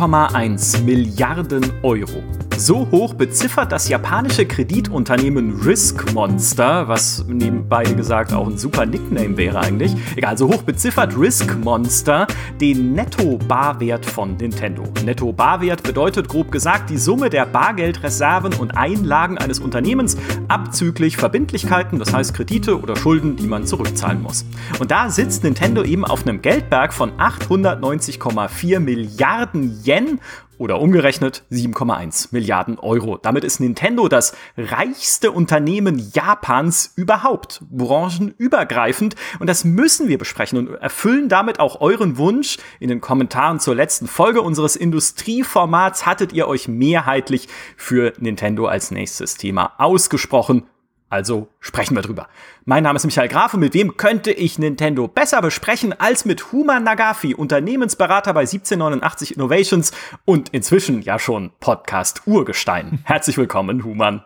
7,1 Milliarden Euro. So hoch beziffert das japanische Kreditunternehmen Risk Monster, was nebenbei gesagt auch ein super Nickname wäre eigentlich. Egal, so hoch beziffert Risk Monster den Netto-Barwert von Nintendo. Netto-Barwert bedeutet grob gesagt die Summe der Bargeldreserven und Einlagen eines Unternehmens abzüglich Verbindlichkeiten, das heißt Kredite oder Schulden, die man zurückzahlen muss. Und da sitzt Nintendo eben auf einem Geldberg von 890,4 Milliarden Yen oder umgerechnet 7,1 Milliarden Euro. Damit ist Nintendo das reichste Unternehmen Japans überhaupt, branchenübergreifend. Und das müssen wir besprechen und erfüllen damit auch euren Wunsch. In den Kommentaren zur letzten Folge unseres Industrieformats hattet ihr euch mehrheitlich für Nintendo als nächstes Thema ausgesprochen. Also sprechen wir drüber. Mein Name ist Michael Graf und mit wem könnte ich Nintendo besser besprechen als mit Human Nagafi, Unternehmensberater bei 1789 Innovations und inzwischen ja schon Podcast Urgestein. Herzlich willkommen, Human.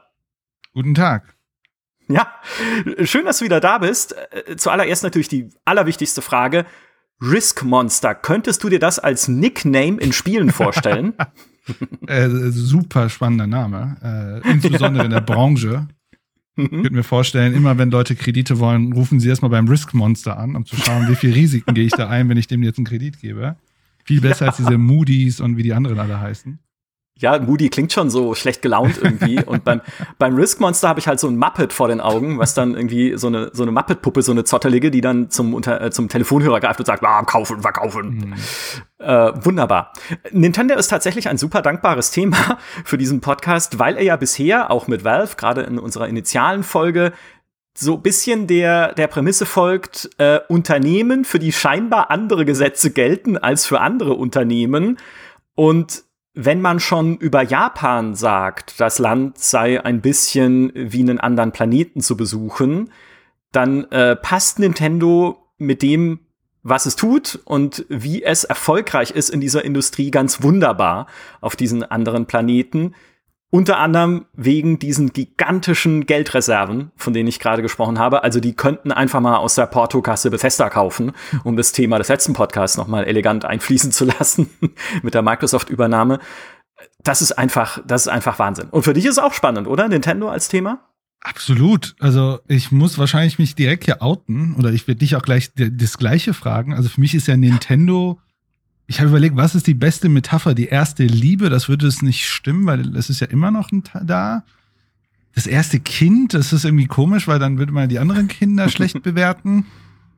Guten Tag. Ja, schön, dass du wieder da bist. Äh, zuallererst natürlich die allerwichtigste Frage. Risk Monster, könntest du dir das als Nickname in Spielen vorstellen? äh, super spannender Name, äh, insbesondere in der Branche. Ich könnte mir vorstellen, immer wenn Leute Kredite wollen, rufen sie erstmal beim Risk Monster an, um zu schauen, wie viel Risiken gehe ich da ein, wenn ich dem jetzt einen Kredit gebe. Viel besser ja. als diese Moody's und wie die anderen alle heißen. Ja, Moody klingt schon so schlecht gelaunt irgendwie. und beim, beim Risk Monster habe ich halt so ein Muppet vor den Augen, was dann irgendwie so eine, so eine Muppet-Puppe, so eine Zottelige, die dann zum, unter, äh, zum Telefonhörer greift und sagt, ah, kaufen, verkaufen. Mhm. Äh, wunderbar. Nintendo ist tatsächlich ein super dankbares Thema für diesen Podcast, weil er ja bisher, auch mit Valve, gerade in unserer initialen Folge, so bisschen der, der Prämisse folgt, äh, Unternehmen, für die scheinbar andere Gesetze gelten als für andere Unternehmen. Und wenn man schon über Japan sagt, das Land sei ein bisschen wie einen anderen Planeten zu besuchen, dann äh, passt Nintendo mit dem, was es tut und wie es erfolgreich ist in dieser Industrie ganz wunderbar auf diesen anderen Planeten. Unter anderem wegen diesen gigantischen Geldreserven, von denen ich gerade gesprochen habe. Also die könnten einfach mal aus der Portokasse Bethesda kaufen, um das Thema des letzten Podcasts nochmal elegant einfließen zu lassen mit der Microsoft-Übernahme. Das ist einfach, das ist einfach Wahnsinn. Und für dich ist es auch spannend, oder? Nintendo als Thema? Absolut. Also ich muss wahrscheinlich mich direkt hier outen oder ich werde dich auch gleich das Gleiche fragen. Also für mich ist ja Nintendo ich habe überlegt, was ist die beste Metapher? Die erste Liebe, das würde es nicht stimmen, weil es ist ja immer noch da. Das erste Kind, das ist irgendwie komisch, weil dann würde man die anderen Kinder schlecht bewerten.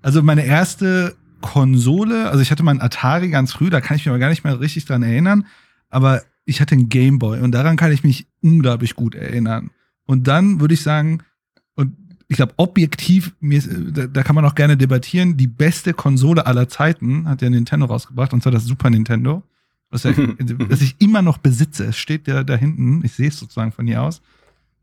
Also meine erste Konsole, also ich hatte meinen Atari ganz früh, da kann ich mich aber gar nicht mehr richtig dran erinnern, aber ich hatte einen Gameboy und daran kann ich mich unglaublich gut erinnern. Und dann würde ich sagen, ich glaube, objektiv, mir da, da, kann man auch gerne debattieren, die beste Konsole aller Zeiten hat ja Nintendo rausgebracht, und zwar das Super Nintendo, was, ja, das ich immer noch besitze. Es steht ja da hinten, ich sehe es sozusagen von hier aus.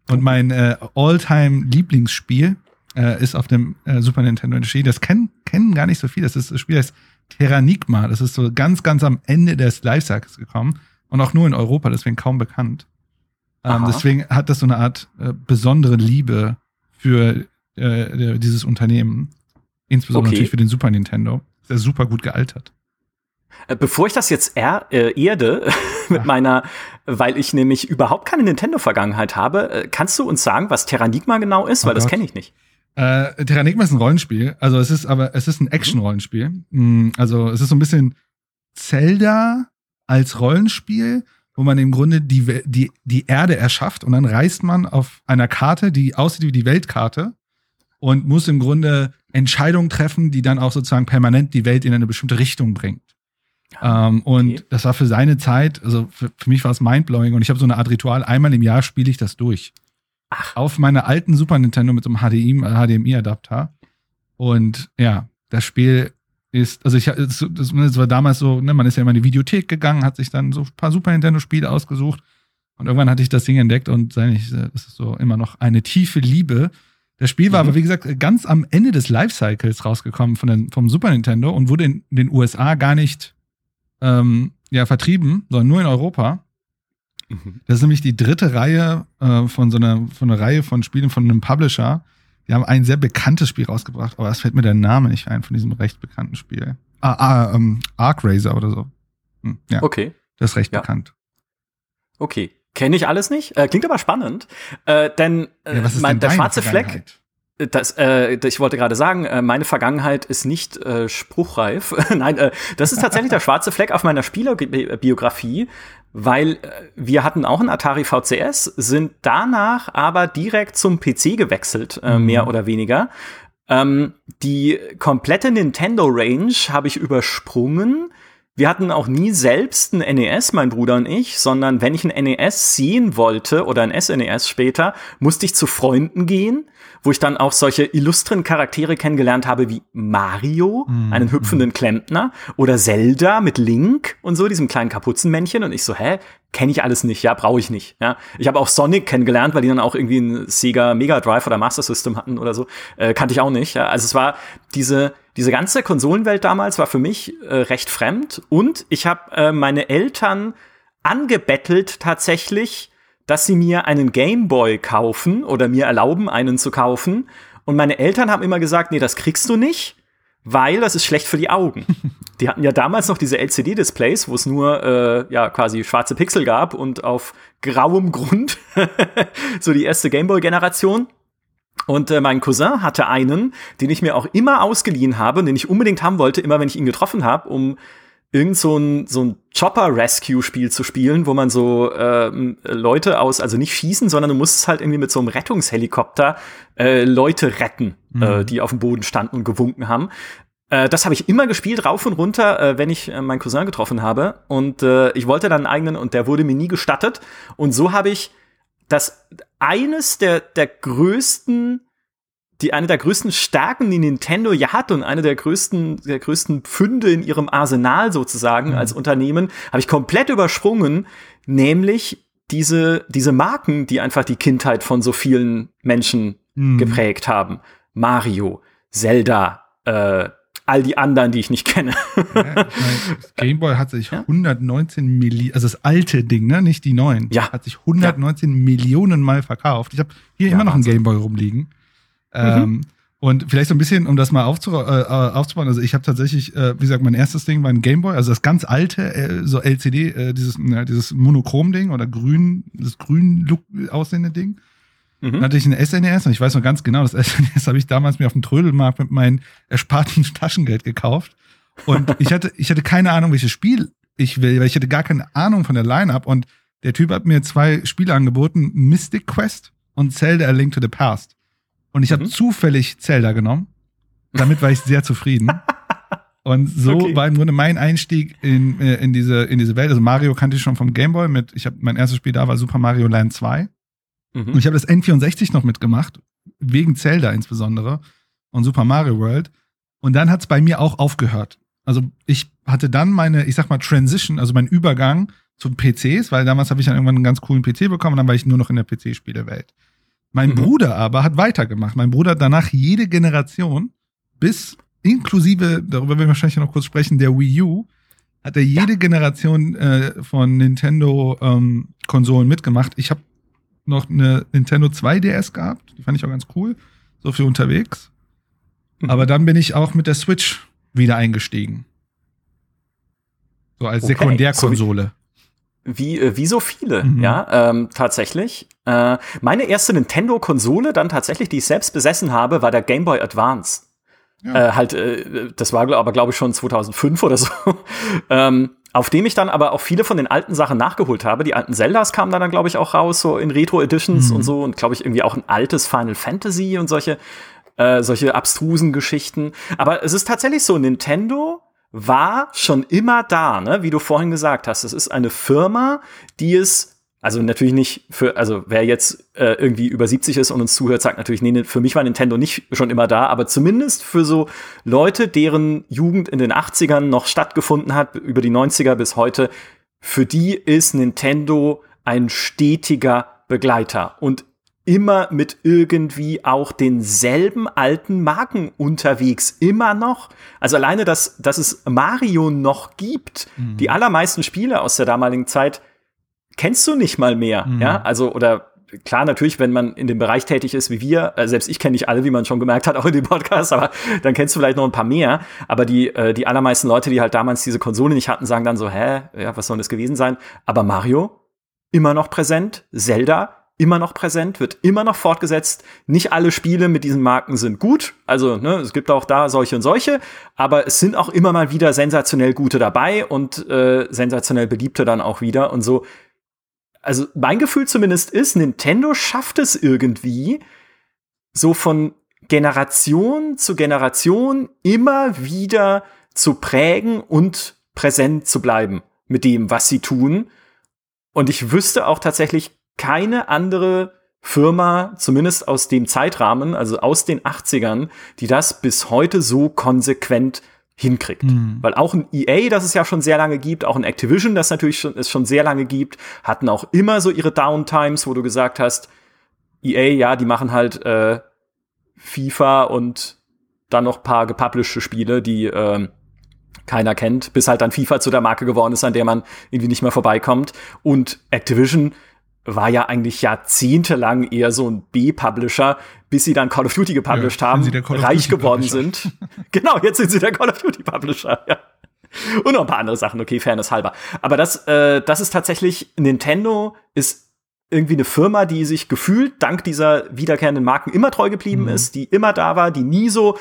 Und mein äh, All-Time-Lieblingsspiel äh, ist auf dem äh, Super Nintendo entschieden. Das kennen, kennen gar nicht so viel. Das ist das Spiel heißt Terranigma. Das ist so ganz, ganz am Ende des Lifecycles gekommen und auch nur in Europa, deswegen kaum bekannt. Ähm, deswegen hat das so eine Art äh, besondere Liebe für äh, dieses Unternehmen. Insbesondere okay. natürlich für den Super Nintendo. Ist ja super gut gealtert. Äh, bevor ich das jetzt er, äh, erde mit Ach. meiner, weil ich nämlich überhaupt keine Nintendo-Vergangenheit habe, äh, kannst du uns sagen, was Terranigma genau ist? Oh weil Gott. das kenne ich nicht. Äh, Terranigma ist ein Rollenspiel. Also es ist aber es ist ein Action-Rollenspiel. Mhm. Also es ist so ein bisschen Zelda als Rollenspiel wo man im Grunde die, die, die Erde erschafft und dann reist man auf einer Karte, die aussieht wie die Weltkarte und muss im Grunde Entscheidungen treffen, die dann auch sozusagen permanent die Welt in eine bestimmte Richtung bringt. Ja, ähm, und das war für seine Zeit, also für, für mich war es mindblowing und ich habe so eine Art Ritual, einmal im Jahr spiele ich das durch. Ach. Auf meiner alten Super Nintendo mit so einem HDMI-Adapter. Und ja, das Spiel ist, also ich, das, das war damals so, ne, man ist ja immer in die Videothek gegangen, hat sich dann so ein paar Super Nintendo-Spiele ausgesucht und irgendwann hatte ich das Ding entdeckt und das ist so immer noch eine tiefe Liebe. Das Spiel war mhm. aber, wie gesagt, ganz am Ende des Lifecycles rausgekommen von den, vom Super Nintendo und wurde in den USA gar nicht ähm, ja, vertrieben, sondern nur in Europa. Mhm. Das ist nämlich die dritte Reihe äh, von so einer, von einer Reihe von Spielen von einem Publisher, die haben ein sehr bekanntes Spiel rausgebracht, aber es fällt mir der Name nicht ein von diesem recht bekannten Spiel. Ah, ah ähm, Arc Racer oder so. Hm, ja. Okay. Das ist recht ja. bekannt. Okay. Kenne ich alles nicht. Äh, klingt aber spannend. Äh, denn äh, ja, mein, der schwarze Fleck. Das, äh, ich wollte gerade sagen, äh, meine Vergangenheit ist nicht äh, spruchreif. Nein, äh, das ist tatsächlich der schwarze Fleck auf meiner Spielerbiografie, weil äh, wir hatten auch ein Atari VCS, sind danach aber direkt zum PC gewechselt, äh, mhm. mehr oder weniger. Ähm, die komplette Nintendo Range habe ich übersprungen wir hatten auch nie selbst ein NES, mein Bruder und ich, sondern wenn ich ein NES sehen wollte oder ein SNES später, musste ich zu Freunden gehen, wo ich dann auch solche illustren Charaktere kennengelernt habe wie Mario, mm, einen hüpfenden. Klempner, oder Zelda mit Link und so, diesem kleinen Kapuzenmännchen. Und ich so, hä, kenne ich alles nicht, ja, brauche ich nicht. Ja, ich habe auch Sonic kennengelernt, weil die dann auch irgendwie ein Sega Mega Drive oder Master System hatten oder so, äh, kannte ich auch nicht. Ja? Also es war diese diese ganze Konsolenwelt damals war für mich äh, recht fremd und ich habe äh, meine Eltern angebettelt tatsächlich, dass sie mir einen Gameboy kaufen oder mir erlauben, einen zu kaufen. Und meine Eltern haben immer gesagt, nee, das kriegst du nicht, weil das ist schlecht für die Augen. die hatten ja damals noch diese LCD-Displays, wo es nur äh, ja quasi schwarze Pixel gab und auf grauem Grund so die erste Gameboy-Generation. Und äh, mein Cousin hatte einen, den ich mir auch immer ausgeliehen habe, den ich unbedingt haben wollte, immer wenn ich ihn getroffen habe, um irgend so ein, so ein Chopper-Rescue-Spiel zu spielen, wo man so äh, Leute aus, also nicht schießen, sondern du musst halt irgendwie mit so einem Rettungshelikopter äh, Leute retten, mhm. äh, die auf dem Boden standen und gewunken haben. Äh, das habe ich immer gespielt, rauf und runter, äh, wenn ich äh, meinen Cousin getroffen habe. Und äh, ich wollte dann einen eigenen und der wurde mir nie gestattet. Und so habe ich das eines der, der größten, die eine der größten Stärken, die Nintendo ja hat und eine der größten, der größten Pfünde in ihrem Arsenal sozusagen mhm. als Unternehmen, habe ich komplett übersprungen, nämlich diese, diese Marken, die einfach die Kindheit von so vielen Menschen mhm. geprägt haben. Mario, Zelda, äh, all die anderen, die ich nicht kenne. Ja, ich mein, Game Boy hat sich ja? 119 Millionen, also das alte Ding, ne, nicht die neuen, ja. hat sich 119 ja. Millionen Mal verkauft. Ich habe hier immer noch einen Game Boy rumliegen. Ähm, mhm. und vielleicht so ein bisschen, um das mal aufzu äh, äh, aufzubauen, also ich habe tatsächlich, äh, wie gesagt, mein erstes Ding war ein Game Boy, also das ganz alte, äh, so LCD, äh, dieses, na, dieses Monochrom-Ding oder grün, das grün Look aussehende Ding. Mhm. Dann hatte ich ein SNES und ich weiß noch ganz genau, das SNES habe ich damals mir auf dem Trödelmarkt mit meinem ersparten Taschengeld gekauft. Und ich hatte, ich hatte keine Ahnung, welches Spiel ich will, weil ich hatte gar keine Ahnung von der Line-Up und der Typ hat mir zwei Spiele angeboten, Mystic Quest und Zelda A Link to the Past. Und ich habe mhm. zufällig Zelda genommen. Damit war ich sehr zufrieden. Und so okay. war im Grunde mein Einstieg in, äh, in, diese, in diese Welt. Also Mario kannte ich schon vom Gameboy mit, ich habe mein erstes Spiel da war Super Mario Land 2. Mhm. Und ich habe das N64 noch mitgemacht, wegen Zelda insbesondere und Super Mario World. Und dann hat es bei mir auch aufgehört. Also ich hatte dann meine, ich sag mal, Transition, also mein Übergang zu PCs, weil damals habe ich dann irgendwann einen ganz coolen PC bekommen und dann war ich nur noch in der PC-Spielewelt. Mein mhm. Bruder aber hat weitergemacht. Mein Bruder hat danach jede Generation bis inklusive, darüber werden wir wahrscheinlich noch kurz sprechen, der Wii U, hat er jede ja. Generation äh, von Nintendo-Konsolen ähm, mitgemacht. Ich habe noch eine Nintendo 2DS gehabt. Die fand ich auch ganz cool. So für unterwegs. Mhm. Aber dann bin ich auch mit der Switch wieder eingestiegen. So als okay. Sekundärkonsole. Wie, äh, wie so viele, mhm. ja, ähm, tatsächlich. Äh, meine erste Nintendo-Konsole, dann tatsächlich, die ich selbst besessen habe, war der Game Boy Advance. Ja. Äh, halt, äh, das war aber, glaube ich, schon 2005 oder so. ähm, auf dem ich dann aber auch viele von den alten Sachen nachgeholt habe. Die alten Zeldas kamen dann, glaube ich, auch raus, so in Retro-Editions mhm. und so. Und glaube ich, irgendwie auch ein altes Final Fantasy und solche, äh, solche abstrusen Geschichten. Aber es ist tatsächlich so, Nintendo war schon immer da, ne? wie du vorhin gesagt hast. Es ist eine Firma, die es also natürlich nicht für, also wer jetzt äh, irgendwie über 70 ist und uns zuhört, sagt natürlich, nee, für mich war Nintendo nicht schon immer da, aber zumindest für so Leute, deren Jugend in den 80ern noch stattgefunden hat, über die 90er bis heute, für die ist Nintendo ein stetiger Begleiter und immer mit irgendwie auch denselben alten Marken unterwegs, immer noch. Also alleine, dass, dass es Mario noch gibt, mhm. die allermeisten Spiele aus der damaligen Zeit kennst du nicht mal mehr, mhm. ja, also oder klar, natürlich, wenn man in dem Bereich tätig ist wie wir, äh, selbst ich kenne nicht alle, wie man schon gemerkt hat, auch in dem Podcast, aber dann kennst du vielleicht noch ein paar mehr. Aber die, äh, die allermeisten Leute, die halt damals diese Konsole nicht hatten, sagen dann so, hä, ja, was soll das gewesen sein? Aber Mario, immer noch präsent, Zelda, immer noch präsent, wird immer noch fortgesetzt. Nicht alle Spiele mit diesen Marken sind gut. Also, ne, es gibt auch da solche und solche, aber es sind auch immer mal wieder sensationell gute dabei und äh, sensationell beliebte dann auch wieder. Und so also mein Gefühl zumindest ist, Nintendo schafft es irgendwie, so von Generation zu Generation immer wieder zu prägen und präsent zu bleiben mit dem, was sie tun. Und ich wüsste auch tatsächlich keine andere Firma, zumindest aus dem Zeitrahmen, also aus den 80ern, die das bis heute so konsequent hinkriegt. Mhm. Weil auch ein EA, das es ja schon sehr lange gibt, auch ein Activision, das natürlich schon, es schon sehr lange gibt, hatten auch immer so ihre Downtimes, wo du gesagt hast, EA, ja, die machen halt äh, FIFA und dann noch paar gepublished Spiele, die äh, keiner kennt, bis halt dann FIFA zu der Marke geworden ist, an der man irgendwie nicht mehr vorbeikommt. Und Activision war ja eigentlich jahrzehntelang eher so ein B-Publisher, bis sie dann Call of Duty gepublished ja, haben, reich geworden sind. genau, jetzt sind sie der Call of Duty Publisher, ja. Und noch ein paar andere Sachen, okay, Fairness halber. Aber das, äh, das ist tatsächlich, Nintendo ist irgendwie eine Firma, die sich gefühlt dank dieser wiederkehrenden Marken immer treu geblieben mhm. ist, die immer da war, die nie so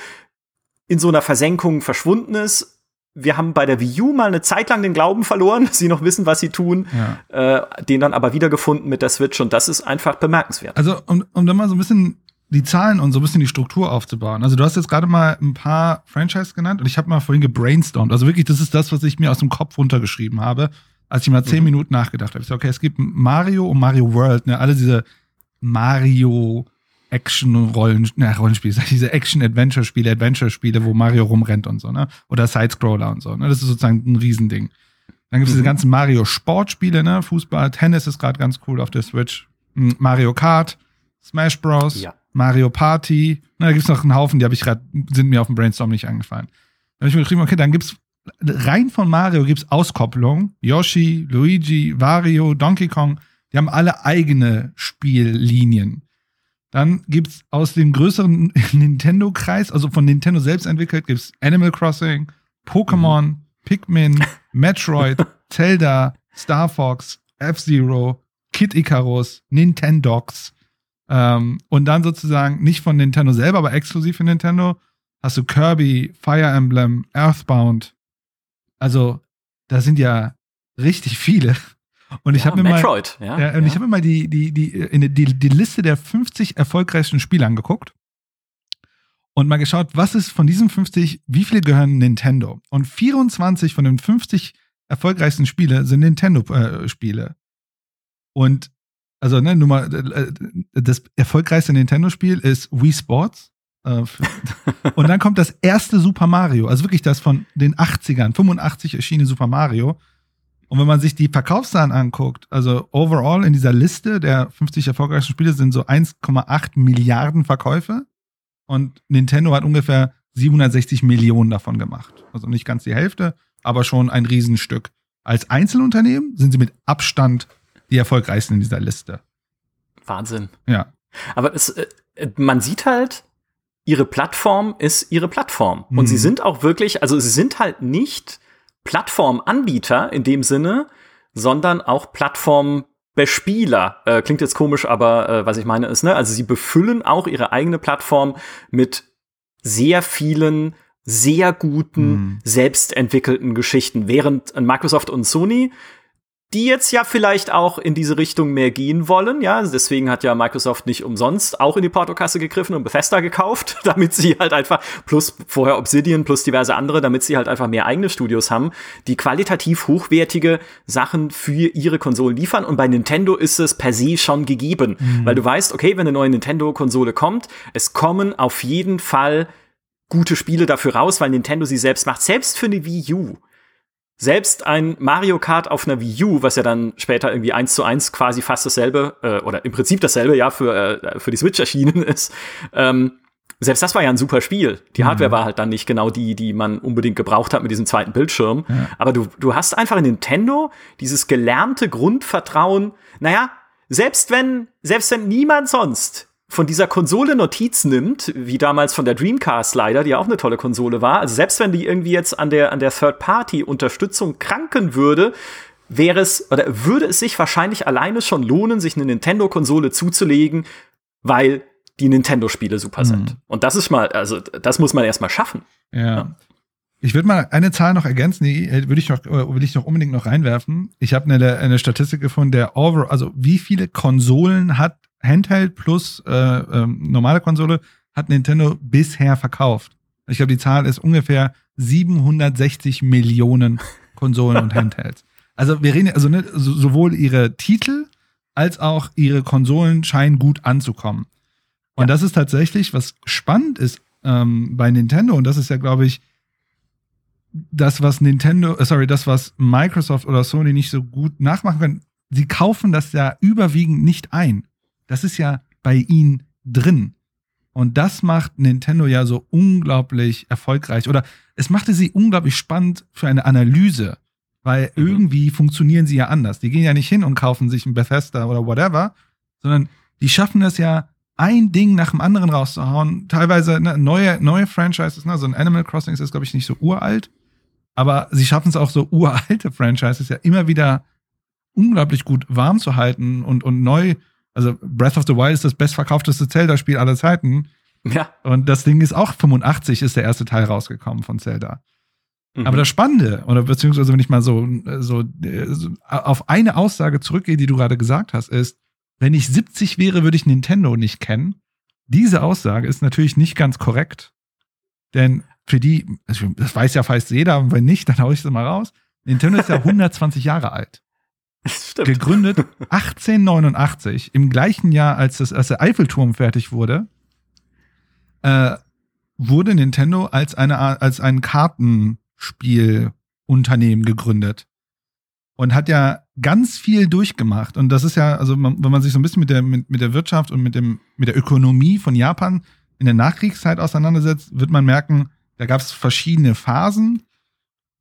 in so einer Versenkung verschwunden ist wir haben bei der Wii U mal eine Zeit lang den Glauben verloren, dass sie noch wissen, was sie tun, ja. äh, den dann aber wiedergefunden mit der Switch und das ist einfach bemerkenswert. Also um, um dann mal so ein bisschen die Zahlen und so ein bisschen die Struktur aufzubauen. Also du hast jetzt gerade mal ein paar Franchise genannt und ich habe mal vorhin gebrainstormt. Also wirklich, das ist das, was ich mir aus dem Kopf runtergeschrieben habe, als ich mal zehn mhm. Minuten nachgedacht habe. Ich so, okay, es gibt Mario und Mario World, ne, alle diese Mario Action-Rollen, ne, Rollenspiele, diese Action-Adventure-Spiele, Adventure-Spiele, wo Mario rumrennt und so, ne? Oder Sidescroller und so, ne? Das ist sozusagen ein Riesending. Dann gibt es mhm. diese ganzen Mario-Sportspiele, ne? Fußball, Tennis ist gerade ganz cool auf der Switch. Hm, Mario Kart, Smash Bros, ja. Mario Party. Ne, da gibt's noch einen Haufen, die habe ich gerade, sind mir auf dem Brainstorm nicht eingefallen. Da habe ich mir geschrieben, okay, dann gibt's rein von Mario gibt's Auskopplung. Yoshi, Luigi, Wario, Donkey Kong, die haben alle eigene Spiellinien. Dann gibt's aus dem größeren Nintendo-Kreis, also von Nintendo selbst entwickelt, gibt's Animal Crossing, Pokémon, mhm. Pikmin, Metroid, Zelda, Star Fox, F-Zero, Kid Icarus, Nintendogs. Ähm, und dann sozusagen nicht von Nintendo selber, aber exklusiv für Nintendo hast du Kirby, Fire Emblem, Earthbound. Also, da sind ja richtig viele. Und ich ja, habe mir Metroid, mal, ja, ja, und ja. ich habe mir mal die, die, die, die, die, Liste der 50 erfolgreichsten Spiele angeguckt und mal geschaut, was ist von diesen 50, wie viele gehören Nintendo? Und 24 von den 50 erfolgreichsten Spiele sind Nintendo-Spiele. Äh, und also, ne, nur mal, äh, das erfolgreichste Nintendo-Spiel ist Wii Sports. Äh, und dann kommt das erste Super Mario, also wirklich das von den 80ern, 85 erschienene Super Mario. Und wenn man sich die Verkaufszahlen anguckt, also overall in dieser Liste der 50 erfolgreichsten Spiele sind so 1,8 Milliarden Verkäufe und Nintendo hat ungefähr 760 Millionen davon gemacht. Also nicht ganz die Hälfte, aber schon ein Riesenstück. Als Einzelunternehmen sind sie mit Abstand die erfolgreichsten in dieser Liste. Wahnsinn. Ja. Aber es, äh, man sieht halt, ihre Plattform ist ihre Plattform. Und mhm. sie sind auch wirklich, also sie sind halt nicht Plattformanbieter in dem Sinne, sondern auch Plattformbespieler. Äh, klingt jetzt komisch, aber äh, was ich meine ist, ne, also sie befüllen auch ihre eigene Plattform mit sehr vielen sehr guten, mhm. selbstentwickelten Geschichten, während Microsoft und Sony die jetzt ja vielleicht auch in diese Richtung mehr gehen wollen. Ja, deswegen hat ja Microsoft nicht umsonst auch in die Portokasse gegriffen und Bethesda gekauft, damit sie halt einfach plus vorher Obsidian plus diverse andere, damit sie halt einfach mehr eigene Studios haben, die qualitativ hochwertige Sachen für ihre Konsolen liefern. Und bei Nintendo ist es per se schon gegeben, mhm. weil du weißt, okay, wenn eine neue Nintendo-Konsole kommt, es kommen auf jeden Fall gute Spiele dafür raus, weil Nintendo sie selbst macht. Selbst für eine Wii U selbst ein Mario Kart auf einer Wii U, was ja dann später irgendwie eins zu eins quasi fast dasselbe, äh, oder im Prinzip dasselbe, ja, für, äh, für die Switch erschienen ist, ähm, selbst das war ja ein super Spiel. Die Hardware mhm. war halt dann nicht genau die, die man unbedingt gebraucht hat mit diesem zweiten Bildschirm. Ja. Aber du, du hast einfach in Nintendo dieses gelernte Grundvertrauen, naja, selbst wenn, selbst wenn niemand sonst von dieser Konsole Notiz nimmt, wie damals von der Dreamcast leider, die ja auch eine tolle Konsole war, also selbst wenn die irgendwie jetzt an der, an der Third-Party-Unterstützung kranken würde, wäre es oder würde es sich wahrscheinlich alleine schon lohnen, sich eine Nintendo-Konsole zuzulegen, weil die Nintendo-Spiele super sind. Mhm. Und das ist mal, also das muss man erstmal schaffen. Ja. ja. Ich würde mal eine Zahl noch ergänzen, die äh, würde ich noch, äh, will ich noch unbedingt noch reinwerfen. Ich habe eine, eine Statistik gefunden, der Over, also wie viele Konsolen hat Handheld plus äh, ähm, normale Konsole hat Nintendo bisher verkauft? Ich glaube, die Zahl ist ungefähr 760 Millionen Konsolen und Handhelds. Also wir reden, also ne, sowohl ihre Titel als auch ihre Konsolen scheinen gut anzukommen. Und ja. das ist tatsächlich, was spannend ist ähm, bei Nintendo, und das ist ja, glaube ich, das, was Nintendo, äh, sorry, das, was Microsoft oder Sony nicht so gut nachmachen können, sie kaufen das ja überwiegend nicht ein. Das ist ja bei ihnen drin. Und das macht Nintendo ja so unglaublich erfolgreich. Oder es machte sie unglaublich spannend für eine Analyse. Weil mhm. irgendwie funktionieren sie ja anders. Die gehen ja nicht hin und kaufen sich ein Bethesda oder whatever, sondern die schaffen das ja, ein Ding nach dem anderen rauszuhauen. Teilweise ne, neue, neue Franchises, ne? so ein Animal Crossing ist, glaube ich, nicht so uralt. Aber sie schaffen es auch so uralte Franchises ja immer wieder unglaublich gut warm zu halten und, und neu. Also Breath of the Wild ist das bestverkaufteste Zelda-Spiel aller Zeiten. Ja. Und das Ding ist auch 85 ist der erste Teil rausgekommen von Zelda. Mhm. Aber das Spannende, oder beziehungsweise wenn ich mal so, so, so auf eine Aussage zurückgehe, die du gerade gesagt hast, ist, wenn ich 70 wäre, würde ich Nintendo nicht kennen. Diese Aussage ist natürlich nicht ganz korrekt. Denn für die, also das weiß ja fast jeder, und wenn nicht, dann hau ich das mal raus. Nintendo ist ja 120 Jahre alt. Stimmt. Gegründet 1889, im gleichen Jahr, als, das, als der Eiffelturm fertig wurde, äh, wurde Nintendo als, eine, als ein Kartenspielunternehmen gegründet. Und hat ja ganz viel durchgemacht. Und das ist ja, also man, wenn man sich so ein bisschen mit der, mit, mit der Wirtschaft und mit, dem, mit der Ökonomie von Japan in der Nachkriegszeit auseinandersetzt, wird man merken, da gab es verschiedene Phasen.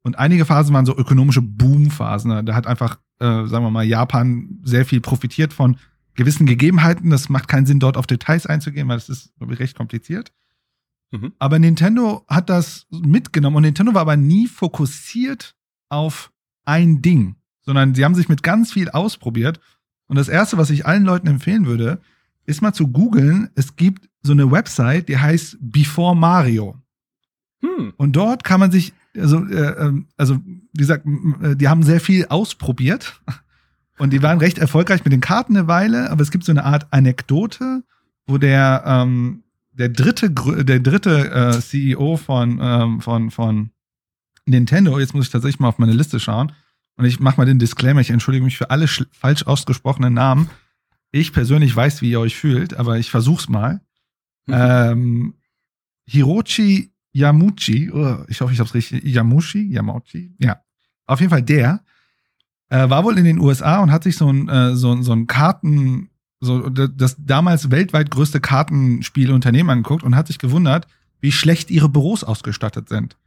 Und einige Phasen waren so ökonomische Boomphasen. Da hat einfach, äh, sagen wir mal, Japan sehr viel profitiert von gewissen Gegebenheiten. Das macht keinen Sinn, dort auf Details einzugehen, weil das ist, glaube ich, recht kompliziert. Mhm. Aber Nintendo hat das mitgenommen und Nintendo war aber nie fokussiert auf ein Ding, sondern sie haben sich mit ganz viel ausprobiert. Und das erste, was ich allen Leuten empfehlen würde, ist mal zu googeln. Es gibt so eine Website, die heißt Before Mario. Hm. Und dort kann man sich, also, äh, ähm, also wie gesagt, äh, die haben sehr viel ausprobiert. Und die waren recht erfolgreich mit den Karten eine Weile, aber es gibt so eine Art Anekdote, wo der, ähm, der dritte, der dritte äh, CEO von, ähm, von, von Nintendo, jetzt muss ich tatsächlich mal auf meine Liste schauen, und ich mache mal den Disclaimer, ich entschuldige mich für alle falsch ausgesprochenen Namen. Ich persönlich weiß, wie ihr euch fühlt, aber ich versuch's mal. Mhm. Ähm, Hirochi Yamuchi, oh, ich hoffe, ich habe es richtig, Yamushi, Yamauchi, ja. Auf jeden Fall der äh, war wohl in den USA und hat sich so ein, äh, so, so ein Karten, so das damals weltweit größte Kartenspielunternehmen angeguckt und hat sich gewundert, wie schlecht ihre Büros ausgestattet sind.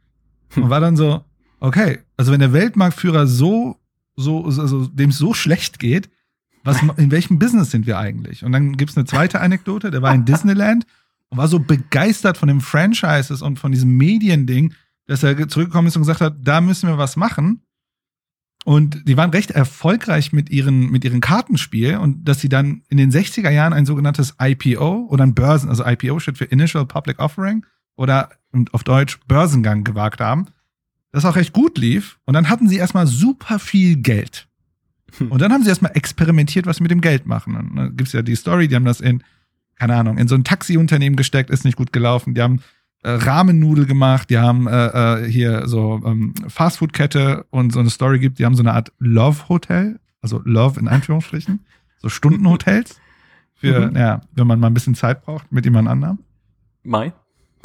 Hm. Und war dann so, okay, also wenn der Weltmarktführer so, so, also dem es so schlecht geht, was, in welchem Business sind wir eigentlich? Und dann gibt's eine zweite Anekdote, der war in Disneyland und war so begeistert von dem Franchises und von diesem Mediending, dass er zurückgekommen ist und gesagt hat, da müssen wir was machen. Und die waren recht erfolgreich mit ihren, mit ihren Kartenspiel und dass sie dann in den 60er Jahren ein sogenanntes IPO oder ein Börsen, also IPO steht für Initial Public Offering oder auf Deutsch Börsengang gewagt haben, das auch recht gut lief. Und dann hatten sie erstmal super viel Geld. Hm. Und dann haben sie erstmal experimentiert, was sie mit dem Geld machen. Und dann gibt's ja die Story, die haben das in keine Ahnung, in so ein Taxiunternehmen gesteckt, ist nicht gut gelaufen. Die haben äh, Rahmennudel gemacht, die haben äh, äh, hier so ähm, Fastfood-Kette und so eine Story gibt, die haben so eine Art Love-Hotel, also Love in Anführungsstrichen, so Stundenhotels für, mhm. ja, wenn man mal ein bisschen Zeit braucht mit jemand anderem. Mai.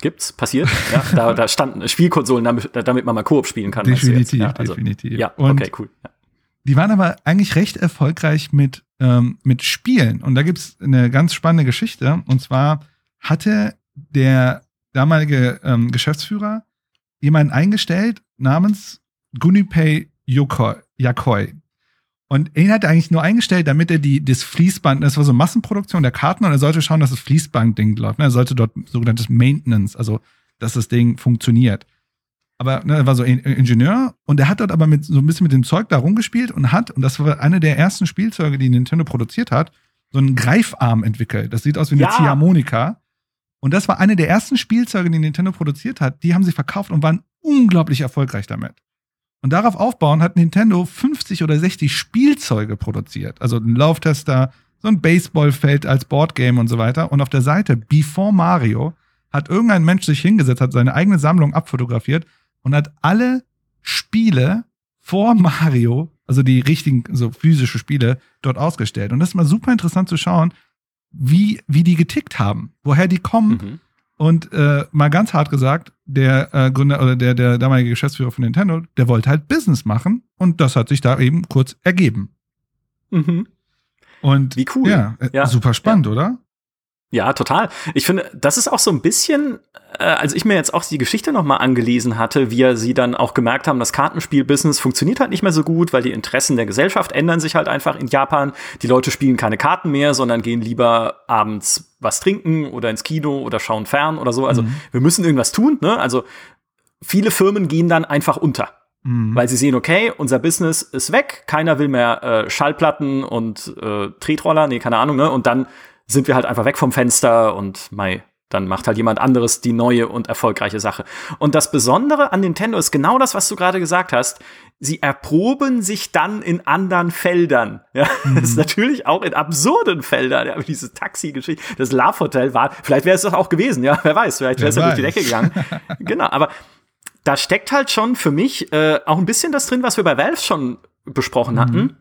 Gibt's, passiert. Ja, da, da standen Spielkonsolen, damit, damit man mal Koop spielen kann. Definitiv, ja, also, definitiv. Ja, und okay, cool. Ja. Die waren aber eigentlich recht erfolgreich mit ähm, mit Spielen. Und da gibt's eine ganz spannende Geschichte. Und zwar hatte der damalige ähm, Geschäftsführer jemanden eingestellt namens Gunipei Yokoi. Yakoi. Und ihn hat er eigentlich nur eingestellt, damit er die, das Fließband, das war so Massenproduktion der Karten und er sollte schauen, dass das Fließband-Ding läuft. Ne? Er sollte dort sogenanntes Maintenance, also dass das Ding funktioniert. Aber ne, er war so Ingenieur und er hat dort aber mit, so ein bisschen mit dem Zeug da rumgespielt und hat, und das war eine der ersten Spielzeuge, die Nintendo produziert hat, so einen Greifarm entwickelt. Das sieht aus wie eine Ja. Ziehharmonika. Und das war eine der ersten Spielzeuge, die Nintendo produziert hat. Die haben sie verkauft und waren unglaublich erfolgreich damit. Und darauf aufbauen hat Nintendo 50 oder 60 Spielzeuge produziert. Also ein Lauftester, so ein Baseballfeld als Boardgame und so weiter. Und auf der Seite Before Mario hat irgendein Mensch sich hingesetzt, hat seine eigene Sammlung abfotografiert und hat alle Spiele vor Mario, also die richtigen, so physische Spiele, dort ausgestellt. Und das ist mal super interessant zu schauen, wie, wie die getickt haben, woher die kommen. Mhm. Und äh, mal ganz hart gesagt, der äh, Gründer oder der, der damalige Geschäftsführer von Nintendo, der wollte halt Business machen und das hat sich da eben kurz ergeben. Mhm. Und Wie cool. Ja, äh, Ja. super spannend, oder? Ja, total. Ich finde, das ist auch so ein bisschen, äh, als ich mir jetzt auch die Geschichte noch mal angelesen hatte, wie sie dann auch gemerkt haben, das Kartenspiel-Business funktioniert halt nicht mehr so gut, weil die Interessen der Gesellschaft ändern sich halt einfach in Japan. Die Leute spielen keine Karten mehr, sondern gehen lieber abends was trinken oder ins Kino oder schauen fern oder so. Also wir müssen irgendwas tun. Ne? Also viele Firmen gehen dann einfach unter. Mhm. Weil sie sehen, okay, unser Business ist weg, keiner will mehr äh, Schallplatten und äh, Tretroller, nee, keine Ahnung, ne? Und dann sind wir halt einfach weg vom Fenster und mei, dann macht halt jemand anderes die neue und erfolgreiche Sache. Und das Besondere an Nintendo ist genau das, was du gerade gesagt hast. Sie erproben sich dann in anderen Feldern. Ja, das ist natürlich auch in absurden Feldern. Ja, diese Taxi-Geschichte, das Love Hotel war, vielleicht wäre es das auch gewesen, ja, wer weiß, vielleicht wäre es ja durch die. Decke gegangen. genau, aber da steckt halt schon für mich äh, auch ein bisschen das drin, was wir bei Valve schon besprochen hatten.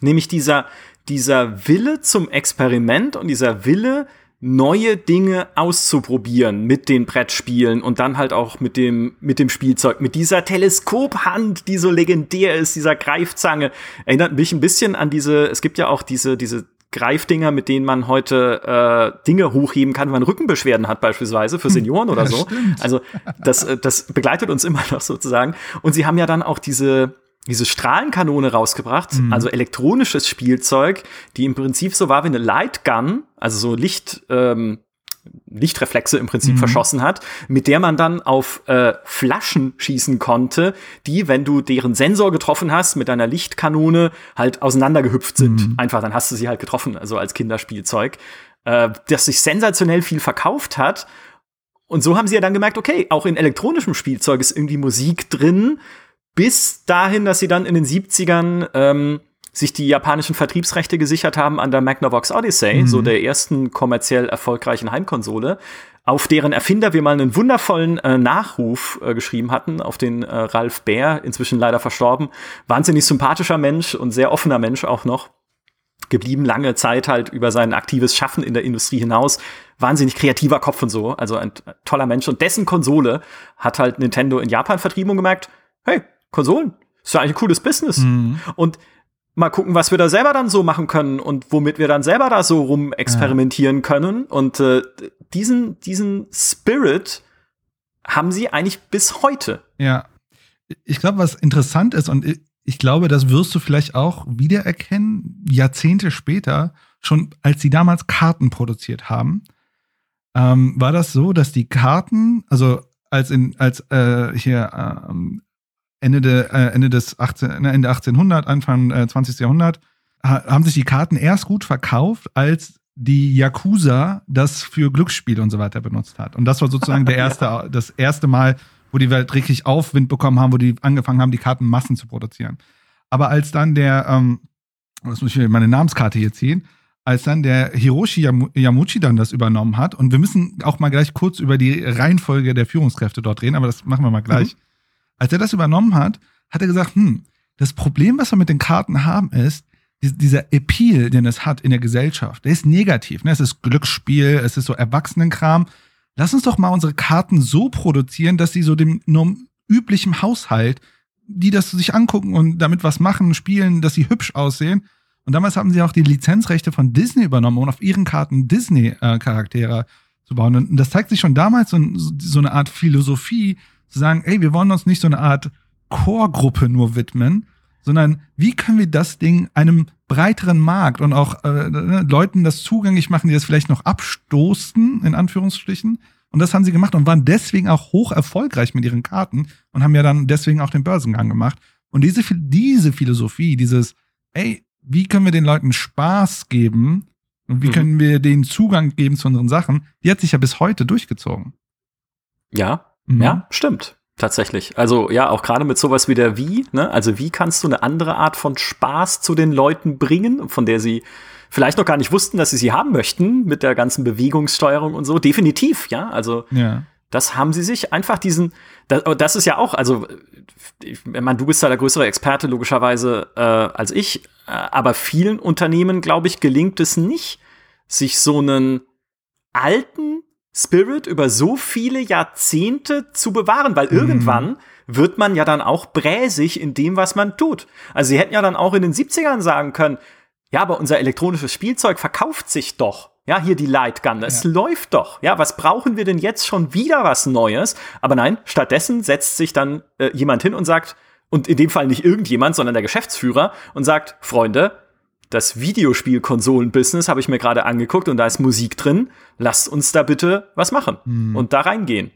Nämlich dieser, dieser Wille zum Experiment und dieser Wille, neue Dinge auszuprobieren mit den Brettspielen und dann halt auch mit dem, mit dem Spielzeug, mit dieser Teleskophand, die so legendär ist, dieser Greifzange. Erinnert mich ein bisschen an diese, es gibt ja auch diese, diese Greifdinger, mit denen man heute äh, Dinge hochheben kann, wenn man Rückenbeschwerden hat, beispielsweise für Senioren oder so. stimmt. Also das, äh, das begleitet uns immer noch sozusagen. Und sie haben ja dann auch diese, diese Strahlenkanone rausgebracht, also elektronisches Spielzeug, die im Prinzip so war wie eine Lightgun, also so Licht, ähm, Lichtreflexe im Prinzip verschossen hat, mit der man dann auf äh, Flaschen schießen konnte, die, wenn du deren Sensor getroffen hast, mit deiner Lichtkanone halt auseinandergehüpft sind. Einfach, dann hast du sie halt getroffen, also als Kinderspielzeug, äh, das sich sensationell viel verkauft hat. Und so haben sie ja dann gemerkt, okay, auch in elektronischem Spielzeug ist irgendwie Musik drin, bis dahin, dass sie dann in den 70ern ähm, sich die japanischen Vertriebsrechte gesichert haben an der Magnavox Odyssey, so der ersten kommerziell erfolgreichen Heimkonsole, auf deren Erfinder wir mal einen wundervollen äh, Nachruf äh, geschrieben hatten, auf den äh, Ralf Bär, inzwischen leider verstorben. Wahnsinnig sympathischer Mensch und sehr offener Mensch auch noch geblieben, lange Zeit halt über sein aktives Schaffen in der Industrie hinaus. Wahnsinnig kreativer Kopf und so, also ein toller Mensch. Und dessen Konsole hat halt Nintendo in Japan vertrieben und gemerkt, hey, Konsolen, ist ja eigentlich ein cooles Business. Und mal gucken, was wir da selber dann so machen können und womit wir dann selber da so rum experimentieren können. Und äh, diesen, diesen Spirit haben sie eigentlich bis heute. Ja. Ich glaube, was interessant ist, und ich- ich glaube, das wirst du vielleicht auch wiedererkennen, Jahrzehnte später, schon als sie damals Karten produziert haben, ähm, war das so, dass die Karten, also als in, als äh, hier ähm, Ende, de, äh, Ende des 18, ne, Ende 1800, Anfang äh, 20. Jahrhundert, ha, haben sich die Karten erst gut verkauft, als die Yakuza das für Glücksspiele und so weiter benutzt hat. Und das war sozusagen der erste, das erste Mal, wo die Welt richtig Aufwind bekommen haben, wo die angefangen haben, die Karten Massen zu produzieren. Aber als dann der, ähm, das muss ich mir meine Namenskarte hier ziehen, als dann der Hiroshi Yamu- Yamuchi dann das übernommen hat, und wir müssen auch mal gleich kurz über die Reihenfolge der Führungskräfte dort reden, aber das machen wir mal gleich. Als er das übernommen hat, hat er gesagt, hm, das Problem, was wir mit den Karten haben, ist, die- dieser Appeal, den es hat in der Gesellschaft, der ist negativ. Ne? Es ist Glücksspiel, es ist so Erwachsenenkram. Lass uns doch mal unsere Karten so produzieren, dass sie so dem üblichen Haushalt, die das sich angucken und damit was machen, spielen, dass sie hübsch aussehen. Und damals haben sie auch die Lizenzrechte von Disney übernommen, um auf ihren Karten Disney-Charaktere zu bauen. Und das zeigt sich schon damals so, so eine Art Philosophie, zu sagen, ey, wir wollen uns nicht so eine Art Chorgruppe nur widmen. sondern wie können wir das Ding einem breiteren Markt und auch äh, ne, Leuten das zugänglich machen, die das vielleicht noch abstoßen, in Anführungsstrichen. Und das haben sie gemacht und waren deswegen auch hoch erfolgreich mit ihren Karten und haben ja dann deswegen auch den Börsengang gemacht. Und diese, diese Philosophie, dieses, ey, wie können wir den Leuten Spaß geben und wie mhm. können wir denen Zugang geben zu unseren Sachen, die hat sich ja bis heute durchgezogen. Ja, mhm. ja, stimmt. Tatsächlich. Also ja, auch gerade mit sowas wie der Wie, ne? Also wie kannst du eine andere Art von Spaß zu den Leuten bringen, von der sie vielleicht noch gar nicht wussten, dass sie sie haben möchten, mit der ganzen Bewegungssteuerung und so. Definitiv, ja. Also ja. das haben sie sich einfach diesen, das, oh, das ist ja auch, also ich meine, du bist da der größere Experte logischerweise äh, als ich, äh, aber vielen Unternehmen, glaube ich, gelingt es nicht, sich so einen alten Spirit über so viele Jahrzehnte zu bewahren, weil mhm. irgendwann wird man ja dann auch bräsig in dem, was man tut. Also sie hätten ja dann auch in den 70ern sagen können, ja, aber unser elektronisches Spielzeug verkauft sich doch. Ja, hier die Lightgun, es ja. läuft doch. Ja, was brauchen wir denn jetzt schon wieder was Neues? Aber nein, stattdessen setzt sich dann äh, jemand hin und sagt, und in dem Fall nicht irgendjemand, sondern der Geschäftsführer und sagt, Freunde, das Videospielkonsolen-Business habe ich mir gerade angeguckt und da ist Musik drin. Lasst uns da bitte was machen mhm. und da reingehen.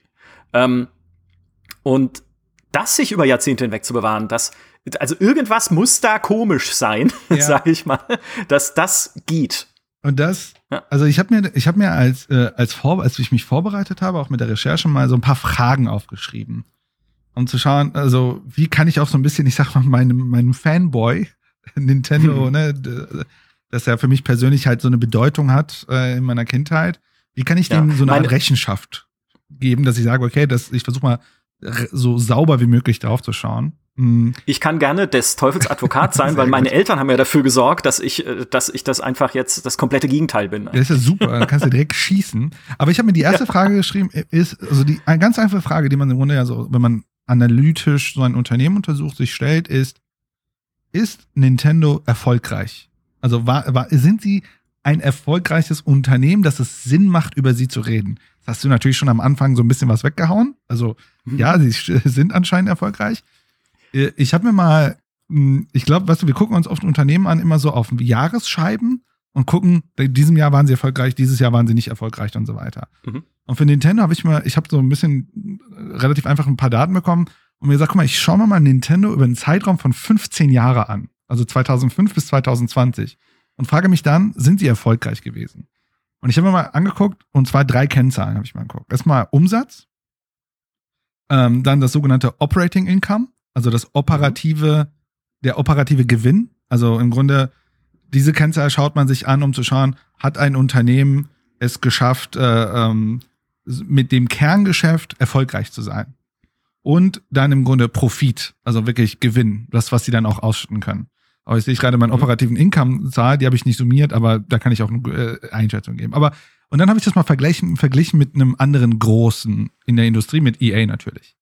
Ähm, und das sich über Jahrzehnte hinweg zu bewahren, das, also irgendwas muss da komisch sein, ja. sage ich mal, dass das geht. Und das, ja. also ich habe mir, ich habe mir als äh, als vor, als ich mich vorbereitet habe, auch mit der Recherche mal so ein paar Fragen aufgeschrieben, um zu schauen, also wie kann ich auch so ein bisschen, ich sag mal, meinem meinem Fanboy Nintendo, ne, das ja für mich persönlich halt so eine Bedeutung hat äh, in meiner Kindheit. Wie kann ich ja, dem so eine Art Rechenschaft geben, dass ich sage, okay, das, ich versuche mal so sauber wie möglich drauf zu schauen. Mhm. Ich kann gerne des Teufels Advokat sein, weil meine Eltern haben ja dafür gesorgt, dass ich, äh, dass ich das einfach jetzt das komplette Gegenteil bin. Das ist ja super, dann kannst du direkt schießen. Aber ich habe mir die erste. Frage geschrieben, ist, also die eine ganz einfache Frage, die man im Grunde ja so, wenn man analytisch so ein Unternehmen untersucht, sich stellt, ist, ist Nintendo erfolgreich? Also war, war, sind sie ein erfolgreiches Unternehmen, dass es Sinn macht, über sie zu reden? Das hast du natürlich schon am Anfang so ein bisschen was weggehauen. Also mhm. ja, sie sind anscheinend erfolgreich. Äh, ich habe mir mal, hm, ich glaube, weißt du, wir gucken uns oft Unternehmen an, immer so auf Jahresscheiben und gucken, in diesem Jahr waren sie erfolgreich, dieses Jahr waren sie nicht erfolgreich und so weiter. Mhm. Und für Nintendo habe ich mal, ich habe so ein bisschen äh, relativ einfach ein paar Daten bekommen und mir gesagt, guck mal, ich schaue mir mal Nintendo über einen Zeitraum von 15 Jahre an, also 2005 bis 2020 und frage mich dann, sind sie erfolgreich gewesen? Und ich habe mir mal angeguckt, und zwar drei Kennzahlen habe ich mal angeguckt. Erstmal Umsatz, ähm, dann das sogenannte Operating Income, also das operative, der operative Gewinn. Also im Grunde, diese Kennzahl schaut man sich an, um zu schauen, hat ein Unternehmen es geschafft, äh, ähm, mit dem Kerngeschäft erfolgreich zu sein und dann im Grunde Profit, also wirklich Gewinn, das, was sie dann auch ausschütten können. Aber ich sehe gerade meinen mhm. operativen Income-Zahl, die habe ich nicht summiert, aber da kann ich auch eine äh, Einschätzung geben. Aber und dann habe ich das mal verglichen, verglichen mit einem anderen großen in der Industrie, mit EA natürlich.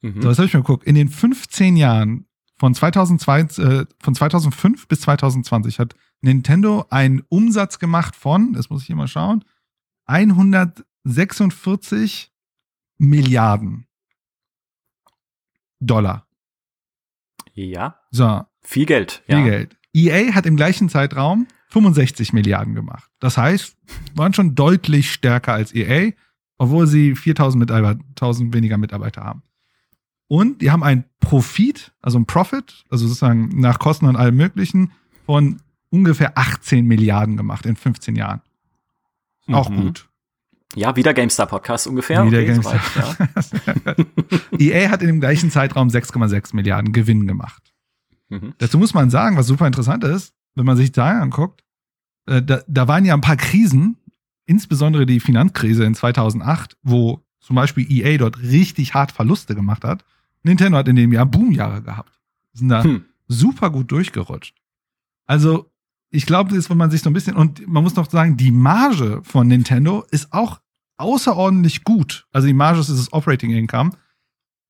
Mhm. So, das habe ich mir geguckt. In den 15 Jahren von 2002, äh, von 2005 bis 2020 hat Nintendo einen Umsatz gemacht von, das muss ich hier mal schauen, 146 Milliarden. Dollar. Ja. So. Viel Geld. Viel ja. Geld. EA hat im gleichen Zeitraum 65 Milliarden gemacht. Das heißt, waren schon deutlich stärker als EA, obwohl sie 4000 Mitarbeiter, 1000 weniger Mitarbeiter haben. Und die haben einen Profit, also ein Profit, also sozusagen nach Kosten und allem Möglichen, von ungefähr 18 Milliarden gemacht in 15 Jahren. Auch mhm. gut. Ja, wieder GameStar Podcast ungefähr. Wieder okay, GameStar. Soweit, ja. EA hat in dem gleichen Zeitraum 6,6 Milliarden Gewinn gemacht. Mhm. Dazu muss man sagen, was super interessant ist, wenn man sich da anguckt, äh, da, da waren ja ein paar Krisen, insbesondere die Finanzkrise in 2008, wo zum Beispiel EA dort richtig hart Verluste gemacht hat. Nintendo hat in dem Jahr Boomjahre gehabt. Sind da hm. super gut durchgerutscht. Also ich glaube, das ist, wenn man sich so ein bisschen, und man muss noch sagen, die Marge von Nintendo ist auch außerordentlich gut. Also die Marge ist das Operating Income.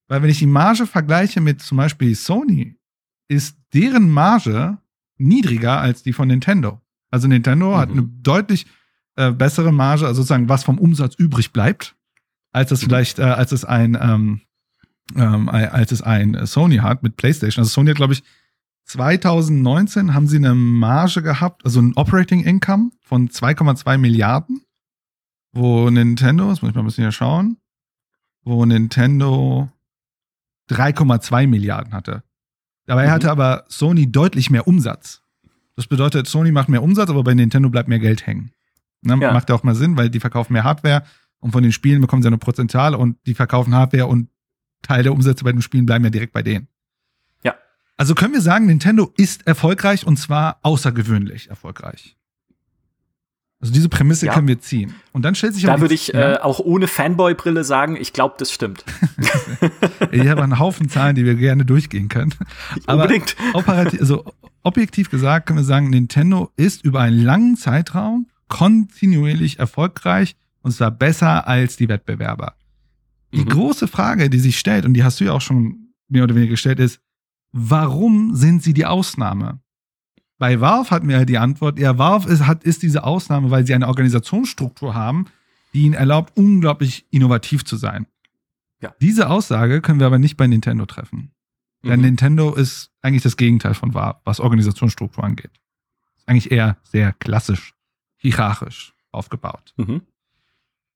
Weil wenn ich die Marge vergleiche mit zum Beispiel Sony, ist deren Marge niedriger als die von Nintendo. Also Nintendo mhm. hat eine deutlich äh, bessere Marge, also sozusagen was vom Umsatz übrig bleibt, als es mhm. vielleicht, äh, als es ein, ähm, ähm, als es ein Sony hat mit PlayStation. Also Sony hat, glaube ich, 2019 haben sie eine Marge gehabt, also ein Operating Income von 2,2 Milliarden, wo Nintendo, das muss ich mal ein bisschen hier schauen, wo Nintendo 3,2 Milliarden hatte. Dabei mhm. hatte aber Sony deutlich mehr Umsatz. Das bedeutet, Sony macht mehr Umsatz, aber bei Nintendo bleibt mehr Geld hängen. Ne? Ja. Macht ja auch mal Sinn, weil die verkaufen mehr Hardware und von den Spielen bekommen sie eine Prozentale und die verkaufen Hardware und Teil der Umsätze bei den Spielen bleiben ja direkt bei denen. Ja. Also können wir sagen, Nintendo ist erfolgreich und zwar außergewöhnlich erfolgreich. Also diese Prämisse ja. können wir ziehen. Und dann stellt sich Da würde ich äh, auch ohne Fanboy-Brille sagen, ich glaube, das stimmt. ich habe einen Haufen Zahlen, die wir gerne durchgehen können. Aber Unbedingt. Also objektiv gesagt können wir sagen, Nintendo ist über einen langen Zeitraum kontinuierlich erfolgreich und zwar besser als die Wettbewerber. Die mhm. große Frage, die sich stellt, und die hast du ja auch schon mehr oder weniger gestellt, ist, warum sind sie die Ausnahme? Bei Valve hatten wir ja die Antwort, ja, Valve ist, hat, ist diese Ausnahme, weil sie eine Organisationsstruktur haben, die ihnen erlaubt, unglaublich innovativ zu sein. Ja. Diese Aussage können wir aber nicht bei Nintendo treffen. Mhm. Denn Nintendo ist eigentlich das Gegenteil von Valve, was Organisationsstruktur angeht. Ist eigentlich eher sehr klassisch, hierarchisch aufgebaut. Mhm.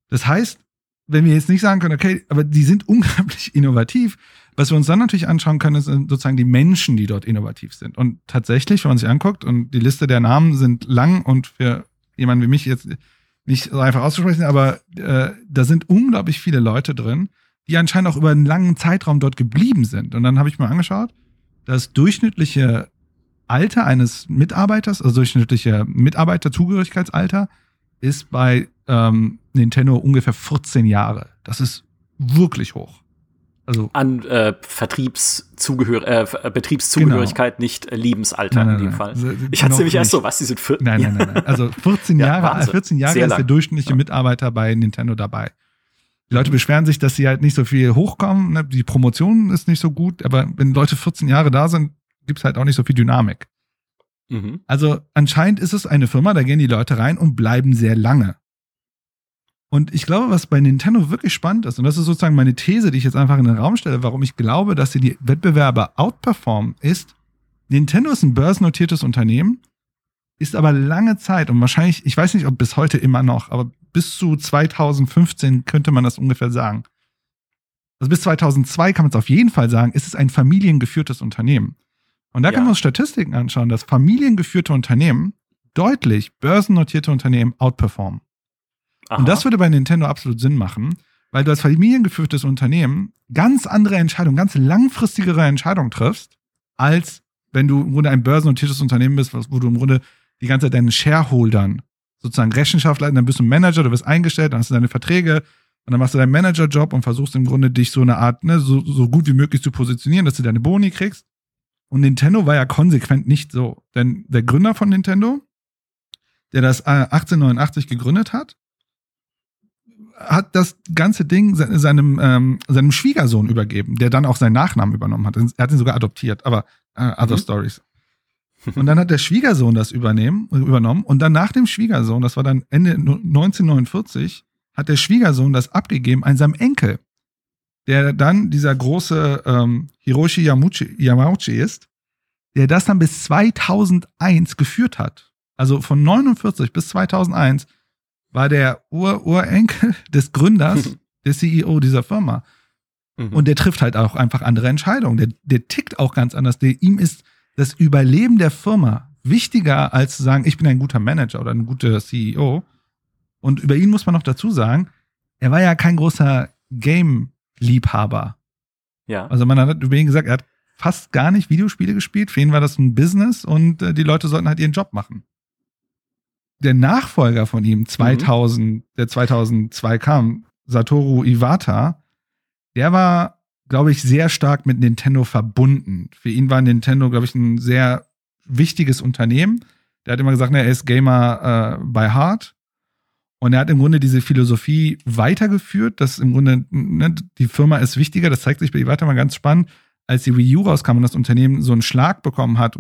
Das heißt, wenn wir jetzt nicht sagen können, okay, aber die sind unglaublich innovativ, was wir uns dann natürlich anschauen können, sind sozusagen die Menschen, die dort innovativ sind. Und tatsächlich, wenn man sich anguckt, und die Liste der Namen sind lang und für jemanden wie mich jetzt nicht so einfach auszusprechen, aber äh, da sind unglaublich viele Leute drin, die anscheinend auch über einen langen Zeitraum dort geblieben sind. Und dann habe ich mir angeschaut, das durchschnittliche Alter eines Mitarbeiters, also durchschnittliche Mitarbeiterzugehörigkeitsalter, ist bei ähm, Nintendo ungefähr 14 Jahre. Das ist wirklich hoch. Also an äh, Vertriebszugehör äh, äh, Betriebszugehörigkeit, genau. nicht äh, Lebensalter nein, nein, in dem Fall. Ich hatte nämlich erst so, was, die sind 14 Nein, nein, nein, nein. Also 14 ja, Jahre, Wahnsinn. 14 Jahre Sehr ist der durchschnittliche ja. Mitarbeiter bei Nintendo dabei. Die Leute beschweren sich, dass sie halt nicht so viel hochkommen. Ne? Die Promotion ist nicht so gut, aber wenn Leute 14 Jahre da sind, gibt es halt auch nicht so viel Dynamik. Mhm. Also anscheinend ist es eine Firma, da gehen die Leute rein und bleiben sehr lange. Und ich glaube, was bei Nintendo wirklich spannend ist, und das ist sozusagen meine These, die ich jetzt einfach in den Raum stelle, warum ich glaube, dass sie die Wettbewerber outperformen, ist, Nintendo ist ein börsennotiertes Unternehmen, ist aber lange Zeit und wahrscheinlich, ich weiß nicht, ob bis heute immer noch, aber bis zu 2015 könnte man das ungefähr sagen. Also bis 2002 kann man es auf jeden Fall sagen, ist es ein familiengeführtes Unternehmen. Und da ja. kann man uns Statistiken anschauen, dass familiengeführte Unternehmen deutlich börsennotierte Unternehmen outperformen. Aha. Und das würde bei Nintendo absolut Sinn machen, weil du als familiengeführtes Unternehmen ganz andere Entscheidungen, ganz langfristigere Entscheidungen triffst, als wenn du im Grunde ein börsennotiertes Unternehmen bist, wo du im Grunde die ganze Zeit deinen Shareholdern sozusagen Rechenschaft leiten, dann bist du Manager, du wirst eingestellt, dann hast du deine Verträge und dann machst du deinen Managerjob und versuchst im Grunde dich so eine Art, ne, so, so gut wie möglich zu positionieren, dass du deine Boni kriegst. Und Nintendo war ja konsequent nicht so. Denn der Gründer von Nintendo, der das 1889 äh, gegründet hat, hat das ganze Ding seinem, ähm, seinem Schwiegersohn übergeben, der dann auch seinen Nachnamen übernommen hat. Er hat ihn sogar adoptiert, aber äh, other mhm. stories. Und dann hat der Schwiegersohn das übernehmen, übernommen und dann nach dem Schwiegersohn, das war dann Ende 1949, hat der Schwiegersohn das abgegeben an seinem Enkel, der dann dieser große ähm, Hiroshi Yamauchi, Yamauchi ist, der das dann bis 2001 geführt hat. Also von 49 bis 2001 war der Ur-Urenkel des Gründers, der CEO dieser Firma. Mhm. Und der trifft halt auch einfach andere Entscheidungen. Der, der tickt auch ganz anders. Der, ihm ist das Überleben der Firma wichtiger, als zu sagen, ich bin ein guter Manager oder ein guter CEO. Und über ihn muss man noch dazu sagen, er war ja kein großer Game-Liebhaber. Ja. Also man hat über ihn gesagt, er hat fast gar nicht Videospiele gespielt. Für ihn war das ein Business und äh, die Leute sollten halt ihren Job machen der Nachfolger von ihm, 2000, mhm. der 2002 kam, Satoru Iwata, der war, glaube ich, sehr stark mit Nintendo verbunden. Für ihn war Nintendo, glaube ich, ein sehr wichtiges Unternehmen. Der hat immer gesagt, er ist Gamer äh, by Heart. Und er hat im Grunde diese Philosophie weitergeführt, dass im Grunde ne, die Firma ist wichtiger. Das zeigt sich bei Iwata mal ganz spannend als die Wii U rauskam und das Unternehmen so einen Schlag bekommen hat,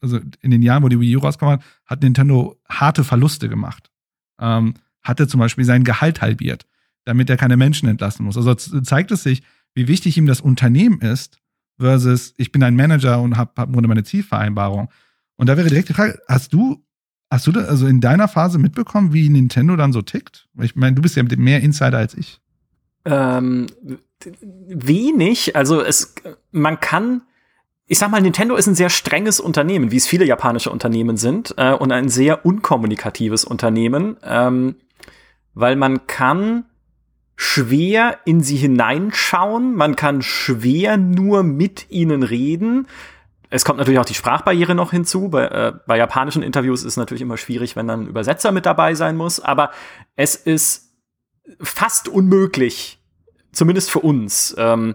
also in den Jahren, wo die Wii U rauskam, hat Nintendo harte Verluste gemacht. Ähm, hatte zum Beispiel sein Gehalt halbiert, damit er keine Menschen entlassen muss. Also zeigt es sich, wie wichtig ihm das Unternehmen ist, versus ich bin ein Manager und habe hab Grunde meine Zielvereinbarung. Und da wäre direkt die Frage, hast du, hast du also in deiner Phase mitbekommen, wie Nintendo dann so tickt? Ich meine, du bist ja mehr Insider als ich. Ähm, wenig, also es, man kann, ich sag mal, Nintendo ist ein sehr strenges Unternehmen, wie es viele japanische Unternehmen sind, äh, und ein sehr unkommunikatives Unternehmen, ähm, weil man kann schwer in sie hineinschauen, man kann schwer nur mit ihnen reden. Es kommt natürlich auch die Sprachbarriere noch hinzu. Bei, äh, bei japanischen Interviews ist es natürlich immer schwierig, wenn dann ein Übersetzer mit dabei sein muss. Aber es ist fast unmöglich, zumindest für uns, ähm,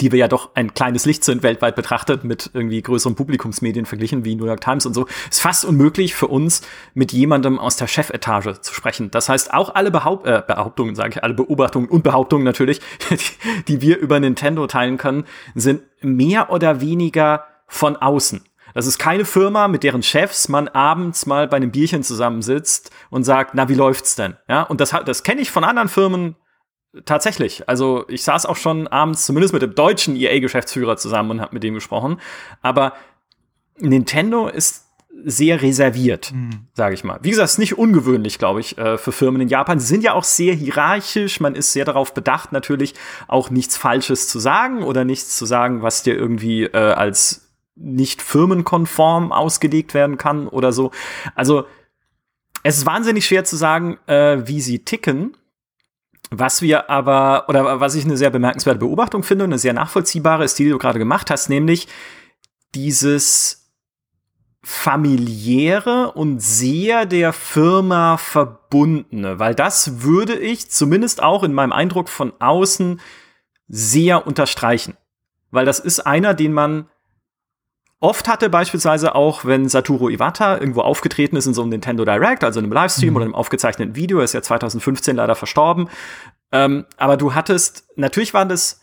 die wir ja doch ein kleines Licht sind, weltweit betrachtet, mit irgendwie größeren Publikumsmedien verglichen wie New York Times und so, ist fast unmöglich für uns, mit jemandem aus der Chefetage zu sprechen. Das heißt, auch alle Behaupt äh, Behauptungen, sage ich, alle Beobachtungen und Behauptungen natürlich, die, die wir über Nintendo teilen können, sind mehr oder weniger von außen. Das ist keine Firma, mit deren Chefs man abends mal bei einem Bierchen zusammensitzt und sagt, na, wie läuft's denn? Ja, und das, das kenne ich von anderen Firmen tatsächlich. Also ich saß auch schon abends zumindest mit dem deutschen EA-Geschäftsführer zusammen und habe mit dem gesprochen. Aber Nintendo ist sehr reserviert, mhm. sage ich mal. Wie gesagt, ist nicht ungewöhnlich, glaube ich, äh, für Firmen in Japan. Sie sind ja auch sehr hierarchisch. Man ist sehr darauf bedacht, natürlich auch nichts Falsches zu sagen oder nichts zu sagen, was dir irgendwie äh, als nicht firmenkonform ausgelegt werden kann oder so. Also es ist wahnsinnig schwer zu sagen, äh, wie sie ticken. Was wir aber, oder was ich eine sehr bemerkenswerte Beobachtung finde, eine sehr nachvollziehbare ist, die du gerade gemacht hast, nämlich dieses familiäre und sehr der Firma verbundene, weil das würde ich zumindest auch in meinem Eindruck von außen sehr unterstreichen. Weil das ist einer, den man oft hatte beispielsweise auch, wenn Satoru Iwata irgendwo aufgetreten ist in so einem Nintendo Direct, also in einem Livestream mhm. oder einem aufgezeichneten Video, ist ja 2015 leider verstorben. Ähm, aber du hattest, natürlich waren das,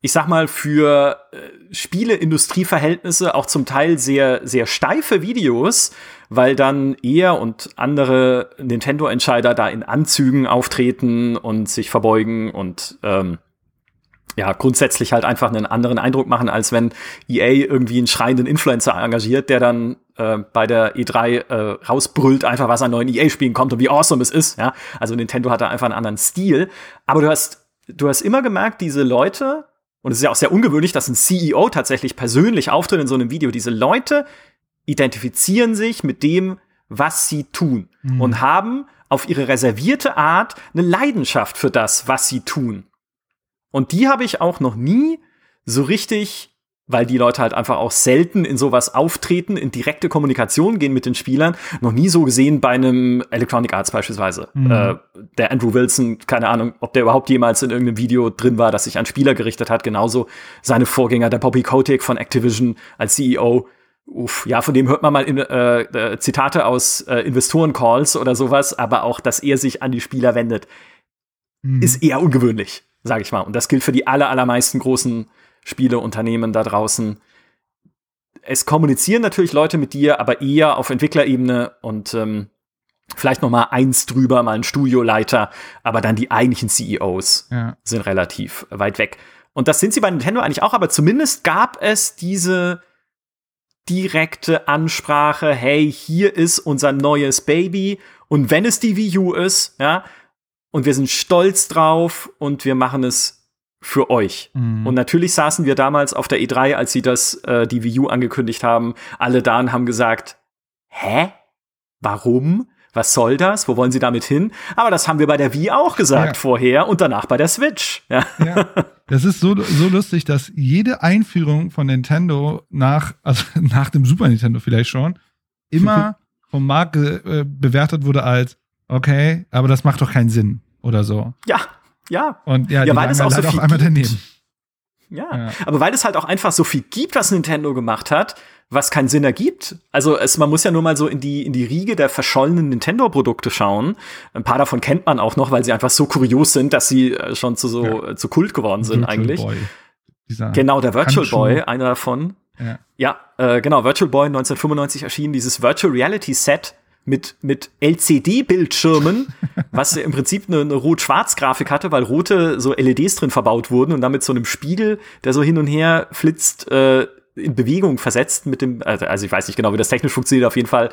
ich sag mal, für äh, Spieleindustrieverhältnisse auch zum Teil sehr, sehr steife Videos, weil dann er und andere Nintendo-Entscheider da in Anzügen auftreten und sich verbeugen und ähm, ja, grundsätzlich halt einfach einen anderen Eindruck machen, als wenn EA irgendwie einen schreienden Influencer engagiert, der dann äh, bei der E3 äh, rausbrüllt, einfach was an neuen EA-Spielen kommt und wie awesome es ist. Ja, also Nintendo hat da einfach einen anderen Stil. Aber du hast, du hast immer gemerkt, diese Leute, und es ist ja auch sehr ungewöhnlich, dass ein CEO tatsächlich persönlich auftritt in so einem Video. Diese Leute identifizieren sich mit dem, was sie tun mhm. und haben auf ihre reservierte Art eine Leidenschaft für das, was sie tun. Und die habe ich auch noch nie so richtig, weil die Leute halt einfach auch selten in sowas auftreten, in direkte Kommunikation gehen mit den Spielern, noch nie so gesehen bei einem Electronic Arts beispielsweise. Mhm. Äh, der Andrew Wilson, keine Ahnung, ob der überhaupt jemals in irgendeinem Video drin war, das sich an Spieler gerichtet hat. Genauso seine Vorgänger, der Bobby Kotick von Activision als CEO. Uff, ja, von dem hört man mal in, äh, äh, Zitate aus äh, Investoren-Calls oder sowas, aber auch, dass er sich an die Spieler wendet, mhm. ist eher ungewöhnlich sage ich mal. Und das gilt für die aller, allermeisten großen Spieleunternehmen da draußen. Es kommunizieren natürlich Leute mit dir, aber eher auf Entwicklerebene und ähm, vielleicht noch mal eins drüber, mal ein Studioleiter, aber dann die eigentlichen CEOs ja. sind relativ weit weg. Und das sind sie bei Nintendo eigentlich auch, aber zumindest gab es diese direkte Ansprache, hey, hier ist unser neues Baby und wenn es die Wii U ist, ja, und wir sind stolz drauf und wir machen es für euch. Mhm. Und natürlich saßen wir damals auf der E3, als sie das äh, die Wii U angekündigt haben, alle da und haben gesagt, hä? Warum? Was soll das? Wo wollen sie damit hin? Aber das haben wir bei der Wii auch gesagt ja. vorher und danach bei der Switch. Ja. ja. Das ist so, so lustig, dass jede Einführung von Nintendo nach, also nach dem Super Nintendo vielleicht schon, immer vom Markt äh, bewertet wurde als, okay, aber das macht doch keinen Sinn oder so. Ja, ja. Und ja, ja weil es auch so viel auch einmal daneben. Ja. ja, aber weil es halt auch einfach so viel gibt, was Nintendo gemacht hat, was keinen Sinn ergibt. Also es, man muss ja nur mal so in die, in die Riege der verschollenen Nintendo-Produkte schauen. Ein paar davon kennt man auch noch, weil sie einfach so kurios sind, dass sie äh, schon zu so ja. zu Kult geworden sind Virtual eigentlich. Boy. Genau, der Virtual Handschuh. Boy, einer davon. Ja, ja äh, genau, Virtual Boy 1995 erschienen, dieses Virtual Reality Set mit, mit LCD-Bildschirmen, was im Prinzip eine, eine Rot-Schwarz-Grafik hatte, weil rote so LEDs drin verbaut wurden und damit so einem Spiegel, der so hin und her flitzt, äh, in Bewegung versetzt mit dem, also, also ich weiß nicht genau, wie das technisch funktioniert, auf jeden Fall.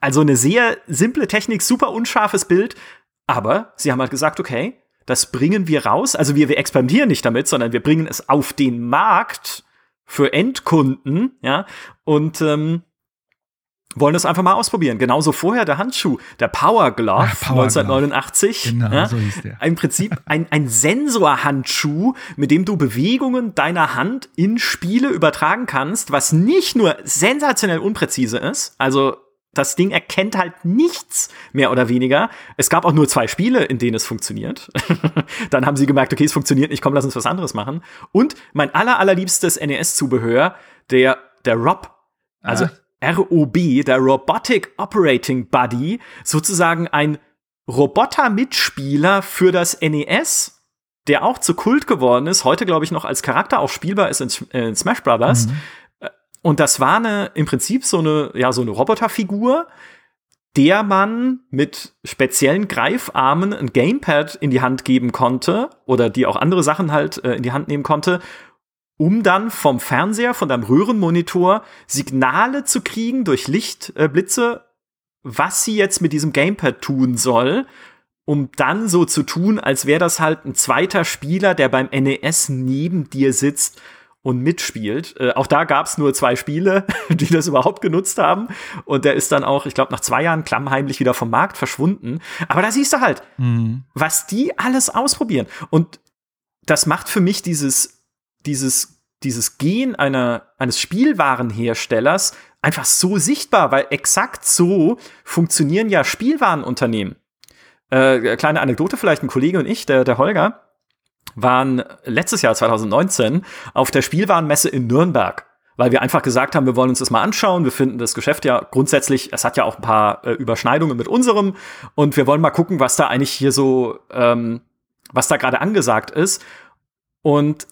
Also eine sehr simple Technik, super unscharfes Bild, aber sie haben halt gesagt, okay, das bringen wir raus. Also wir, wir expandieren nicht damit, sondern wir bringen es auf den Markt für Endkunden, ja, und ähm, wollen das einfach mal ausprobieren. Genauso vorher der Handschuh, der Power Glove Ach, Power 1989. Glove. Genau, ja, so hieß der. Im Prinzip ein, ein Sensorhandschuh, mit dem du Bewegungen deiner Hand in Spiele übertragen kannst, was nicht nur sensationell unpräzise ist, also das Ding erkennt halt nichts, mehr oder weniger. Es gab auch nur zwei Spiele, in denen es funktioniert. Dann haben sie gemerkt, okay, es funktioniert nicht, komm, lass uns was anderes machen. Und mein aller, allerliebstes NES-Zubehör, der, der Rob, also ah. ROB, der Robotic Operating Buddy, sozusagen ein Roboter-Mitspieler für das NES, der auch zu Kult geworden ist, heute glaube ich noch als Charakter auch spielbar ist in, in Smash Brothers. Mhm und das war eine, im Prinzip so eine, ja, so eine Roboterfigur, der man mit speziellen Greifarmen ein Gamepad in die Hand geben konnte oder die auch andere Sachen halt äh, in die Hand nehmen konnte, um dann vom Fernseher, von deinem Röhrenmonitor Signale zu kriegen durch Lichtblitze, äh, was sie jetzt mit diesem Gamepad tun soll, um dann so zu tun, als wäre das halt ein zweiter Spieler, der beim NES neben dir sitzt und mitspielt. Äh, auch da gab es nur zwei Spiele, die das überhaupt genutzt haben. Und der ist dann auch, ich glaube, nach zwei Jahren klammheimlich wieder vom Markt verschwunden. Aber da siehst du halt, mhm. was die alles ausprobieren. Und das macht für mich dieses, dieses, dieses Gehen einer, eines Spielwarenherstellers einfach so sichtbar, weil exakt so funktionieren ja Spielwarenunternehmen. Äh, kleine Anekdote vielleicht, ein Kollege und ich, der, der Holger, waren letztes Jahr 2019 auf der Spielwarenmesse in Nürnberg weil wir einfach gesagt haben, wir wollen uns das mal anschauen. Wir finden das Geschäft ja grundsätzlich, es hat ja auch ein paar äh, Überschneidungen mit unserem und wir wollen mal gucken, was da eigentlich hier so, ähm, was da gerade angesagt ist. Und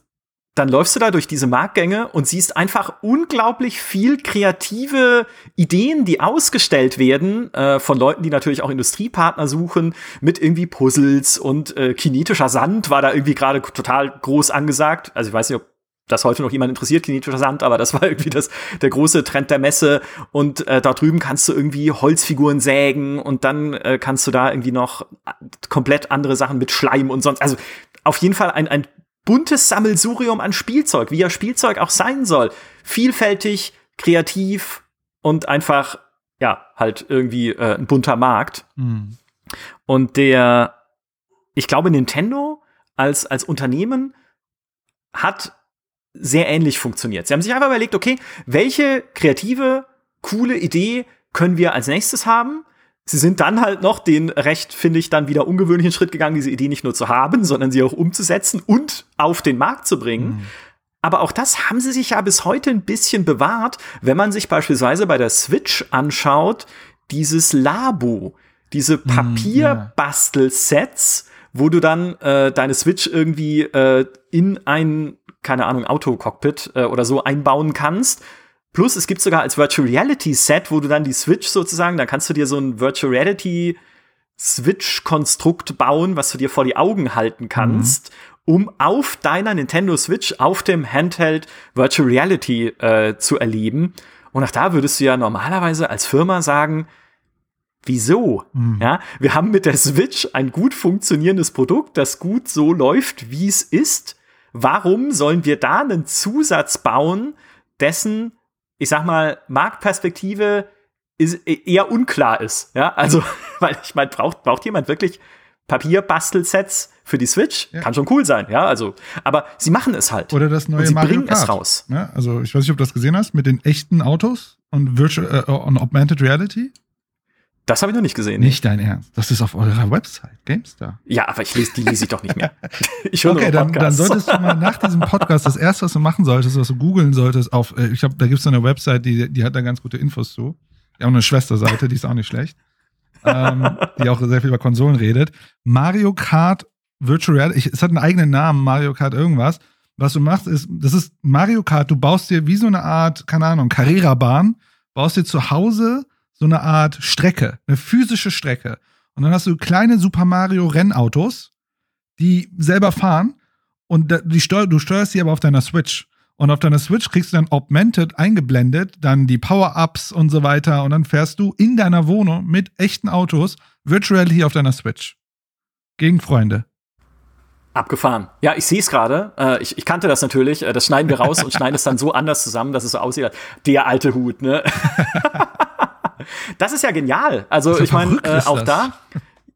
dann läufst du da durch diese Marktgänge und siehst einfach unglaublich viel kreative Ideen, die ausgestellt werden äh, von Leuten, die natürlich auch Industriepartner suchen, mit irgendwie Puzzles und äh, kinetischer Sand war da irgendwie gerade total groß angesagt. Also ich weiß nicht, ob das heute noch jemand interessiert, kinetischer Sand, aber das war irgendwie das, der große Trend der Messe. Und äh, da drüben kannst du irgendwie Holzfiguren sägen und dann äh, kannst du da irgendwie noch komplett andere Sachen mit Schleim und sonst. Also auf jeden Fall ein, ein buntes Sammelsurium an Spielzeug, wie ja Spielzeug auch sein soll. Vielfältig, kreativ und einfach, ja, halt irgendwie äh, ein bunter Markt. Mhm. Und der, ich glaube, Nintendo als, als Unternehmen hat sehr ähnlich funktioniert. Sie haben sich einfach überlegt, okay, welche kreative, coole Idee können wir als nächstes haben? Sie sind dann halt noch den recht, finde ich, dann wieder ungewöhnlichen Schritt gegangen, diese Idee nicht nur zu haben, sondern sie auch umzusetzen und auf den Markt zu bringen. Mhm. Aber auch das haben sie sich ja bis heute ein bisschen bewahrt, wenn man sich beispielsweise bei der Switch anschaut, dieses Labo, diese mhm, Papierbastelsets, wo du dann äh, deine Switch irgendwie äh, in ein, keine Ahnung, Autocockpit äh, oder so einbauen kannst Plus, es gibt sogar als Virtual Reality Set, wo du dann die Switch sozusagen, da kannst du dir so ein Virtual Reality Switch-Konstrukt bauen, was du dir vor die Augen halten kannst, mhm. um auf deiner Nintendo Switch auf dem Handheld Virtual Reality äh, zu erleben. Und auch da würdest du ja normalerweise als Firma sagen, Wieso? Mhm. Ja, wir haben mit der Switch ein gut funktionierendes Produkt, das gut so läuft, wie es ist. Warum sollen wir da einen Zusatz bauen, dessen ich sag mal, Marktperspektive ist, e-, eher unklar ist. Ja, also, weil ich meine, braucht, braucht jemand wirklich Papierbastelsets für die Switch? Ja. Kann schon cool sein, ja, also, aber sie machen es halt. Oder das neue und sie Mario bringen Kart. es raus. Ja, also, ich weiß nicht, ob du das gesehen hast, mit den echten Autos und Virtual, äh, und Augmented Reality. Das habe ich noch nicht gesehen. Nicht dein Ernst. Das ist auf eurer Website, GameStar. Ja, aber ich lese, die lese ich doch nicht mehr. Ich höre okay, dann, dann solltest du mal nach diesem Podcast das erste, was du machen solltest, was du googeln solltest, auf, äh, ich glaube, da gibt es eine Website, die, die hat da ganz gute Infos zu. Die auch eine Schwesterseite, die ist auch nicht schlecht. ähm, die auch sehr viel über Konsolen redet. Mario Kart Virtual Reality, es hat einen eigenen Namen, Mario Kart irgendwas. Was du machst, ist, das ist Mario Kart, du baust dir wie so eine Art, keine Ahnung, Carrera-Bahn, baust dir zu Hause so eine Art Strecke, eine physische Strecke. Und dann hast du kleine Super Mario Rennautos, die selber fahren und die steuer, du steuerst sie aber auf deiner Switch. Und auf deiner Switch kriegst du dann Augmented eingeblendet, dann die Power-Ups und so weiter. Und dann fährst du in deiner Wohnung mit echten Autos virtuell hier auf deiner Switch. Gegen Freunde. Abgefahren. Ja, ich sehe es gerade. Äh, ich, ich, kannte das natürlich. Äh, das schneiden wir raus und schneiden es dann so anders zusammen, dass es so aussieht. Der alte Hut, ne? das ist ja genial. Also, so ich meine, äh, auch da.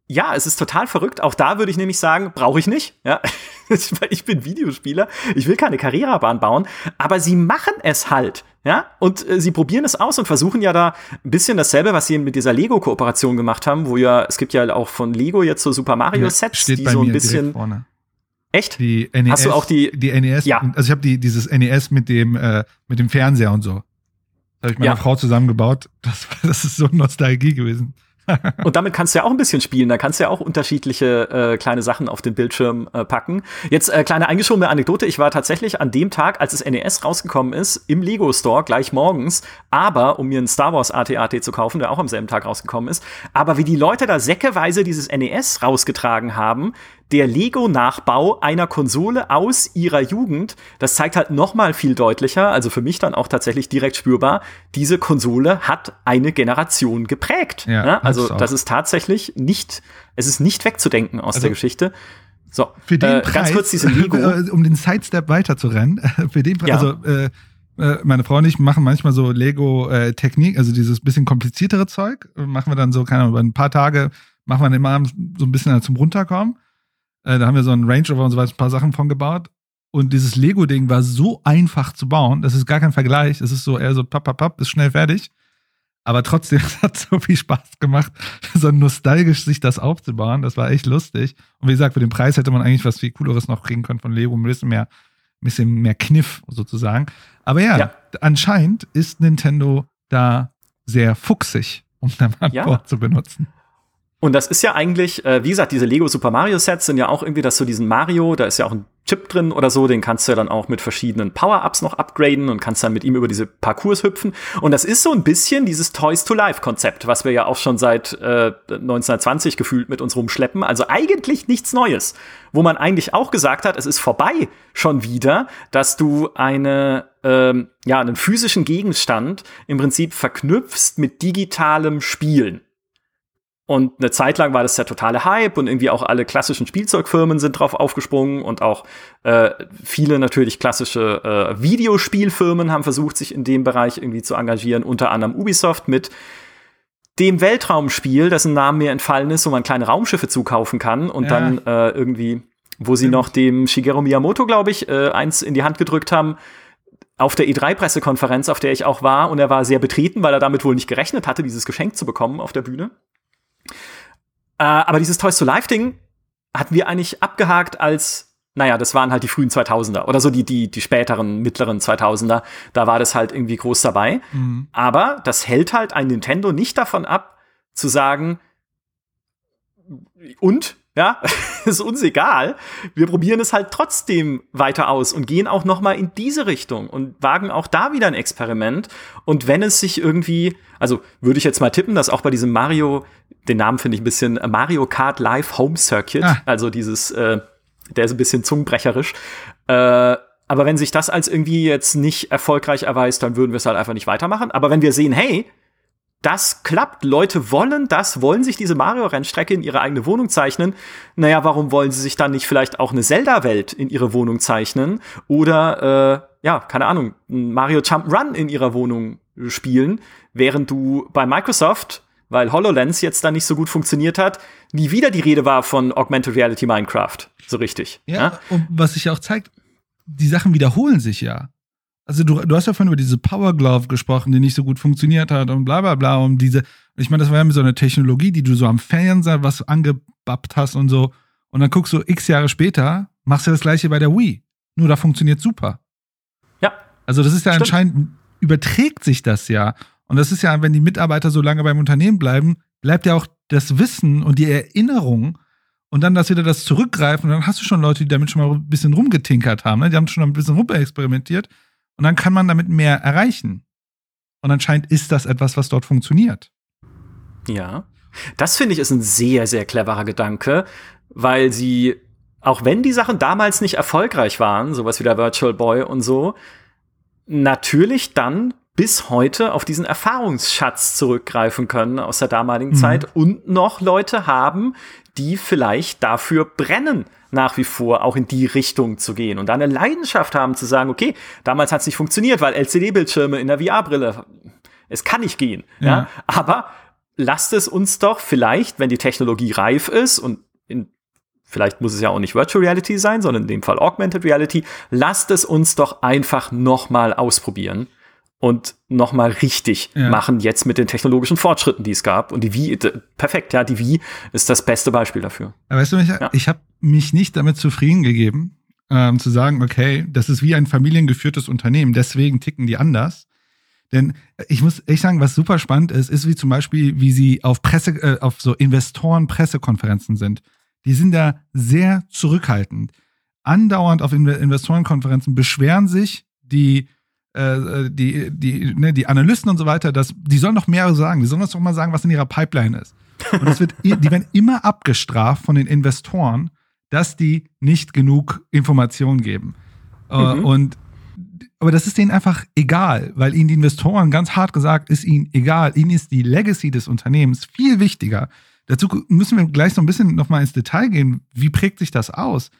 Ja, es ist total verrückt. Auch da würde ich nämlich sagen, brauche ich nicht. Ja, ich bin Videospieler, ich will keine Karrierebahn bauen, aber sie machen es halt. Ja, und äh, sie probieren es aus und versuchen ja da ein bisschen dasselbe, was sie mit dieser Lego-Kooperation gemacht haben, wo ja, es gibt ja auch von Lego jetzt so Super Mario-Sets, ja, die so ein bisschen. Echt? Die NES, Hast du auch die, die NES? Ja. Also ich habe die, dieses NES mit dem, äh, mit dem Fernseher und so. Das habe ich meiner ja. Frau zusammengebaut. Das, das ist so Nostalgie gewesen. Und damit kannst du ja auch ein bisschen spielen. Da kannst du ja auch unterschiedliche äh, kleine Sachen auf den Bildschirm äh, packen. Jetzt äh, kleine eingeschobene Anekdote. Ich war tatsächlich an dem Tag, als das NES rausgekommen ist, im Lego Store gleich morgens, aber um mir einen Star Wars AT-AT zu kaufen, der auch am selben Tag rausgekommen ist. Aber wie die Leute da säckeweise dieses NES rausgetragen haben, der Lego-Nachbau einer Konsole aus ihrer Jugend. Das zeigt halt noch mal viel deutlicher, also für mich dann auch tatsächlich direkt spürbar, diese Konsole hat eine Generation geprägt. Ja, ja, also das ist tatsächlich nicht, es ist nicht wegzudenken aus also, der Geschichte. So, für den äh, Preis, ganz kurz diese Lego. um den Sidestep weiterzurennen, für den Preis, ja. also äh, äh, meine Frau und ich machen manchmal so Lego-Technik, also dieses bisschen kompliziertere Zeug, machen wir dann so, keine Ahnung, über ein paar Tage machen wir immer so ein bisschen zum Runterkommen. Äh, da haben wir so einen Range Rover und so weiter, ein paar Sachen von gebaut. Und dieses Lego-Ding war so einfach zu bauen, das ist gar kein Vergleich. Es ist so eher so papp, papp, papp, ist schnell fertig. Aber trotzdem, es hat so viel Spaß gemacht, so nostalgisch sich das aufzubauen. Das war echt lustig. Und wie gesagt, für den Preis hätte man eigentlich was viel Cooleres noch kriegen können von Lego. Ein bisschen mehr, ein bisschen mehr Kniff sozusagen. Aber ja, ja. anscheinend ist Nintendo da sehr fuchsig, um da mal ein ja. Wort zu benutzen. Und das ist ja eigentlich, äh, wie gesagt, diese Lego Super Mario Sets sind ja auch irgendwie, dass so diesen Mario, da ist ja auch ein Chip drin oder so, den kannst du ja dann auch mit verschiedenen Power-Ups noch upgraden und kannst dann mit ihm über diese Parcours hüpfen. Und das ist so ein bisschen dieses Toys to Life Konzept, was wir ja auch schon seit äh, 1920 gefühlt mit uns rumschleppen. Also eigentlich nichts Neues, wo man eigentlich auch gesagt hat, es ist vorbei schon wieder, dass du eine ähm, ja einen physischen Gegenstand im Prinzip verknüpfst mit digitalem Spielen. Und eine Zeit lang war das der totale Hype und irgendwie auch alle klassischen Spielzeugfirmen sind drauf aufgesprungen und auch äh, viele natürlich klassische äh, Videospielfirmen haben versucht, sich in dem Bereich irgendwie zu engagieren, unter anderem Ubisoft mit dem Weltraumspiel, dessen Namen mir entfallen ist, wo man kleine Raumschiffe zukaufen kann und ja. dann äh, irgendwie, wo sie noch dem Shigeru Miyamoto, glaube ich, äh, eins in die Hand gedrückt haben, auf der E3-Pressekonferenz, auf der ich auch war, und er war sehr betreten, weil er damit wohl nicht gerechnet hatte, dieses Geschenk zu bekommen auf der Bühne. Äh, aber dieses Toys to Life Ding hatten wir eigentlich abgehakt als, naja, das waren halt die frühen 2000er oder so die, die, die späteren, mittleren 2000er. Da war das halt irgendwie groß dabei. Mhm. Aber das hält halt ein Nintendo nicht davon ab, zu sagen, und ja, ist uns egal. Wir probieren es halt trotzdem weiter aus und gehen auch noch mal in diese Richtung und wagen auch da wieder ein Experiment. Und wenn es sich irgendwie, also würde ich jetzt mal tippen, dass auch bei diesem Mario, den Namen finde ich ein bisschen Mario Kart Live Home Circuit, ah. also dieses, äh, der ist ein bisschen zungenbrecherisch. Äh, aber wenn sich das als irgendwie jetzt nicht erfolgreich erweist, dann würden wir es halt einfach nicht weitermachen. Aber wenn wir sehen, hey, das klappt. Leute wollen das, wollen sich diese Mario-Rennstrecke in ihre eigene Wohnung zeichnen. Naja, warum wollen sie sich dann nicht vielleicht auch eine Zelda-Welt in ihre Wohnung zeichnen? Oder, äh, ja, keine Ahnung, ein Mario Jump'n'Run in ihrer Wohnung spielen, während du bei Microsoft weil HoloLens jetzt da nicht so gut funktioniert hat, nie wieder die Rede war von Augmented Reality Minecraft. So richtig. Ja, ja? und was sich auch zeigt, die Sachen wiederholen sich ja. Also du, du hast ja vorhin über diese Power Glove gesprochen, die nicht so gut funktioniert hat und bla bla bla. Und diese, ich meine, das war ja so eine Technologie, die du so am Fernseher was angebappt hast und so. Und dann guckst du x Jahre später, machst du das gleiche bei der Wii. Nur da funktioniert super. Ja. Also das ist ja Stimmt. anscheinend, überträgt sich das ja. Und das ist ja, wenn die Mitarbeiter so lange beim Unternehmen bleiben, bleibt ja auch das Wissen und die Erinnerung und dann, dass wieder das zurückgreifen, und dann hast du schon Leute, die damit schon mal ein bisschen rumgetinkert haben, ne? die haben schon ein bisschen rumexperimentiert und dann kann man damit mehr erreichen. Und anscheinend ist das etwas, was dort funktioniert. Ja. Das finde ich ist ein sehr, sehr cleverer Gedanke, weil sie, auch wenn die Sachen damals nicht erfolgreich waren, sowas wie der Virtual Boy und so, natürlich dann bis heute auf diesen Erfahrungsschatz zurückgreifen können aus der damaligen mhm. Zeit und noch Leute haben, die vielleicht dafür brennen, nach wie vor auch in die Richtung zu gehen und da eine Leidenschaft haben zu sagen, okay, damals hat es nicht funktioniert, weil LCD-Bildschirme in der VR-Brille, es kann nicht gehen. Ja. ja. Aber lasst es uns doch vielleicht, wenn die Technologie reif ist und in, vielleicht muss es ja auch nicht Virtual Reality sein, sondern in dem Fall Augmented Reality, lasst es uns doch einfach noch mal ausprobieren und noch mal richtig ja. machen jetzt mit den technologischen Fortschritten, die es gab und die Wii perfekt, ja, die Wii ist das beste Beispiel dafür. Aber weißt du, ich, ja. ich habe mich nicht damit zufrieden gegeben, ähm, zu sagen, okay, das ist wie ein familiengeführtes Unternehmen, deswegen ticken die anders, denn ich muss echt sagen, was super spannend ist, ist wie zum Beispiel, wie sie auf Presse, äh, auf so Investoren-Pressekonferenzen sind. Die sind da sehr zurückhaltend. Andauernd auf Investorenkonferenzen beschweren sich die, äh, die, die, ne, die Analysten und so weiter, dass die sollen noch mehr sagen. Die sollen uns doch mal sagen, was in ihrer Pipeline ist. Und es wird, die werden immer abgestraft von den Investoren, dass die nicht genug Informationen geben. Äh, mhm. Und aber das ist denen einfach egal, weil ihnen die Investoren ganz hart gesagt, ist ihnen egal. Ihnen ist die Legacy des Unternehmens viel wichtiger. Dazu müssen wir gleich so ein bisschen nochmal ins Detail gehen. Wie prägt sich das aus?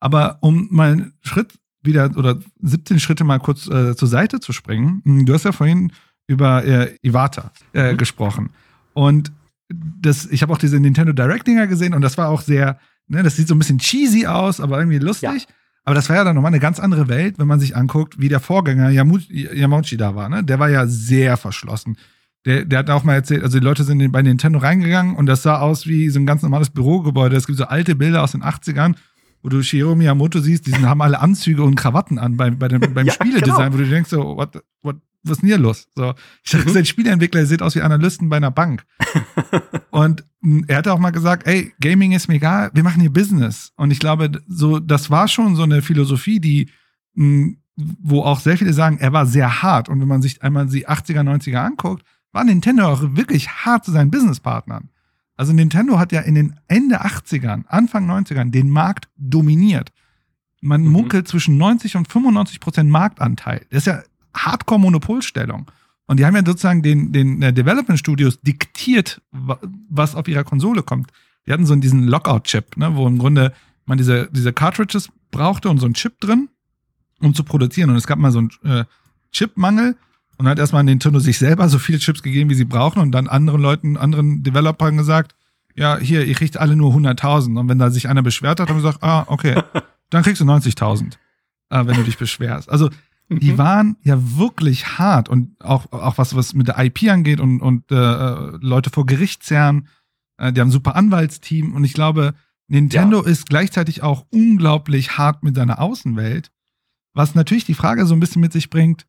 Aber um mal einen Schritt wieder oder 17 Schritte mal kurz äh, zur Seite zu springen. Hm, du hast ja vorhin über äh, Iwata äh, mhm. gesprochen. Und das, ich habe auch diese Nintendo Direct Dinger gesehen und das war auch sehr, ne, das sieht so ein bisschen cheesy aus, aber irgendwie lustig. Ja. Aber das war ja dann nochmal eine ganz andere Welt, wenn man sich anguckt, wie der Vorgänger Yamauchi da war. Ne? Der war ja sehr verschlossen. Der, der hat auch mal erzählt, also die Leute sind bei Nintendo reingegangen und das sah aus wie so ein ganz normales Bürogebäude. Es gibt so alte Bilder aus den 80ern, wo du Shigeru Miyamoto siehst, die haben alle Anzüge und Krawatten an bei, bei dem, beim ja, Spieledesign, genau. wo du denkst so, what, what, was ist denn hier los? So, ich dachte, mhm. Spieleentwickler, der sieht aus wie Analysten bei einer Bank. und er hatte auch mal gesagt, ey, Gaming ist mir egal, wir machen hier Business. Und ich glaube, so, das war schon so eine Philosophie, die, wo auch sehr viele sagen, er war sehr hart. Und wenn man sich einmal die 80er, 90er anguckt, war Nintendo auch wirklich hart zu seinen Businesspartnern. Also Nintendo hat ja in den Ende 80ern, Anfang 90ern den Markt dominiert. Man mhm. munkelt zwischen 90 und 95 Prozent Marktanteil. Das ist ja Hardcore-Monopolstellung. Und die haben ja sozusagen den, den äh, Development Studios diktiert, was auf ihrer Konsole kommt. Die hatten so diesen Lockout-Chip, ne, wo im Grunde man diese, diese Cartridges brauchte und so einen Chip drin, um zu produzieren. Und es gab mal so einen äh, Chipmangel und hat erstmal Nintendo sich selber so viele Chips gegeben, wie sie brauchen und dann anderen Leuten, anderen Developern gesagt, ja, hier, ihr kriegt alle nur 100.000. Und wenn da sich einer beschwert hat, haben wir gesagt, ah, okay, dann kriegst du 90.000, äh, wenn du dich beschwerst. Also die mhm. waren ja wirklich hart und auch, auch was, was mit der IP angeht und, und äh, Leute vor Gericht zerren. Äh, die haben ein super Anwaltsteam und ich glaube, Nintendo ja. ist gleichzeitig auch unglaublich hart mit seiner Außenwelt, was natürlich die Frage so ein bisschen mit sich bringt,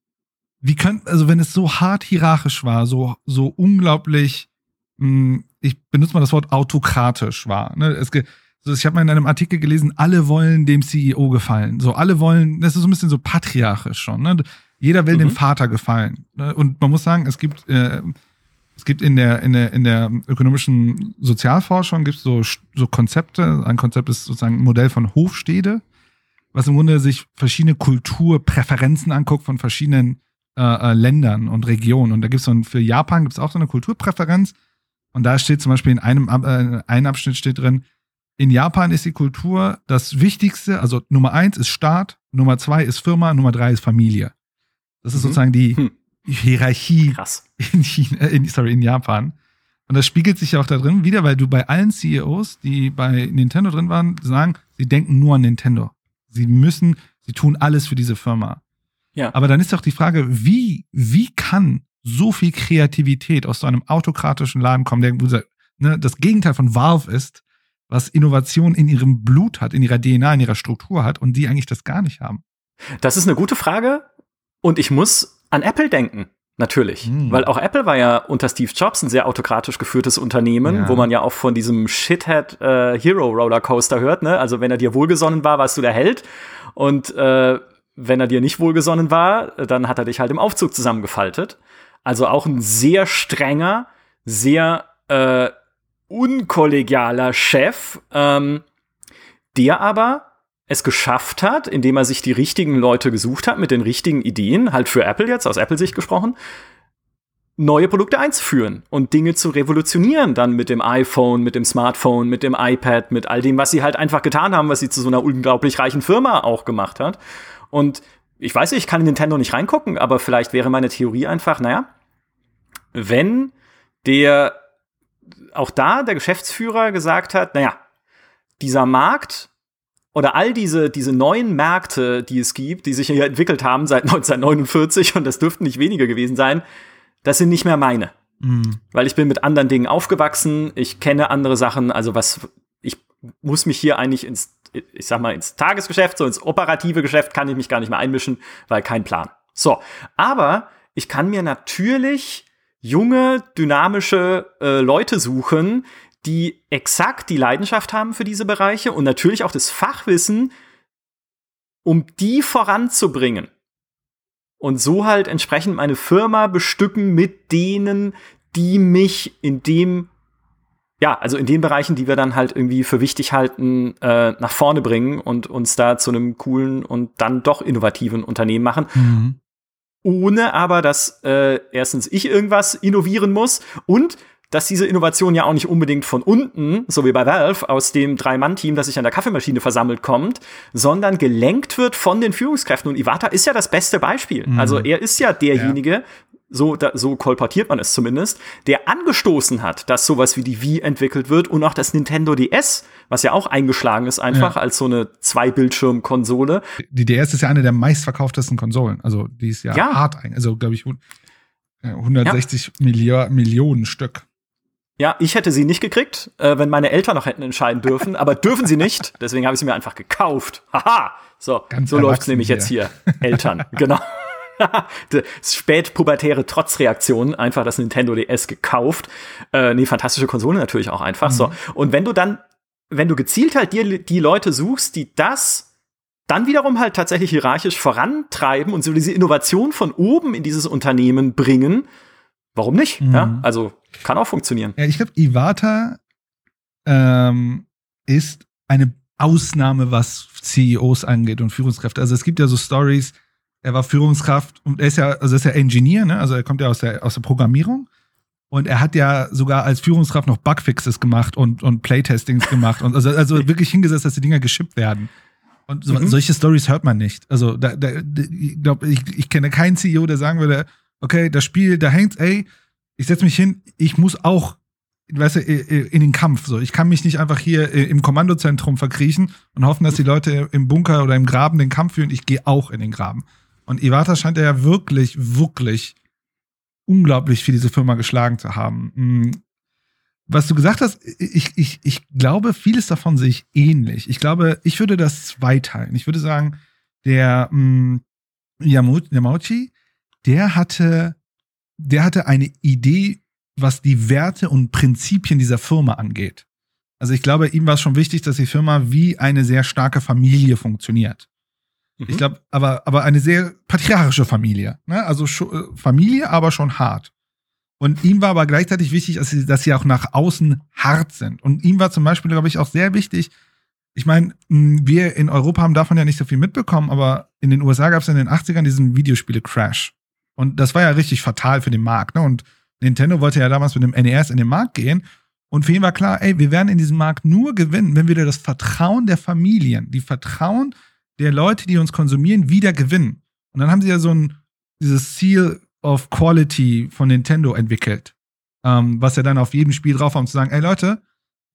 wie könnt, also wenn es so hart hierarchisch war, so, so unglaublich, mh, hm, ich benutze mal das Wort autokratisch war. Ne? Es, so, ich habe mal in einem Artikel gelesen, alle wollen dem CEO gefallen. So, alle wollen, das ist so ein bisschen so patriarchisch schon. Ne? Jeder will mhm. dem Vater gefallen. Ne? Und man muss sagen, es gibt, äh, es gibt in der, in der, in der ökonomischen Sozialforschung gibt es so, so Konzepte. Ein Konzept ist sozusagen ein Modell von Hofstede, was im Grunde sich verschiedene Kulturpräferenzen anguckt von verschiedenen äh, äh, Ländern und Regionen. Und da gibt es so ein, für Japan gibt es auch so eine Kulturpräferenz. Und da steht zum Beispiel in einem, äh, einem Abschnitt steht drin, in Japan ist die Kultur das Wichtigste, also Nummer eins ist Staat, Nummer zwei ist Firma, Nummer drei ist Familie. Das ist mhm. sozusagen die hm. Hierarchie Krass. In, China, äh, in, sorry, in Japan. Und das spiegelt sich ja auch da drin wieder, weil du bei allen CEOs, die bei Nintendo drin waren, sagen, sie denken nur an Nintendo. Sie müssen, sie tun alles für diese Firma. Ja. Aber dann ist doch die Frage, wie, wie kann so viel Kreativität aus so einem autokratischen Laden kommen, der ne, das Gegenteil von Valve ist, was Innovation in ihrem Blut hat, in ihrer DNA, in ihrer Struktur hat und die eigentlich das gar nicht haben? Das ist eine gute Frage und ich muss an Apple denken. Natürlich, hm. weil auch Apple war ja unter Steve Jobs ein sehr autokratisch geführtes Unternehmen, ja. wo man ja auch von diesem Shithead äh, Hero Rollercoaster hört. Ne? Also wenn er dir wohlgesonnen war, warst du der Held und äh, wenn er dir nicht wohlgesonnen war, dann hat er dich halt im Aufzug zusammengefaltet. Also auch ein sehr strenger, sehr äh, unkollegialer Chef, ähm, der aber es geschafft hat, indem er sich die richtigen Leute gesucht hat mit den richtigen Ideen, halt für Apple jetzt, aus Apple-Sicht gesprochen, neue Produkte einzuführen und Dinge zu revolutionieren, dann mit dem iPhone, mit dem Smartphone, mit dem iPad, mit all dem, was sie halt einfach getan haben, was sie zu so einer unglaublich reichen Firma auch gemacht hat. Und ich weiß nicht, ich kann in Nintendo nicht reingucken, aber vielleicht wäre meine Theorie einfach, naja, wenn der auch da der Geschäftsführer gesagt hat, naja, dieser Markt oder all diese, diese neuen Märkte, die es gibt, die sich hier entwickelt haben seit 1949, und das dürften nicht wenige gewesen sein, das sind nicht mehr meine. Mhm. Weil ich bin mit anderen Dingen aufgewachsen, ich kenne andere Sachen, also was, ich muss mich hier eigentlich ins, ich sag mal, ins Tagesgeschäft, so ins operative Geschäft kann ich mich gar nicht mehr einmischen, weil kein Plan. So, aber ich kann mir natürlich junge, dynamische äh, Leute suchen, die exakt die Leidenschaft haben für diese Bereiche und natürlich auch das Fachwissen, um die voranzubringen. Und so halt entsprechend meine Firma bestücken mit denen, die mich in dem, ja, also in den Bereichen, die wir dann halt irgendwie für wichtig halten, äh, nach vorne bringen und uns da zu einem coolen und dann doch innovativen Unternehmen machen. Mhm ohne aber, dass äh, erstens ich irgendwas innovieren muss und dass diese Innovation ja auch nicht unbedingt von unten, so wie bei Valve, aus dem Drei-Mann-Team, das sich an der Kaffeemaschine versammelt, kommt, sondern gelenkt wird von den Führungskräften. Und Iwata ist ja das beste Beispiel. Mhm. Also er ist ja derjenige, ja so, da, so kolportiert man es zumindest, der angestoßen hat, dass sowas wie die Wii entwickelt wird und auch das Nintendo DS, was ja auch eingeschlagen ist einfach ja. als so eine Zwei-Bildschirm-Konsole. Die DS ist ja eine der meistverkauftesten Konsolen. Also die ist ja, ja. hart, also glaube ich 160 ja. Milliard, Millionen Stück. Ja, ich hätte sie nicht gekriegt, äh, wenn meine Eltern noch hätten entscheiden dürfen, aber dürfen sie nicht. Deswegen habe ich sie mir einfach gekauft. Haha. So, Ganz so läuft's nämlich hier. jetzt hier. Eltern, genau. Spätpubertäre Trotzreaktion, einfach das Nintendo DS gekauft. Äh, nee, fantastische Konsole natürlich auch einfach. Mhm. So. Und wenn du dann, wenn du gezielt halt dir die Leute suchst, die das dann wiederum halt tatsächlich hierarchisch vorantreiben und so diese Innovation von oben in dieses Unternehmen bringen, warum nicht? Mhm. Ja, also kann auch funktionieren. Ja, ich glaube, Iwata ähm, ist eine Ausnahme, was CEOs angeht und Führungskräfte. Also es gibt ja so Stories, er war Führungskraft und er ist ja, also ist ja Engineer, ne? Also er kommt ja aus der, aus der Programmierung. Und er hat ja sogar als Führungskraft noch Bugfixes gemacht und, und Playtestings gemacht und also, also wirklich hingesetzt, dass die Dinger geschippt werden. Und so, mhm. solche Stories hört man nicht. Also da, da, ich glaube, ich, ich kenne keinen CEO, der sagen würde, okay, das Spiel, da hängt, ey, ich setze mich hin, ich muss auch, weißt du, in den Kampf. So, ich kann mich nicht einfach hier im Kommandozentrum verkriechen und hoffen, dass die Leute im Bunker oder im Graben den Kampf führen. Ich gehe auch in den Graben. Und Iwata scheint ja wirklich, wirklich unglaublich für diese Firma geschlagen zu haben. Hm. Was du gesagt hast, ich, ich, ich glaube, vieles davon sehe ich ähnlich. Ich glaube, ich würde das zweiteilen. Ich würde sagen, der mh, hm, Yamauchi, der hatte, der hatte eine Idee, was die Werte und Prinzipien dieser Firma angeht. Also ich glaube, ihm war es schon wichtig, dass die Firma wie eine sehr starke Familie funktioniert. Mhm. Ich glaube, aber, aber eine sehr patriarchische Familie. Ne? Also äh, Familie, aber schon hart. Und ihm war aber gleichzeitig wichtig, dass sie, dass sie auch nach außen hart sind. Und ihm war zum Beispiel, glaube ich, auch sehr wichtig, ich meine, wir in Europa haben davon ja nicht so viel mitbekommen, aber in den USA gab es in den 80ern diesen Videospiele-Crash. Und das war ja richtig fatal für den Markt. Ne? Und Nintendo wollte ja damals mit dem NES in den Markt gehen. Und für ihn war klar, ey, wir werden in diesem Markt nur gewinnen, wenn wir das Vertrauen der Familien, die Vertrauen der Leute, die uns konsumieren, wieder gewinnen. Und dann haben sie ja so ein, dieses Seal of Quality von Nintendo entwickelt, ähm, was ja dann auf jedem Spiel drauf war, um zu sagen, ey Leute,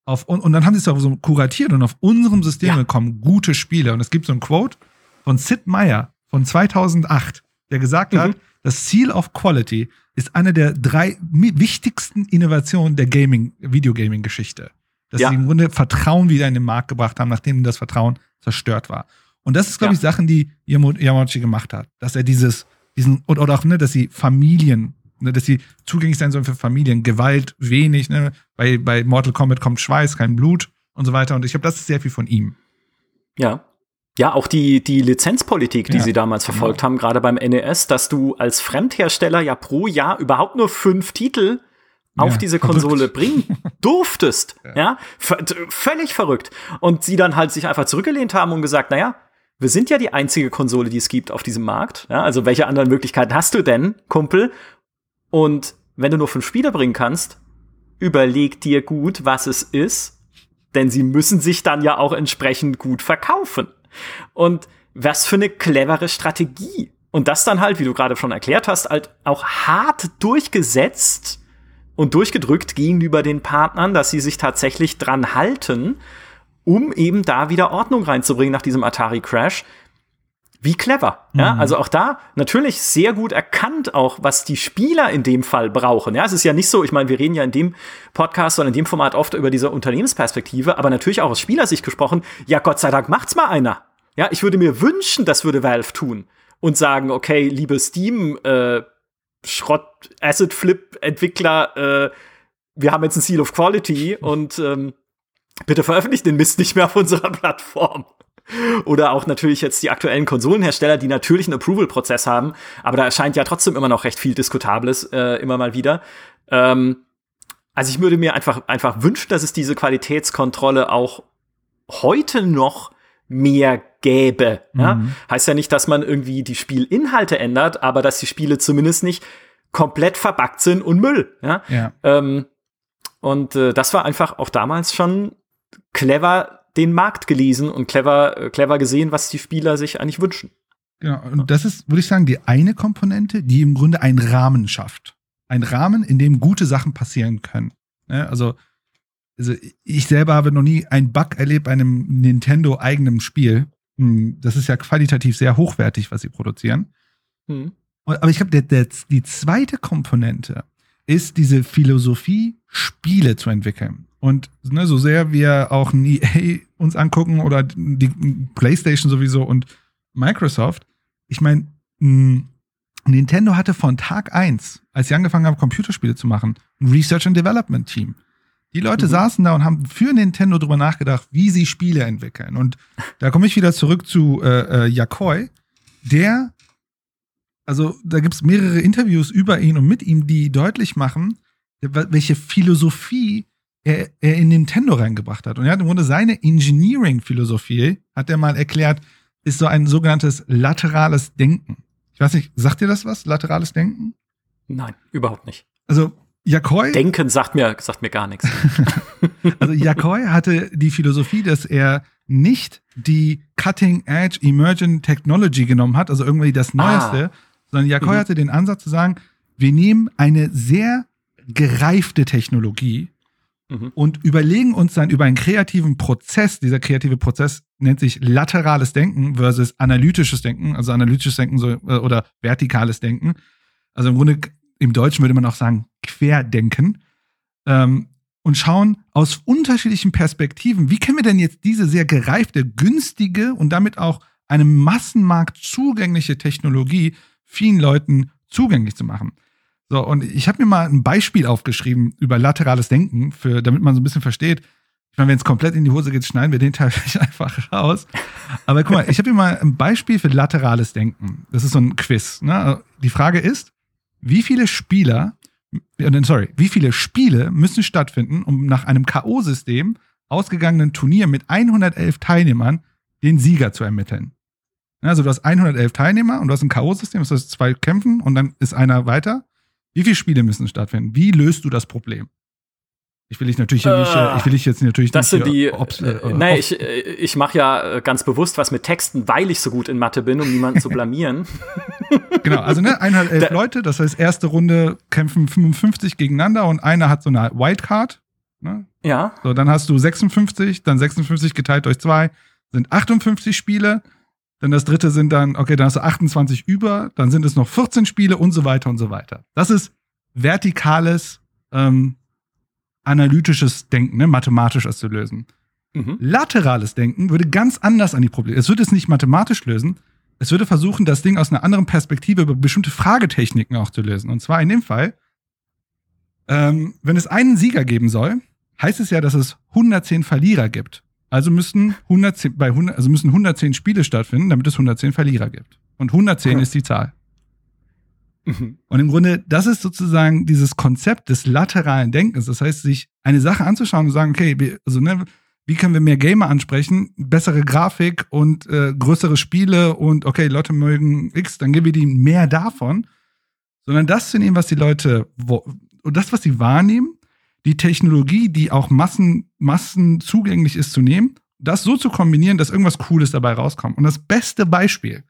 auf, und, und dann haben sie es auch so kuratiert und auf unserem System ja. kommen gute Spiele. Und es gibt so ein Quote von Sid Meier von 2008, der gesagt mhm. hat, das Seal of Quality ist eine der drei wichtigsten Innovationen der Gaming, Videogaming-Geschichte. Dass ja. sie im Grunde Vertrauen wieder in den Markt gebracht haben, nachdem das Vertrauen zerstört war. Und das ist, glaube ja. ich, Sachen, die Yamauchi gemacht hat. Dass er dieses, diesen, oder auch, ne, dass sie Familien, ne, dass sie zugänglich sein sollen für Familien, Gewalt wenig, ne, bei, bei Mortal Kombat kommt Schweiß, kein Blut und so weiter. Und ich glaube, das ist sehr viel von ihm. Ja. Ja, auch die, die Lizenzpolitik, die ja, sie damals genau. verfolgt genau. haben, gerade beim NES, dass du als Fremdhersteller ja pro Jahr überhaupt nur fünf Titel auf Ja, diese verrückt. Konsole bringen durftest. ja, V völlig verrückt. Und sie dann halt sich einfach zurückgelehnt haben und gesagt, naja, wir sind ja die einzige Konsole, die es gibt auf diesem Markt. Ja, also welche anderen Möglichkeiten hast du denn, Kumpel? Und wenn du nur fünf Spiele bringen kannst, überleg dir gut, was es ist, denn sie müssen sich dann ja auch entsprechend gut verkaufen. Und was für eine clevere Strategie. Und das dann halt, wie du gerade schon erklärt hast, halt auch hart durchgesetzt und durchgedrückt gegenüber den Partnern, dass sie sich tatsächlich dran halten, um eben da wieder Ordnung reinzubringen nach diesem Atari-Crash. Wie clever. Ja, also auch da natürlich sehr gut erkannt auch, was die Spieler in dem Fall brauchen. Ja, es ist ja nicht so, ich meine, wir reden ja in dem Podcast oder in dem Format oft über diese Unternehmensperspektive, aber natürlich auch aus Spielersicht gesprochen. Ja, Gott sei Dank macht's mal einer. Ja, ich würde mir wünschen, das würde Valve tun und sagen, okay, liebe Steam, äh, Schrott, Asset Flip Entwickler, äh, wir haben jetzt ein Seal of Quality und ähm, bitte veröffentlicht den Mist nicht mehr auf unserer Plattform. Oder auch natürlich jetzt die aktuellen Konsolenhersteller, die natürlich einen Approval-Prozess haben, aber da erscheint ja trotzdem immer noch recht viel Diskutables äh, immer mal wieder. Ähm, also ich würde mir einfach, einfach wünschen, dass es diese Qualitätskontrolle auch heute noch mehr gäbe. Ja? Mhm. Heißt ja nicht, dass man irgendwie die Spielinhalte ändert, aber dass die Spiele zumindest nicht komplett verbuggt sind und Müll. Ja? Ja. Ähm, und äh, das war einfach auch damals schon clever den Markt gelesen und clever, äh, clever gesehen, was die Spieler sich eigentlich wünschen. Genau. Und das ist, würde ich sagen, die eine Komponente, die im Grunde einen Rahmen schafft. Ein Rahmen, in dem gute Sachen passieren können. Ne? Also, also, ich selber habe noch nie einen Bug erlebt bei einem Nintendo-eigenen Spiel. Hm, Das ist ja qualitativ sehr hochwertig, was sie produzieren. Hm. Aber ich glaube, die zweite Komponente ist diese Philosophie, Spiele zu entwickeln. Und ne, so sehr wir auch ein EA uns angucken oder die PlayStation sowieso und Microsoft, ich meine, Nintendo hatte von Tag eins, als sie angefangen haben, Computerspiele zu machen, ein Research and Development Team. Die Leute Mhm. saßen da und haben für Nintendo drüber nachgedacht, wie sie Spiele entwickeln. Und da komme ich wieder zurück zu äh, äh, Yakoi, der also da gibt es mehrere Interviews über ihn und mit ihm, die deutlich machen, welche Philosophie er, er in Nintendo reingebracht hat. Und er hat im Grunde seine Engineering-Philosophie, hat er mal erklärt, ist so ein sogenanntes laterales Denken. Ich weiß nicht, sagt dir das was? Laterales Denken? Nein, überhaupt nicht. Also Yakoi, Denken sagt mir, sagt mir gar nichts. also Yakoi hatte die Philosophie, dass er nicht die Cutting Edge Emergent Technology genommen hat, also irgendwie das Neueste, sondern Yakoi Mhm. hatte den Ansatz zu sagen, wir nehmen eine sehr gereifte Technologie Mhm. und überlegen uns dann über einen kreativen Prozess, dieser kreative Prozess nennt sich laterales Denken versus analytisches Denken, also analytisches Denken so, äh, oder vertikales Denken. Also im Grunde im Deutschen würde man auch sagen Querdenken. Ähm, und schauen aus unterschiedlichen Perspektiven, wie können wir denn jetzt diese sehr gereifte, günstige und damit auch einem Massenmarkt zugängliche Technologie vielen Leuten zugänglich zu machen. So, und ich habe mir mal ein Beispiel aufgeschrieben über laterales Denken, für, damit man so ein bisschen versteht. Ich meine, wenn es komplett in die Hose geht, schneiden wir den Teil vielleicht einfach raus. Aber guck mal, ich habe hier mal ein Beispiel für laterales Denken. Das ist so ein Quiz. Ne? Die Frage ist, wie viele Spieler, äh, sorry, wie viele Spiele müssen stattfinden, um nach einem K.O.-System ausgegangenen Turnier mit 111 Teilnehmern den Sieger zu ermitteln? Also du hast 111 Teilnehmer und du hast ein K.O.-System, das heißt zwei kämpfen und dann ist einer weiter. Wie viele Spiele müssen stattfinden? Wie löst du das Problem? Ich will dich natürlich hier nicht, äh, ich will dich jetzt natürlich Das nicht sind die. obs- Äh, äh, obs- ich, äh, ich mache ja äh, ganz bewusst was mit Texten, weil ich so gut in Mathe bin, um niemanden zu blamieren. Genau, also ne, 111 Da- Leute, das heißt, erste Runde kämpfen 55 gegeneinander und einer hat so eine Wildcard. Ne? Ja. So, dann hast du 56, dann 56 geteilt durch zwei, sind 58 Spiele. Dann das dritte sind dann, okay, dann hast du 28 über, dann sind es noch 14 Spiele und so weiter und so weiter. Das ist vertikales, ähm, analytisches Denken, ne, mathematisches zu lösen. Mhm. Laterales Denken würde ganz anders an die Probleme. Es würde es nicht mathematisch lösen. Es würde versuchen, das Ding aus einer anderen Perspektive über bestimmte Fragetechniken auch zu lösen. Und zwar in dem Fall, ähm, wenn es einen Sieger geben soll, heißt es ja, dass es 110 Verlierer gibt. Also müssen 110, bei 100, also müssen 110 Spiele stattfinden, damit es 110 Verlierer gibt. Und 110 Hm. ist die Zahl. Mhm. Und im Grunde, das ist sozusagen dieses Konzept des lateralen Denkens. Das heißt, sich eine Sache anzuschauen und sagen, okay, also, ne, wie können wir mehr Gamer ansprechen, bessere Grafik und äh, größere Spiele und okay, Leute mögen X, dann geben wir ihnen mehr davon, sondern das zu nehmen, was die Leute, und das, was sie wahrnehmen, die Technologie, die auch Massen, Massen zugänglich ist, zu nehmen, das so zu kombinieren, dass irgendwas Cooles dabei rauskommt. Und das beste Beispiel,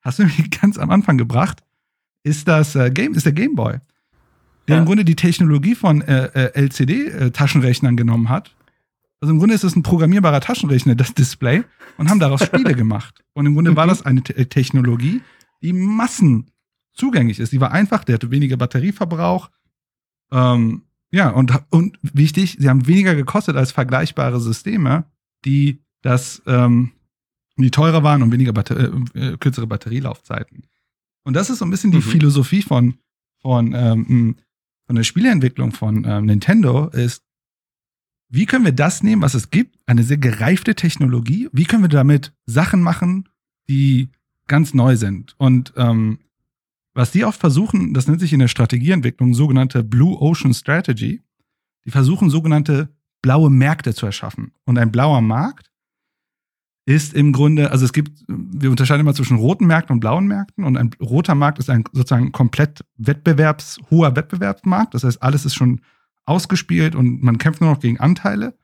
hast du mir ganz am Anfang gebracht, ist das äh, Game, ist der Game Boy, der ja. im Grunde die Technologie von äh, äh, LCD-Taschenrechnern genommen hat. Also im Grunde ist es ein programmierbarer Taschenrechner, das Display, und haben daraus Spiele gemacht. Und im Grunde war das eine Te Technologie, die Massen zugänglich ist. Die war einfach, der hatte weniger Batterieverbrauch. Ähm, ja, und, und wichtig, sie haben weniger gekostet als vergleichbare Systeme, die das, ähm, die teurer waren und weniger Batter äh, äh kürzere Batterielaufzeiten. Und das ist so ein bisschen die mhm. Philosophie von, von, ähm, von der Spieleentwicklung von ähm, Nintendo, ist, wie können wir das nehmen, was es gibt, eine sehr gereifte Technologie, wie können wir damit Sachen machen, die ganz neu sind. Und ähm, was die oft versuchen, das nennt sich in der Strategieentwicklung sogenannte Blue Ocean Strategy, die versuchen sogenannte blaue Märkte zu erschaffen. Und ein blauer Markt ist im Grunde, also es gibt, wir unterscheiden immer zwischen roten Märkten und blauen Märkten und ein roter Markt ist ein sozusagen komplett wettbewerbs, hoher Wettbewerbsmarkt. Das heißt, alles ist schon ausgespielt und man kämpft nur noch gegen Anteile.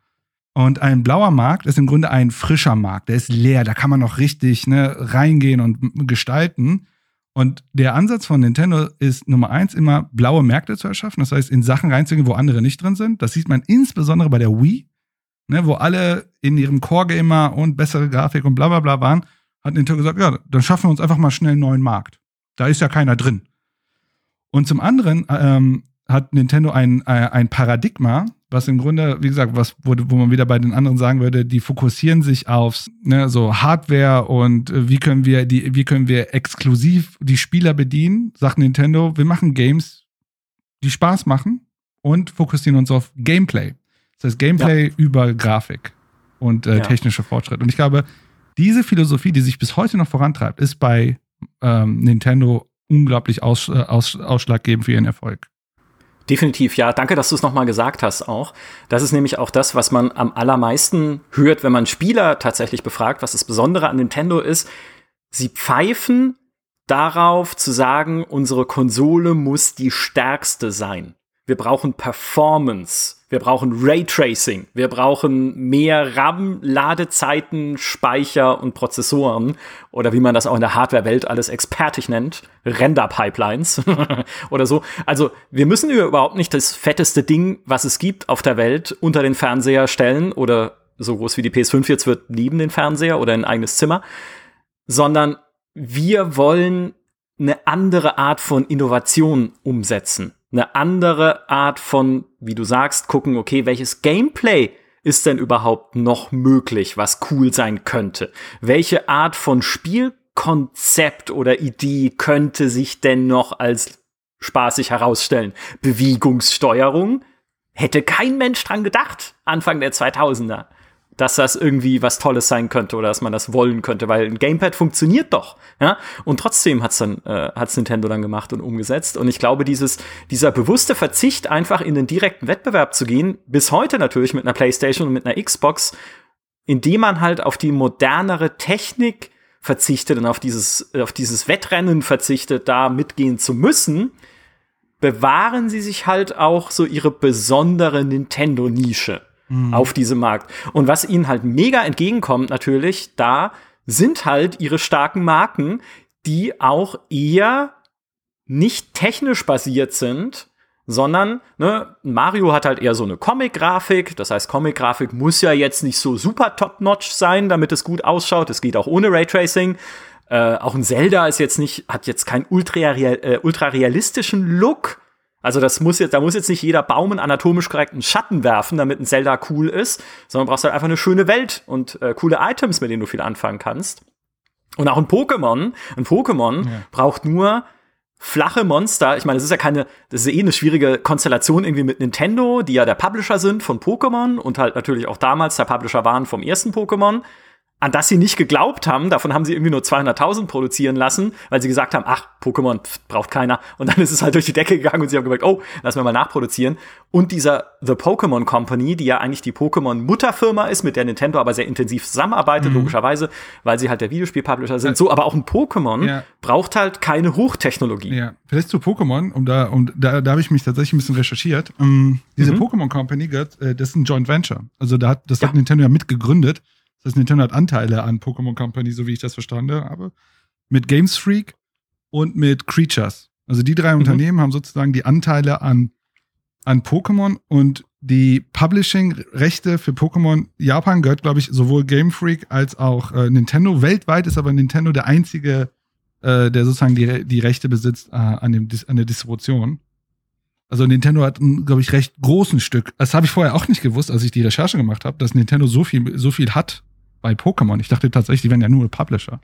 Und ein blauer Markt ist im Grunde ein frischer Markt. Der ist leer, da kann man noch richtig ne, reingehen und gestalten. Und der Ansatz von Nintendo ist Nummer eins, immer blaue Märkte zu erschaffen. Das heißt, in Sachen reinzugehen, wo andere nicht drin sind. Das sieht man insbesondere bei der Wii ne, wo alle in ihrem Core-Gamer und bessere Grafik und bla bla bla waren, hat Nintendo gesagt, ja, dann schaffen wir uns einfach mal schnell einen neuen Markt. Da ist ja keiner drin. Und zum anderen ähm, hat Nintendo ein, äh, ein Paradigma, was im Grunde, wie gesagt, was, wo, wo man wieder bei den anderen sagen würde, die fokussieren sich auf ne, so Hardware und äh, wie können wir die, wie können wir exklusiv die Spieler bedienen, sagt Nintendo, wir machen Games, die Spaß machen und fokussieren uns auf Gameplay. Das heißt Gameplay ja. über Grafik und äh, ja. technische Fortschritt. Und ich glaube, diese Philosophie, die sich bis heute noch vorantreibt, ist bei ähm, Nintendo unglaublich aus, äh, aus, ausschlaggebend für ihren Erfolg. Definitiv, ja. Danke, dass du es nochmal gesagt hast auch. Das ist nämlich auch das, was man am allermeisten hört, wenn man Spieler tatsächlich befragt, was das Besondere an Nintendo ist. Sie pfeifen darauf zu sagen, unsere Konsole muss die stärkste sein. Wir brauchen Performance. Wir brauchen Raytracing. Wir brauchen mehr RAM, Ladezeiten, Speicher und Prozessoren. Oder wie man das auch in der Hardware-Welt alles expertig nennt. Render-Pipelines oder so. Also, wir müssen überhaupt nicht das fetteste Ding, was es gibt auf der Welt, unter den Fernseher stellen oder so groß wie die PS5 jetzt wird, neben den Fernseher oder in ein eigenes Zimmer, sondern wir wollen eine andere Art von Innovation umsetzen eine andere Art von, wie du sagst, gucken, okay, welches Gameplay ist denn überhaupt noch möglich, was cool sein könnte? Welche Art von Spielkonzept oder Idee könnte sich denn noch als spaßig herausstellen? Bewegungssteuerung? Hätte kein Mensch dran gedacht, Anfang der 2000er dass das irgendwie was Tolles sein könnte oder dass man das wollen könnte, weil ein Gamepad funktioniert doch, ja. Und trotzdem hat's dann äh, hat's Nintendo dann gemacht und umgesetzt. Und ich glaube, dieses dieser bewusste Verzicht, einfach in den direkten Wettbewerb zu gehen, bis heute natürlich mit einer PlayStation und mit einer Xbox, indem man halt auf die modernere Technik verzichtet und auf dieses auf dieses Wettrennen verzichtet, da mitgehen zu müssen, bewahren sie sich halt auch so ihre besondere Nintendo-Nische mhm. auf diesem Markt. Und was ihnen halt mega entgegenkommt natürlich, da sind halt ihre starken Marken, die auch eher nicht technisch basiert sind, sondern ne, Mario hat halt eher so eine Comic-Grafik. Das heißt, Comic-Grafik muss ja jetzt nicht so super top-notch sein, damit es gut ausschaut. Es geht auch ohne Raytracing. Äh, auch ein Zelda ist jetzt nicht, hat jetzt keinen ultra, äh, ultra realistischen Look, also das muss jetzt, da muss jetzt nicht jeder Baum einen anatomisch korrekten Schatten werfen, damit ein Zelda cool ist, sondern brauchst halt einfach eine schöne Welt und äh, coole Items, mit denen du viel anfangen kannst. Und auch ein Pokémon, ein Pokémon ja. braucht nur flache Monster. Ich meine, das ist ja keine, das ist ja eh eine schwierige Konstellation irgendwie mit Nintendo, die ja der Publisher sind von Pokémon und halt natürlich auch damals der Publisher waren vom ersten Pokémon. An das sie nicht geglaubt haben. Davon haben sie irgendwie nur 200.000 produzieren lassen, weil sie gesagt haben, ach, Pokémon pff, braucht keiner. Und dann ist es halt durch die Decke gegangen und sie haben gemerkt, oh, lass wir mal nachproduzieren. Und dieser The Pokémon Company, die ja eigentlich die Pokémon-Mutterfirma ist, mit der Nintendo aber sehr intensiv zusammenarbeitet, mhm. logischerweise, weil sie halt der Videospiel-Publisher sind. So, aber auch ein Pokémon ja. braucht halt keine Hochtechnologie. Ja, vielleicht zu Pokémon, um da, um da, da habe ich mich tatsächlich ein bisschen recherchiert. Um, ähm, diese mhm. Pokémon Company, gehört, äh, das ist ein Joint Venture. Also da hat, das ja. hat Nintendo ja mitgegründet. Das heißt, Nintendo hat Anteile an Pokémon Company, so wie ich das verstanden habe. Mit Games Freak und mit Creatures. Also die drei mhm. Unternehmen haben sozusagen die Anteile an, an Pokémon und die Publishing-Rechte für Pokémon Japan gehört, glaube ich, sowohl Game Freak als auch äh, Nintendo. Weltweit ist aber Nintendo der einzige, äh, der sozusagen die, die Rechte besitzt äh, an, dem, an der Distribution. Also Nintendo hat glaube ich, recht großen Stück. Das habe ich vorher auch nicht gewusst, als ich die Recherche gemacht habe, dass Nintendo so viel, so viel hat bei Pokémon. Ich dachte tatsächlich, die wären ja nur Publisher.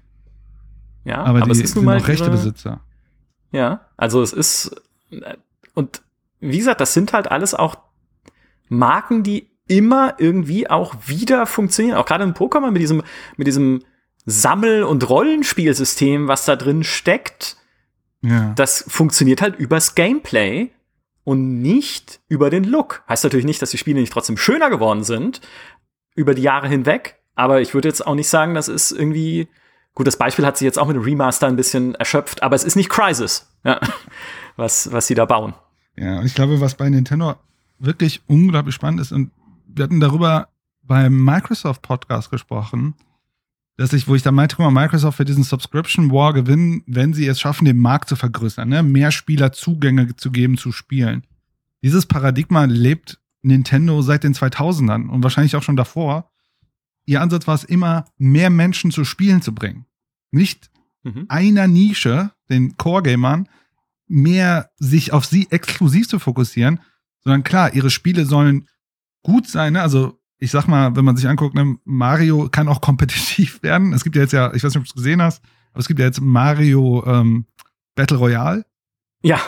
Ja, aber, aber die es ist nun sind mal auch Rechtebesitzer. Ja, also es ist und wie gesagt, das sind halt alles auch Marken, die immer irgendwie auch wieder funktionieren. Auch gerade in Pokémon mit diesem mit diesem Sammel- und Rollenspielsystem, was da drin steckt. Ja. Das funktioniert halt übers Gameplay und nicht über den Look. Heißt natürlich nicht, dass die Spiele nicht trotzdem schöner geworden sind über die Jahre hinweg, aber ich würde jetzt auch nicht sagen, das ist irgendwie. Gut, das Beispiel hat sich jetzt auch mit dem Remaster ein bisschen erschöpft, aber es ist nicht Crisis, ja, was, was sie da bauen. Ja, und ich glaube, was bei Nintendo wirklich unglaublich spannend ist, und wir hatten darüber beim Microsoft Podcast gesprochen, dass ich, wo ich da meinte, Microsoft wird diesen Subscription War gewinnen, wenn sie es schaffen, den Markt zu vergrößern, ne? mehr Spieler Zugänge zu geben zu Spielen. Dieses Paradigma lebt Nintendo seit den 2000ern und wahrscheinlich auch schon davor ihr Ansatz war es immer, mehr Menschen zu Spielen zu bringen. Nicht mhm. einer Nische, den Core-Gamern, mehr sich auf sie exklusiv zu fokussieren, sondern klar, ihre Spiele sollen gut sein. Ne? Also ich sag mal, wenn man sich anguckt, ne, Mario kann auch kompetitiv werden. Es gibt ja jetzt ja, ich weiß nicht, ob du es gesehen hast, aber es gibt ja jetzt Mario ähm, Battle Royale. Ja.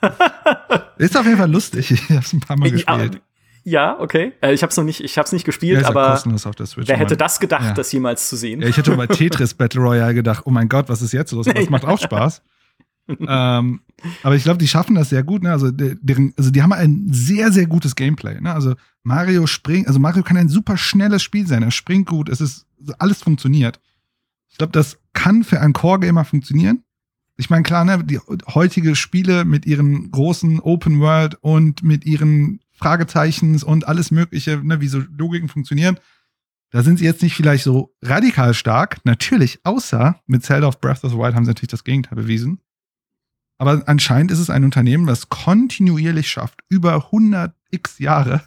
Ist auf jeden Fall lustig. Ich habe es ein paar Mal gespielt. Ja, okay. Äh, ich habe es noch nicht, ich habe es nicht gespielt, ja, aber Switch, wer hätte das gedacht, ja. das jemals zu sehen? Ja, ich hätte bei Tetris Battle Royale gedacht, oh mein Gott, was ist jetzt los? Das macht auch Spaß. ähm, aber ich glaube, die schaffen das sehr gut. Ne? Also, deren, also die haben ein sehr, sehr gutes Gameplay. Ne? Also Mario springt, also Mario kann ein super schnelles Spiel sein. Er springt gut, es ist alles funktioniert. Ich glaube, das kann für einen Core-Gamer funktionieren. Ich meine, klar, ne, die heutige Spiele mit ihren großen Open World und mit ihren Fragezeichens und alles Mögliche, ne, wie so Logiken funktionieren. Da sind sie jetzt nicht vielleicht so radikal stark. Natürlich, außer mit Zelda of Breath of the Wild haben sie natürlich das Gegenteil bewiesen. Aber anscheinend ist es ein Unternehmen, das kontinuierlich schafft, über 100 x Jahre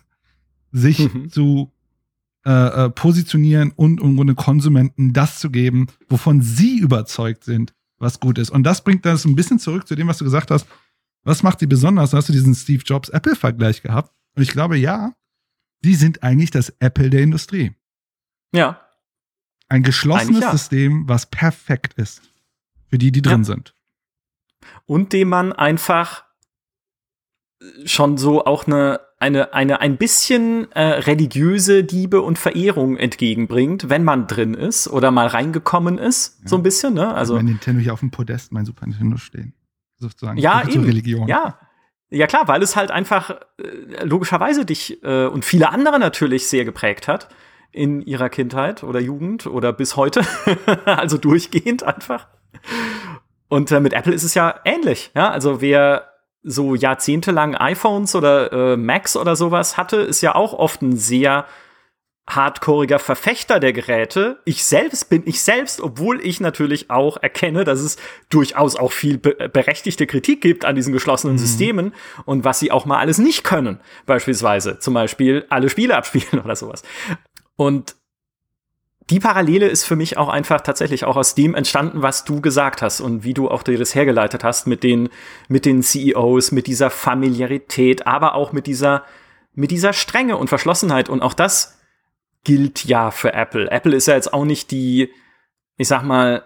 sich mhm. zu äh, äh, positionieren und im Grunde Konsumenten das zu geben, wovon sie überzeugt sind, was gut ist. Und das bringt das ein bisschen zurück zu dem, was du gesagt hast. Was macht sie besonders? Da hast du diesen Steve Jobs-Apple-Vergleich gehabt. Und ich glaube, ja, die sind eigentlich das Apple der Industrie. Ja. Ein geschlossenes ja. System, was perfekt ist. Für die, die drin ja. sind. Und dem man einfach schon so auch eine, eine, eine ein bisschen äh, religiöse Liebe und Verehrung entgegenbringt, wenn man drin ist oder mal reingekommen ist, ja. so ein bisschen, ne? Also mein Nintendo hier auf dem Podest, mein Super Nintendo stehen. Sozusagen. Ja, eben. Religion. Ja, ja klar, weil es halt einfach äh, logischerweise dich äh, und viele andere natürlich sehr geprägt hat in ihrer Kindheit oder Jugend oder bis heute. also durchgehend einfach. Und äh, mit Apple ist es ja ähnlich. Ja? Also wer so jahrzehntelang iPhones oder äh, Macs oder sowas hatte, ist ja auch oft ein sehr hardcoreiger Verfechter der Geräte. Ich selbst bin ich selbst, obwohl ich natürlich auch erkenne, dass es durchaus auch viel be berechtigte Kritik gibt an diesen geschlossenen mhm. Systemen und was sie auch mal alles nicht können. Beispielsweise zum Beispiel alle Spiele abspielen oder sowas. Und die Parallele ist für mich auch einfach tatsächlich auch aus dem entstanden, was du gesagt hast und wie du auch dir das hergeleitet hast mit den, mit den CEOs, mit dieser Familiarität, aber auch mit dieser, mit dieser Strenge und Verschlossenheit. Und auch das gilt ja für Apple. Apple ist ja jetzt auch nicht die, ich sag mal,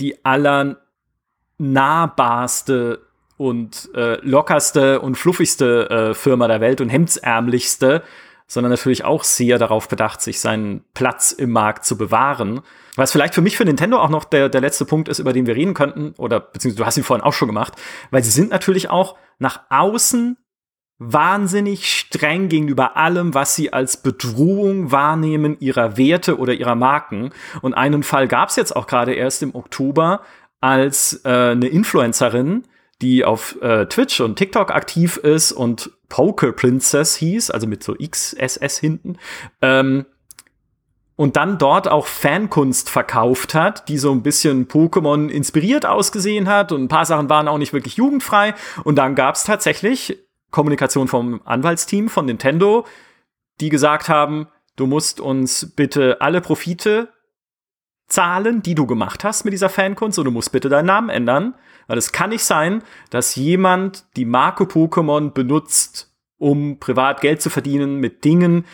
die allernahbarste und äh, lockerste und fluffigste äh, Firma der Welt und hemdsärmlichste, sondern natürlich auch sehr darauf bedacht, sich seinen Platz im Markt zu bewahren. Was vielleicht für mich für Nintendo auch noch der, der letzte Punkt ist, über den wir reden könnten, oder beziehungsweise du hast ihn vorhin auch schon gemacht, weil sie sind natürlich auch nach außen wahnsinnig streng gegenüber allem, was sie als Bedrohung wahrnehmen ihrer Werte oder ihrer Marken. Und einen Fall gab es jetzt auch gerade erst im Oktober, als äh, eine Influencerin, die auf äh, Twitch und TikTok aktiv ist und Poker Princess hieß, also mit so XSS hinten, ähm, und dann dort auch Fankunst verkauft hat, die so ein bisschen Pokémon inspiriert ausgesehen hat und ein paar Sachen waren auch nicht wirklich jugendfrei und dann gab es tatsächlich Kommunikation vom Anwaltsteam von Nintendo, die gesagt haben, du musst uns bitte alle Profite zahlen, die du gemacht hast mit dieser Fankunst und du musst bitte deinen Namen ändern, weil es kann nicht sein, dass jemand die Marke Pokémon benutzt, um privat Geld zu verdienen mit Dingen,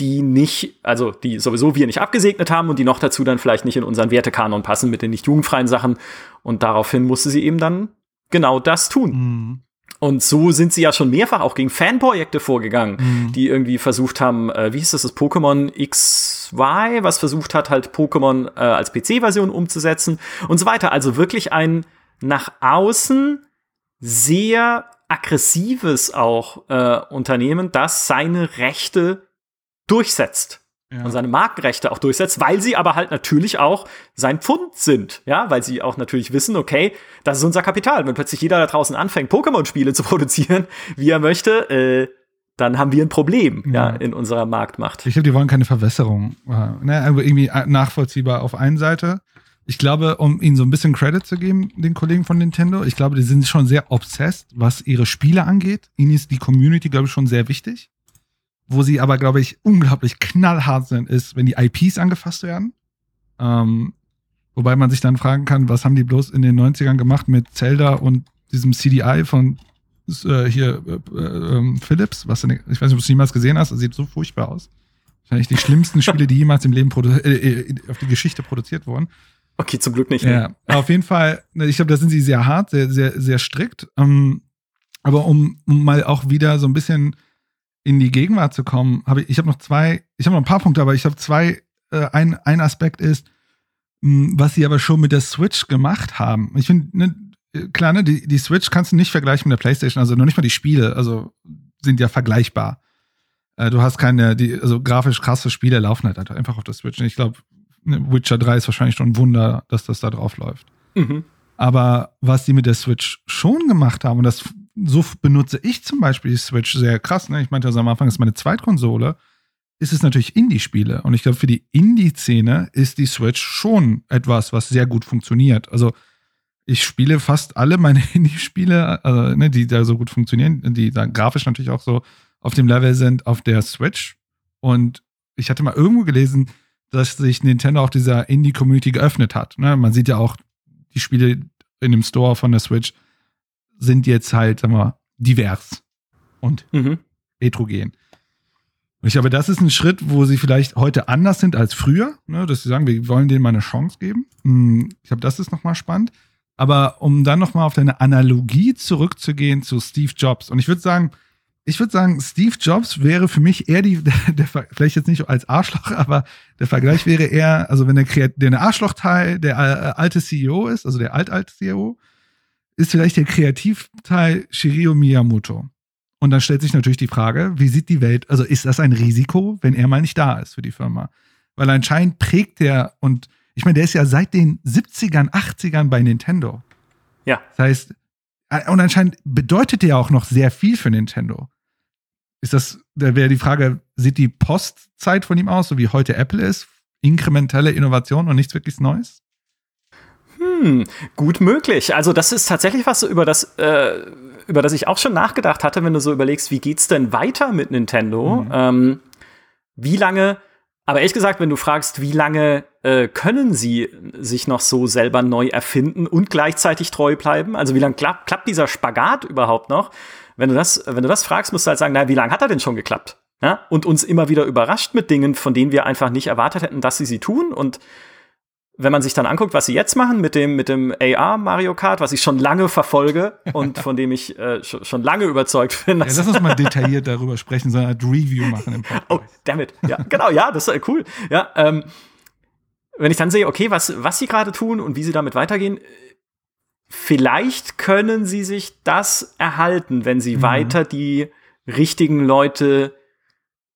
die nicht, also die sowieso wir nicht abgesegnet haben und die noch dazu dann vielleicht nicht in unseren Wertekanon passen mit den nicht jugendfreien Sachen. Und daraufhin musste sie eben dann genau das tun. Mhm. Und so sind sie ja schon mehrfach auch gegen Fanprojekte vorgegangen, mhm. die irgendwie versucht haben, äh, wie hieß das, das Pokémon XY, was versucht hat, halt Pokémon äh, als PC-Version umzusetzen und so weiter. Also wirklich ein nach außen sehr aggressives auch äh, Unternehmen, das seine Rechte durchsetzt ja. und seine Markenrechte auch durchsetzt, weil sie aber halt natürlich auch sein Pfund sind, ja, weil sie auch natürlich wissen, okay, das ist unser Kapital. Wenn plötzlich jeder da draußen anfängt, Pokémon-Spiele zu produzieren, wie er möchte, äh, dann haben wir ein Problem ja. ja in unserer Marktmacht. Ich glaube, die wollen keine Verwässerung. Äh, ne? Aber irgendwie nachvollziehbar auf einen Seite. Ich glaube, um ihnen so ein bisschen Credit zu geben, den Kollegen von Nintendo, ich glaube, die sind schon sehr obsessed, was ihre Spiele angeht. Ihnen ist die Community, glaube ich, schon sehr wichtig. Wo sie aber, glaube ich, unglaublich knallhart sind, ist, wenn die IPs angefasst werden. Ähm, wobei man sich dann fragen kann, was haben die bloß in den 90ern gemacht mit Zelda und diesem CDI von äh, hier äh, äh, Philips, was ich weiß nicht, ob du es niemals gesehen hast, das sieht so furchtbar aus. Wahrscheinlich die schlimmsten Spiele, die jemals im Leben äh, äh, auf die Geschichte produziert wurden. Okay, zum Glück nicht. Ne? Ja, auf jeden Fall, ich glaube, da sind sie sehr hart, sehr, sehr, sehr strikt. Ähm, aber um, um mal auch wieder so ein bisschen in die Gegenwart zu kommen, habe ich, ich habe noch zwei, ich habe noch ein paar Punkte, aber ich habe zwei, äh, ein, ein Aspekt ist, mh, hm, was sie aber schon mit der Switch gemacht haben. Ich finde, ne, klar, ne, die, die Switch kannst du nicht vergleichen mit der Playstation, also noch nicht mal die Spiele, also sind ja vergleichbar. Äh, du hast keine, die, also grafisch krasse Spiele laufen halt einfach auf der Switch. Und ich glaube, ne, Witcher 3 ist wahrscheinlich schon ein Wunder, dass das da drauf läuft. Mhm. Aber was die mit der Switch schon gemacht haben, und das so benutze ich zum Beispiel die Switch sehr krass. Ne? Ich meinte also am Anfang, ist meine Zweitkonsole. Ist es natürlich Indie-Spiele. Und ich glaube, für die Indie-Szene ist die Switch schon etwas, was sehr gut funktioniert. Also, ich spiele fast alle meine Indie-Spiele, also, ne, die da so gut funktionieren, die da grafisch natürlich auch so auf dem Level sind, auf der Switch. Und ich hatte mal irgendwo gelesen, dass sich Nintendo auch dieser Indie-Community geöffnet hat. Ne? Man sieht ja auch die Spiele in dem Store von der Switch sind jetzt halt, sagen wir, divers und mhm. heterogen. Und ich glaube, das ist ein Schritt, wo sie vielleicht heute anders sind als früher, ne, dass sie sagen, wir wollen denen mal eine Chance geben. Hm, ich glaube, das ist nochmal spannend. Aber um dann nochmal auf deine Analogie zurückzugehen zu Steve Jobs. Und ich würde sagen, ich würde sagen, Steve Jobs wäre für mich eher die, der, der, vielleicht jetzt nicht als Arschloch, aber der Vergleich wäre eher, also wenn der, der Arschlochteil der äh, alte CEO ist, also der alt-alte CEO, ist vielleicht der Kreativteil Shirio Miyamoto. Und dann stellt sich natürlich die Frage, wie sieht die Welt, also ist das ein Risiko, wenn er mal nicht da ist für die Firma? Weil anscheinend prägt der, und ich meine, der ist ja seit den 70ern, 80ern bei Nintendo. Ja. Das heißt, äh, und anscheinend bedeutet der auch noch sehr viel für Nintendo. Ist das, da wäre die Frage, sieht die Postzeit von ihm aus, so wie heute Apple ist? Inkrementelle Innovation und nichts wirklich Neues? Hm, gut möglich. Also das ist tatsächlich was, über das, äh, über das ich auch schon nachgedacht hatte, wenn du so überlegst, wie geht's denn weiter mit Nintendo? Mhm. Ähm, wie lange, aber ehrlich gesagt, wenn du fragst, wie lange äh, können sie sich noch so selber neu erfinden und gleichzeitig treu bleiben? Also wie lange klapp, klappt dieser Spagat überhaupt noch? Wenn du das, wenn du das fragst, musst du halt sagen, na, wie lange hat er denn schon geklappt? Ja? Und uns immer wieder überrascht mit Dingen, von denen wir einfach nicht erwartet hätten, dass sie sie tun und wenn man sich dann anguckt, was sie jetzt machen mit dem, mit dem AR Mario Kart, was ich schon lange verfolge und von dem ich äh, schon, schon lange überzeugt bin. Ja, lass uns mal detailliert darüber sprechen, so eine Art Review machen im Podcast. Oh, damit. Ja, genau, ja, das ist cool. Ja, ähm, wenn ich dann sehe, okay, was, was sie gerade tun und wie sie damit weitergehen, vielleicht können sie sich das erhalten, wenn sie mhm. weiter die richtigen Leute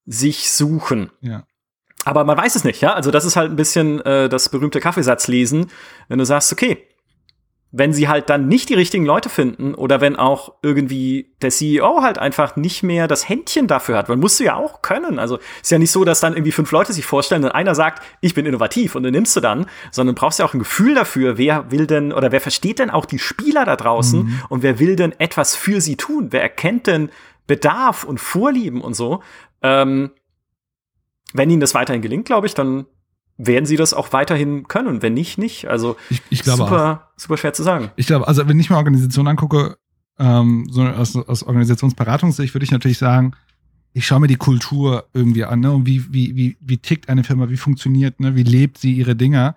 sich suchen. Ja. Aber man weiß es nicht, ja. Also das ist halt ein bisschen äh, das berühmte Kaffeesatzlesen, wenn du sagst, okay, wenn sie halt dann nicht die richtigen Leute finden oder wenn auch irgendwie der CEO halt einfach nicht mehr das Händchen dafür hat, weil musst du ja auch können. Also ist ja nicht so, dass dann irgendwie fünf Leute sich vorstellen und einer sagt, ich bin innovativ und den nimmst du dann, sondern brauchst ja auch ein Gefühl dafür, wer will denn oder wer versteht denn auch die Spieler da draußen mhm. und wer will denn etwas für sie tun? Wer erkennt denn Bedarf und Vorlieben und so? Ähm, wenn ihnen das weiterhin gelingt, glaube ich, dann werden sie das auch weiterhin können. Wenn nicht, nicht. Also ich, ich glaube super, auch. super schwer zu sagen. Ich glaube, also wenn ich mir Organisationen angucke, ähm, so aus, aus Organisationsberatungssicht würde ich natürlich sagen, ich schaue mir die Kultur irgendwie an, ne? Und wie, wie, wie, wie tickt eine Firma, wie funktioniert, ne? Wie lebt sie ihre Dinger?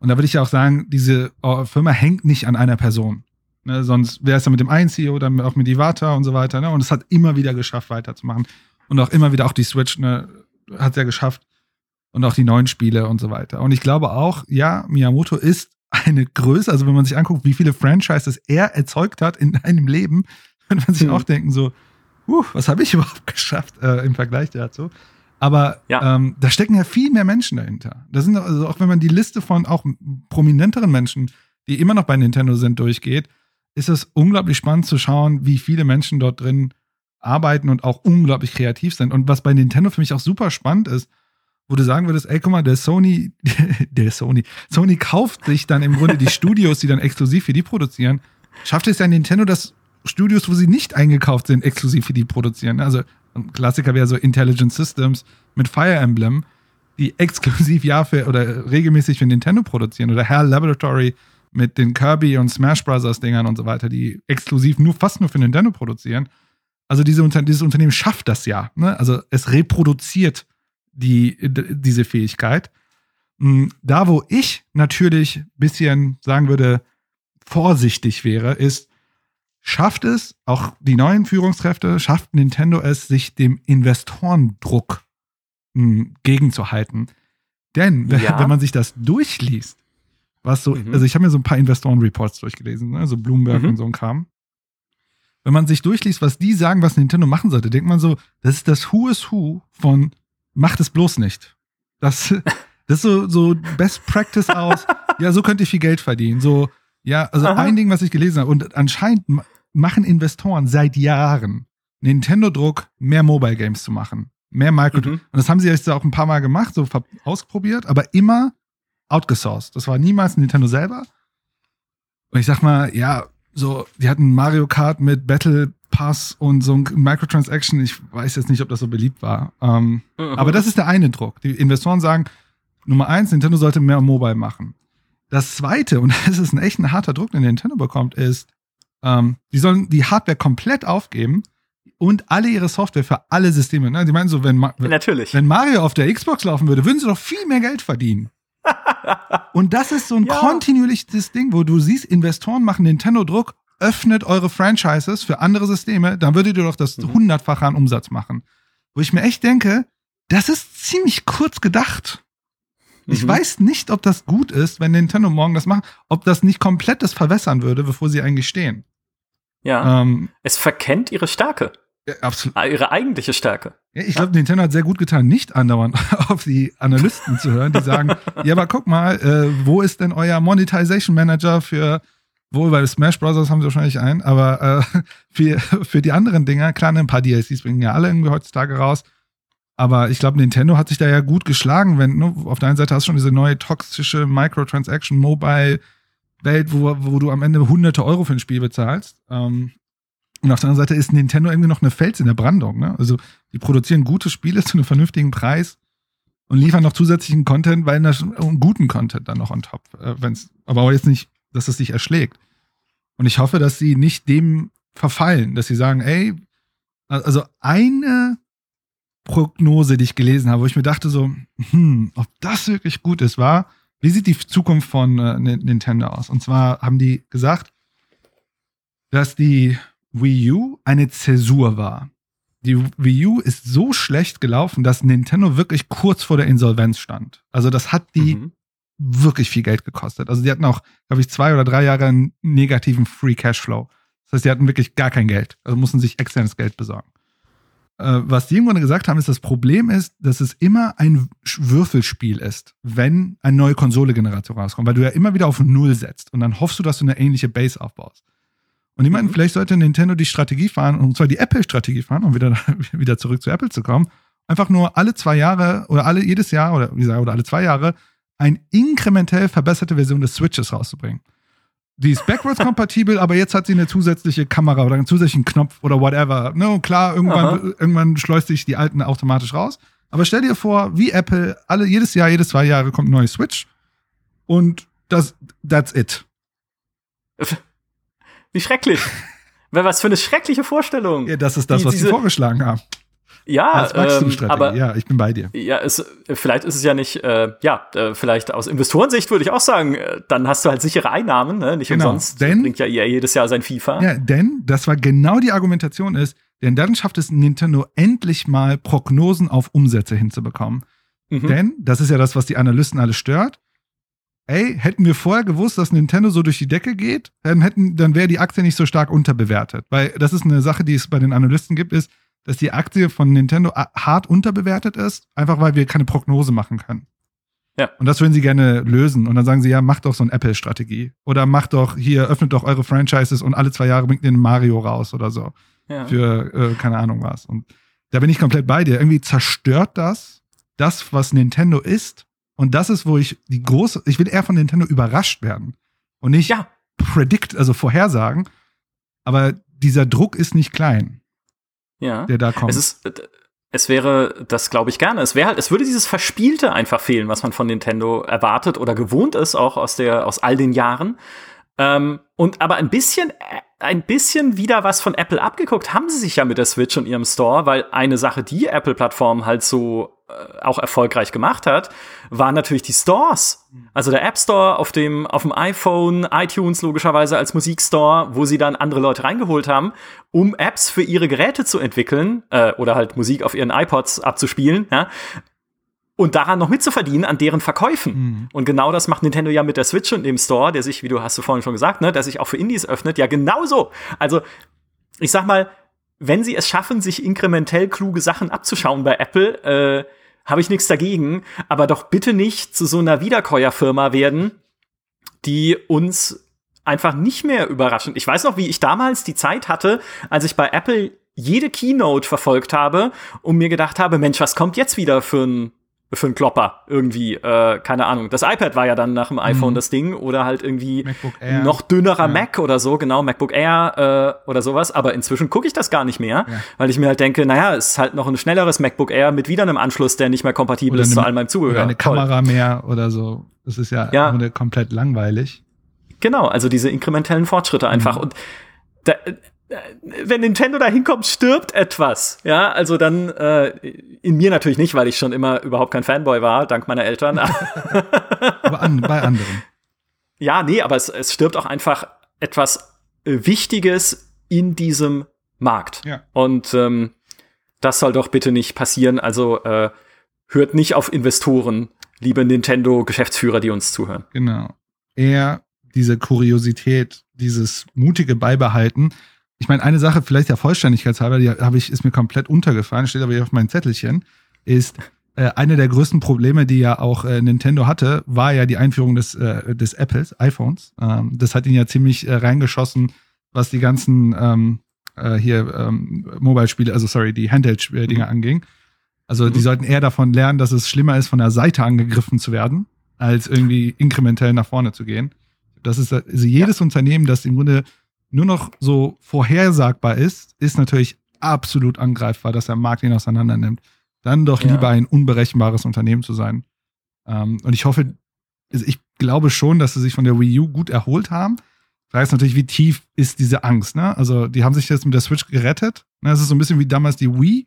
Und da würde ich ja auch sagen, diese oh, Firma hängt nicht an einer Person. Ne? Sonst wäre es dann mit dem einen CEO, dann auch mit Ivata und so weiter. Ne? Und es hat immer wieder geschafft, weiterzumachen. Und auch immer wieder auch die Switch, ne? Hat es ja geschafft. Und auch die neuen Spiele und so weiter. Und ich glaube auch, ja, Miyamoto ist eine Größe, also wenn man sich anguckt, wie viele Franchises er erzeugt hat in einem Leben, könnte man sich mhm. auch denken, so, uh, was habe ich überhaupt geschafft äh, im Vergleich dazu. Aber ja. ähm, da stecken ja viel mehr Menschen dahinter. Da sind also auch wenn man die Liste von auch prominenteren Menschen, die immer noch bei Nintendo sind, durchgeht, ist es unglaublich spannend zu schauen, wie viele Menschen dort drin arbeiten und auch unglaublich kreativ sind. Und was bei Nintendo für mich auch super spannend ist, wo du sagen würdest, ey, guck mal, der Sony, der Sony, Sony kauft sich dann im Grunde die Studios, die dann exklusiv für die produzieren. Schafft es ja Nintendo, dass Studios, wo sie nicht eingekauft sind, exklusiv für die produzieren. Also ein Klassiker wäre so Intelligent Systems mit Fire Emblem, die exklusiv ja für oder regelmäßig für Nintendo produzieren. Oder HAL Laboratory mit den Kirby und Smash Brothers Dingern und so weiter, die exklusiv nur fast nur für Nintendo produzieren. Also diese, dieses Unternehmen schafft das ja. Ne? Also es reproduziert die, diese Fähigkeit. Hm, da, wo ich natürlich ein bisschen sagen würde, vorsichtig wäre, ist, schafft es, auch die neuen Führungskräfte, schafft Nintendo es, sich dem Investorendruck hm, gegenzuhalten. Denn ja. wenn man sich das durchliest, was so, mhm. also ich habe mir so ein paar Investoren-Reports durchgelesen, ne? so Bloomberg mhm. und so ein Kram wenn man sich durchliest, was die sagen, was Nintendo machen sollte, denkt man so, das ist das Who is Who von macht es bloß nicht. Das, das ist so, so Best Practice aus. ja, so könnte ich viel Geld verdienen. So, ja, also Aha. ein Ding, was ich gelesen habe. Und anscheinend machen Investoren seit Jahren Nintendo-Druck, mehr Mobile Games zu machen. Mehr Micro. Mhm. Und das haben sie jetzt auch ein paar Mal gemacht, so ausprobiert, aber immer outgesourced. Das war niemals Nintendo selber. Und ich sag mal, ja, so, die hatten Mario Kart mit Battle Pass und so ein Microtransaction. Ich weiß jetzt nicht, ob das so beliebt war. Ähm. Aber das ist der eine Druck. Die Investoren sagen, Nummer eins, Nintendo sollte mehr Mobile machen. Das zweite, und das ist ein echt ein harter Druck, den Nintendo bekommt, ist, ähm, die sollen die Hardware komplett aufgeben und alle ihre Software für alle Systeme. Ne? Die meinen so, wenn, Ma Natürlich. wenn Mario auf der Xbox laufen würde, würden sie doch viel mehr Geld verdienen. Und das ist so ein ja. kontinuierliches Ding, wo du siehst, Investoren machen Nintendo-Druck, öffnet eure Franchises für andere Systeme, dann würdet ihr doch das mhm. hundertfache an Umsatz machen. Wo ich mir echt denke, das ist ziemlich kurz gedacht. Ich mhm. weiß nicht, ob das gut ist, wenn Nintendo morgen das macht, ob das nicht komplett das verwässern würde, bevor sie eigentlich stehen. Ja. Ähm, es verkennt ihre Stärke. Ja, absolut. Ah, ihre eigentliche Stärke. Ja, ich glaube, Nintendo hat sehr gut getan, nicht andauernd auf die Analysten zu hören, die sagen, ja, aber guck mal, äh, wo ist denn euer Monetization Manager für, wohl bei Smash Bros. haben sie wahrscheinlich einen, aber äh, für, für die anderen Dinger, klar, ein paar DLCs bringen ja alle irgendwie heutzutage raus. Aber ich glaube, Nintendo hat sich da ja gut geschlagen, wenn, ne, auf der einen Seite hast du schon diese neue toxische Microtransaction Mobile Welt, wo, wo du am Ende hunderte Euro für ein Spiel bezahlst. Ähm, und auf der anderen Seite ist Nintendo irgendwie noch eine Fels in der Brandung. Ne? Also die produzieren gute Spiele zu einem vernünftigen Preis und liefern noch zusätzlichen Content, weil das guten Content dann noch on top, äh, wenn's, aber auch jetzt nicht, dass es sich erschlägt. Und ich hoffe, dass sie nicht dem verfallen, dass sie sagen, ey, also eine Prognose, die ich gelesen habe, wo ich mir dachte so, hm, ob das wirklich gut ist, war, wie sieht die Zukunft von äh, Nintendo aus? Und zwar haben die gesagt, dass die Wii U eine Zäsur war. Die Wii U ist so schlecht gelaufen, dass Nintendo wirklich kurz vor der Insolvenz stand. Also das hat die mhm. wirklich viel Geld gekostet. Also die hatten auch, glaube ich, zwei oder drei Jahre einen negativen Free Cashflow. Das heißt, die hatten wirklich gar kein Geld. Also mussten sich externes Geld besorgen. Äh, was die irgendwann gesagt haben, ist, das Problem ist, dass es immer ein Würfelspiel ist, wenn eine neue Konsole-Generation rauskommt, weil du ja immer wieder auf Null setzt und dann hoffst du, dass du eine ähnliche Base aufbaust. Und ich meine, mhm. vielleicht sollte Nintendo die Strategie fahren, und zwar die Apple-Strategie fahren, um wieder, wieder zurück zu Apple zu kommen, einfach nur alle zwei Jahre oder alle jedes Jahr oder wie gesagt, oder alle zwei Jahre eine inkrementell verbesserte Version des Switches rauszubringen die ist backwards kompatibel, aber jetzt hat sie eine zusätzliche Kamera oder einen zusätzlichen Knopf oder whatever. Ne, klar, irgendwann, irgendwann schleust sich die alten automatisch raus. Aber stell dir vor, wie Apple, alle, jedes Jahr, jedes zwei Jahre kommt ein neues Switch. Und das, that's it. Wie schrecklich. Was für eine schreckliche Vorstellung. Ja, das ist das, die, was sie vorgeschlagen haben. Ja, als Wachstumsstrategie. Ähm, aber, ja, ich bin bei dir. Ja, es, vielleicht ist es ja nicht, äh, ja, äh, vielleicht aus Investorensicht würde ich auch sagen, äh, dann hast du halt sichere Einnahmen, ne? nicht genau, umsonst. Denn, bringt ja EA jedes Jahr sein FIFA. Ja, denn das war genau die Argumentation ist, denn dann schafft es Nintendo endlich mal Prognosen auf Umsätze hinzubekommen. Mhm. Denn das ist ja das, was die Analysten alle stört. Ey, hätten wir vorher gewusst, dass Nintendo so durch die Decke geht, dann hätten, dann wäre die Aktie nicht so stark unterbewertet. Weil das ist eine Sache, die es bei den Analysten gibt, ist, dass die Aktie von Nintendo hart unterbewertet ist, einfach weil wir keine Prognose machen können. Ja. Und das würden sie gerne lösen. Und dann sagen sie, ja, macht doch so eine Apple-Strategie. Oder macht doch hier, öffnet doch eure Franchises und alle zwei Jahre bringt ihr einen Mario raus oder so. Ja. Für äh, keine Ahnung was. Und da bin ich komplett bei dir. Irgendwie zerstört das, das, was Nintendo ist. Und das ist, wo ich die große, ich will eher von Nintendo überrascht werden. Und nicht ja. predict, also vorhersagen. Aber dieser Druck ist nicht klein ja. der da kommt. Es ist, es wäre, das glaube ich gerne. Es wäre halt, es würde dieses Verspielte einfach fehlen, was man von Nintendo erwartet oder gewohnt ist, auch aus der, aus all den Jahren. Ähm, und aber ein bisschen, ein bisschen wieder was von Apple abgeguckt haben sie sich ja mit der Switch und ihrem Store, weil eine Sache, die Apple-Plattform halt so äh, auch erfolgreich gemacht hat, waren natürlich die Stores. Also der App Store auf dem, auf dem iPhone, iTunes logischerweise als Musikstore, wo sie dann andere Leute reingeholt haben, um Apps für ihre Geräte zu entwickeln äh, oder halt Musik auf ihren iPods abzuspielen. Ja? Und daran noch mitzuverdienen an deren Verkäufen. Mhm. Und genau das macht Nintendo ja mit der Switch und dem Store, der sich, wie du hast du vorhin schon gesagt, ne, der sich auch für Indies öffnet, ja genauso. Also, ich sag mal, wenn sie es schaffen, sich inkrementell kluge Sachen abzuschauen bei Apple, äh, habe ich nichts dagegen, aber doch bitte nicht zu so einer Wiederkäuerfirma werden, die uns einfach nicht mehr überraschen. Ich weiß noch, wie ich damals die Zeit hatte, als ich bei Apple jede Keynote verfolgt habe und mir gedacht habe, Mensch, was kommt jetzt wieder für ein für einen Klopper irgendwie, äh, keine Ahnung. Das iPad war ja dann nach dem iPhone mhm. das Ding oder halt irgendwie noch dünnerer ja. Mac oder so, genau, MacBook Air äh, oder sowas. Aber inzwischen gucke ich das gar nicht mehr, ja. weil ich mir halt denke, naja, es ist halt noch ein schnelleres MacBook Air mit wieder einem Anschluss, der nicht mehr kompatibel oder ist zu all meinem Zubehör. Oder eine Kamera mehr oder so. Das ist ja, ja. komplett langweilig. Genau, also diese inkrementellen Fortschritte einfach. Mhm. Und da, wenn Nintendo da hinkommt, stirbt etwas. Ja, also dann äh, in mir natürlich nicht, weil ich schon immer überhaupt kein Fanboy war, dank meiner Eltern. aber an, bei anderen. Ja, nee, aber es, es stirbt auch einfach etwas äh, Wichtiges in diesem Markt. Ja. Und ähm, das soll doch bitte nicht passieren. Also äh, hört nicht auf Investoren, liebe Nintendo-Geschäftsführer, die uns zuhören. Genau. Eher diese Kuriosität, dieses mutige Beibehalten ich meine, eine Sache, vielleicht der Vollständigkeitshalber, die habe ich, ist mir komplett untergefallen, steht aber hier auf meinem Zettelchen, ist, äh, eine der größten Probleme, die ja auch äh, Nintendo hatte, war ja die Einführung des, äh, des Apples, iPhones. Ähm, das hat ihn ja ziemlich äh, reingeschossen, was die ganzen ähm, äh, hier ähm, Mobile-Spiele, also sorry, die Handheld-Dinger mhm. anging. Also mhm. die sollten eher davon lernen, dass es schlimmer ist, von der Seite angegriffen zu werden, als irgendwie inkrementell nach vorne zu gehen. Das ist also jedes ja. Unternehmen, das im Grunde nur noch so vorhersagbar ist, ist natürlich absolut angreifbar, dass der Markt ihn auseinander nimmt. Dann doch ja. lieber ein unberechenbares Unternehmen zu sein. Ähm, und ich hoffe, also ich glaube schon, dass sie sich von der Wii U gut erholt haben. Frage ist natürlich, wie tief ist diese Angst? Ne? Also, die haben sich jetzt mit der Switch gerettet. Ne? Das ist so ein bisschen wie damals die Wii.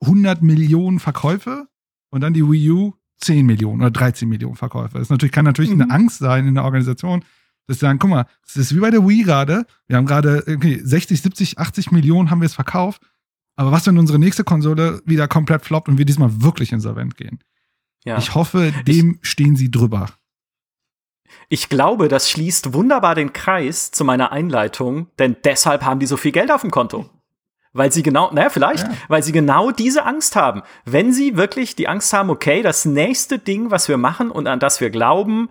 100 Millionen Verkäufe und dann die Wii U 10 Millionen oder 13 Millionen Verkäufer. Das ist natürlich, kann natürlich Mhm. eine Angst sein in der Organisation, dass sie sagen, guck mal, es ist wie bei der Wii gerade. Wir haben gerade irgendwie 60, 70, 80 Millionen haben wir es verkauft. Aber was, wenn unsere nächste Konsole wieder komplett floppt und wir diesmal wirklich insolvent gehen? Ja. Ich hoffe, dem stehen sie drüber. Ich glaube, das schließt wunderbar den Kreis zu meiner Einleitung, denn deshalb haben die so viel Geld auf dem Konto. Weil sie genau, naja, vielleicht, Ja. weil sie genau diese Angst haben. Wenn sie wirklich die Angst haben, okay, das nächste Ding, was wir machen und an das wir glauben,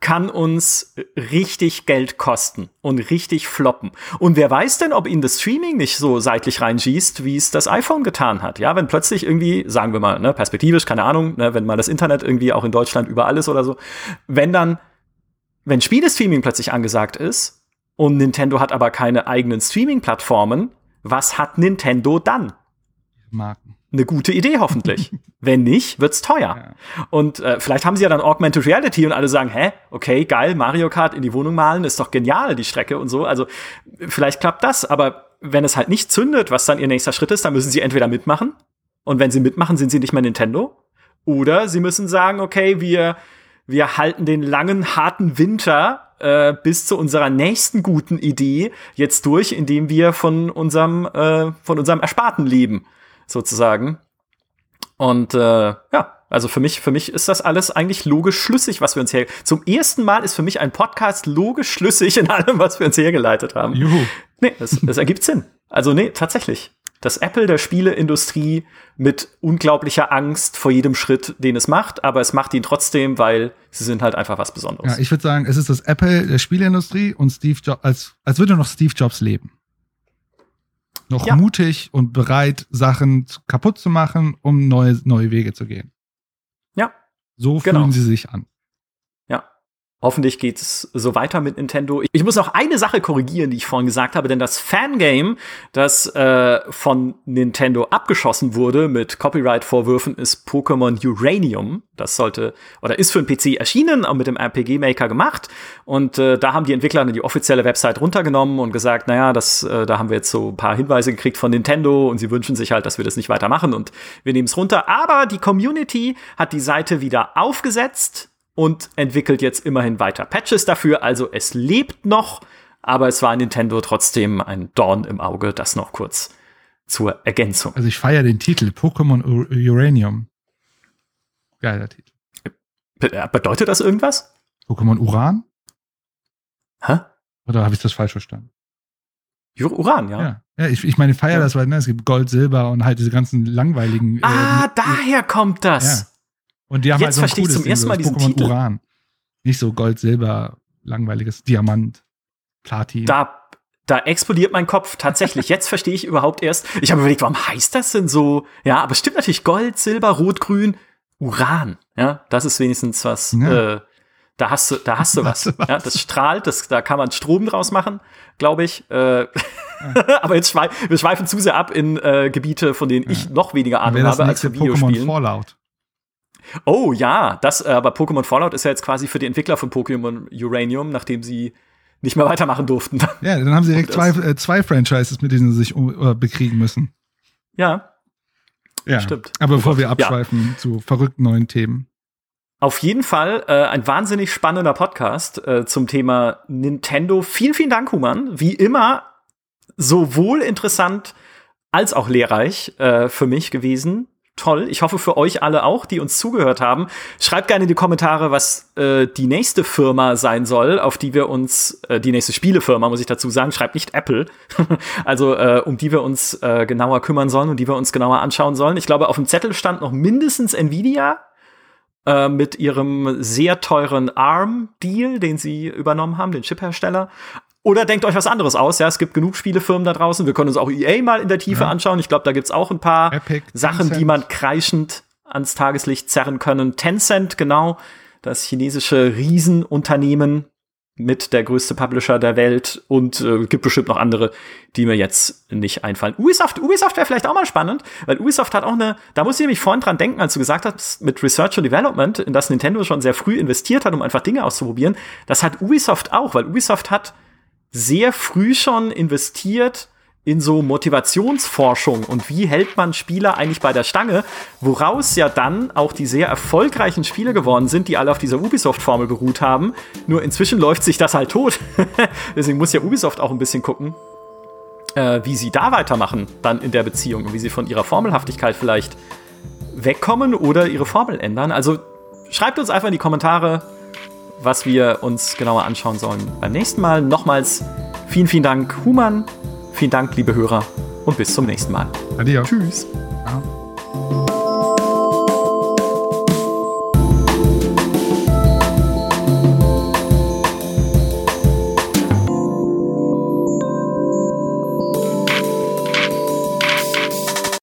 kann uns richtig Geld kosten und richtig floppen. Und wer weiß denn, ob ihnen das Streaming nicht so seitlich reinschießt, wie es das iPhone getan hat. Ja, wenn plötzlich irgendwie, sagen wir mal, ne, perspektivisch, keine Ahnung, ne, wenn mal das Internet irgendwie auch in Deutschland überall ist oder so, wenn dann wenn Spielestreaming plötzlich angesagt ist und Nintendo hat aber keine eigenen Streaming-Plattformen, was hat Nintendo dann? Marken. Eine gute Idee hoffentlich. Wenn nicht, wird's teuer. Ja. Und äh, vielleicht haben sie ja dann Augmented Reality und alle sagen, hä, okay, geil, Mario Kart in die Wohnung malen, ist doch genial, die Strecke und so. Also vielleicht klappt das, aber wenn es halt nicht zündet, was dann ihr nächster Schritt ist, dann müssen sie entweder mitmachen und wenn sie mitmachen, sind sie nicht mehr Nintendo. Oder sie müssen sagen, okay, wir, wir halten den langen, harten Winter äh, bis zu unserer nächsten guten Idee jetzt durch, indem wir von unserem, äh, von unserem Ersparten leben, sozusagen. Und äh, ja, also für mich, für mich ist das alles eigentlich logisch schlüssig, was wir uns her. Zum ersten Mal ist für mich ein Podcast logisch schlüssig in allem, was wir uns hergeleitet haben. Juhu. Nee, das, das ergibt Sinn. Also nee, tatsächlich. Das Apple der Spieleindustrie mit unglaublicher Angst vor jedem Schritt, den es macht, aber es macht ihn trotzdem, weil sie sind halt einfach was Besonderes. Ja, ich würde sagen, es ist das Apple der Spieleindustrie und Steve Jobs, als, als würde noch Steve Jobs leben. Noch Ja. mutig und bereit, Sachen kaputt zu machen, um neue, neue Wege zu gehen. Ja. So Genau. fühlen sie sich an. Hoffentlich geht's so weiter mit Nintendo. Ich muss noch eine Sache korrigieren, die ich vorhin gesagt habe, denn das Fangame, das äh, von Nintendo abgeschossen wurde mit Copyright-Vorwürfen, ist Pokémon Uranium. Das sollte oder ist für den PC erschienen, auch mit dem RPG-Maker gemacht. Und äh, da haben die Entwickler dann die offizielle Website runtergenommen und gesagt, naja, das, äh, da haben wir jetzt so ein paar Hinweise gekriegt von Nintendo und sie wünschen sich halt, dass wir das nicht weitermachen und wir nehmen es runter. Aber die Community hat die Seite wieder aufgesetzt und entwickelt jetzt immerhin weiter Patches dafür. Also es lebt noch, aber es war Nintendo trotzdem ein Dorn im Auge. Das noch kurz zur Ergänzung. Also ich feiere den Titel Pokémon Ur- Uranium. Geiler Titel. Be äh, bedeutet das irgendwas? Pokémon Uran? Hä? Oder habe ich das falsch verstanden? Ur- Uran, ja. Ja. Ja, ich, ich meine, ich feiere Ja. das, weil ne, es gibt Gold, Silber und halt diese ganzen langweiligen. Ah, äh, daher kommt das. Und die haben Jetzt halt so ein verstehe ich cooles zum Ding, ersten Mal diesen Pokémon Titel. Uran. Nicht so Gold, Silber, langweiliges Diamant, Platin. Da, da explodiert mein Kopf tatsächlich. Jetzt verstehe ich überhaupt erst. Ich habe überlegt, warum heißt das denn so? Ja, aber es stimmt natürlich Gold, Silber, Rot, Grün, Uran. Ja, das ist wenigstens was. Ja. Äh, da hast du, da hast du was. Ja, das strahlt, das, da kann man Strom draus machen, glaube ich. Äh, aber jetzt schwei wir schweifen zu sehr ab in äh, Gebiete, von denen ich noch weniger Ahnung habe als für Pokémon Videospielen. Fallout. Oh ja, das, äh, aber Pokémon Fallout ist ja jetzt quasi für die Entwickler von Pokémon Uranium, nachdem sie nicht mehr weitermachen durften. Ja, dann haben sie direkt zwei, äh, zwei Franchises, mit denen sie sich um, äh, bekriegen müssen. ja, Ja, Stimmt. Aber bevor wir Ja. abschweifen zu verrückten neuen Themen. Auf jeden Fall äh, ein wahnsinnig spannender Podcast äh, zum Thema Nintendo. Vielen, vielen Dank, Human. Wie immer sowohl interessant als auch lehrreich äh, für mich gewesen. Toll. Ich hoffe für euch alle auch, die uns zugehört haben. Schreibt gerne in die Kommentare, was äh, die nächste Firma sein soll, auf die wir uns, äh, die nächste Spielefirma, muss ich dazu sagen, schreibt nicht Apple, also äh, um die wir uns äh, genauer kümmern sollen und die wir uns genauer anschauen sollen. Ich glaube, auf dem Zettel stand noch mindestens Nvidia, äh, mit ihrem sehr teuren ARM-Deal, den sie übernommen haben, den Chiphersteller. Oder denkt euch was anderes aus. Ja, es gibt genug Spielefirmen da draußen. Wir können uns auch EA mal in der Tiefe Ja. anschauen. Ich glaube, da gibt's auch ein paar Epic, Sachen, die Tencent. man kreischend ans Tageslicht zerren können. Tencent, genau, das chinesische Riesenunternehmen mit der größte Publisher der Welt und äh, gibt bestimmt noch andere, die mir jetzt nicht einfallen. Ubisoft, Ubisoft wäre vielleicht auch mal spannend, weil Ubisoft hat auch eine, da muss ich nämlich vorhin dran denken, als du gesagt hast, mit Research und Development, in das Nintendo schon sehr früh investiert hat, um einfach Dinge auszuprobieren. Das hat Ubisoft auch, weil Ubisoft hat sehr früh schon investiert in so Motivationsforschung und wie hält man Spieler eigentlich bei der Stange, woraus ja dann auch die sehr erfolgreichen Spiele geworden sind, die alle auf dieser Ubisoft-Formel beruht haben. Nur inzwischen läuft sich das halt tot. Deswegen muss ja Ubisoft auch ein bisschen gucken, äh, wie sie da weitermachen, dann in der Beziehung und wie sie von ihrer Formelhaftigkeit vielleicht wegkommen oder ihre Formel ändern. Also schreibt uns einfach in die Kommentare, was wir uns genauer anschauen sollen beim nächsten Mal. Nochmals vielen, vielen Dank, Human. Vielen Dank, liebe Hörer, und bis zum nächsten Mal. Adios. Tschüss. Ja.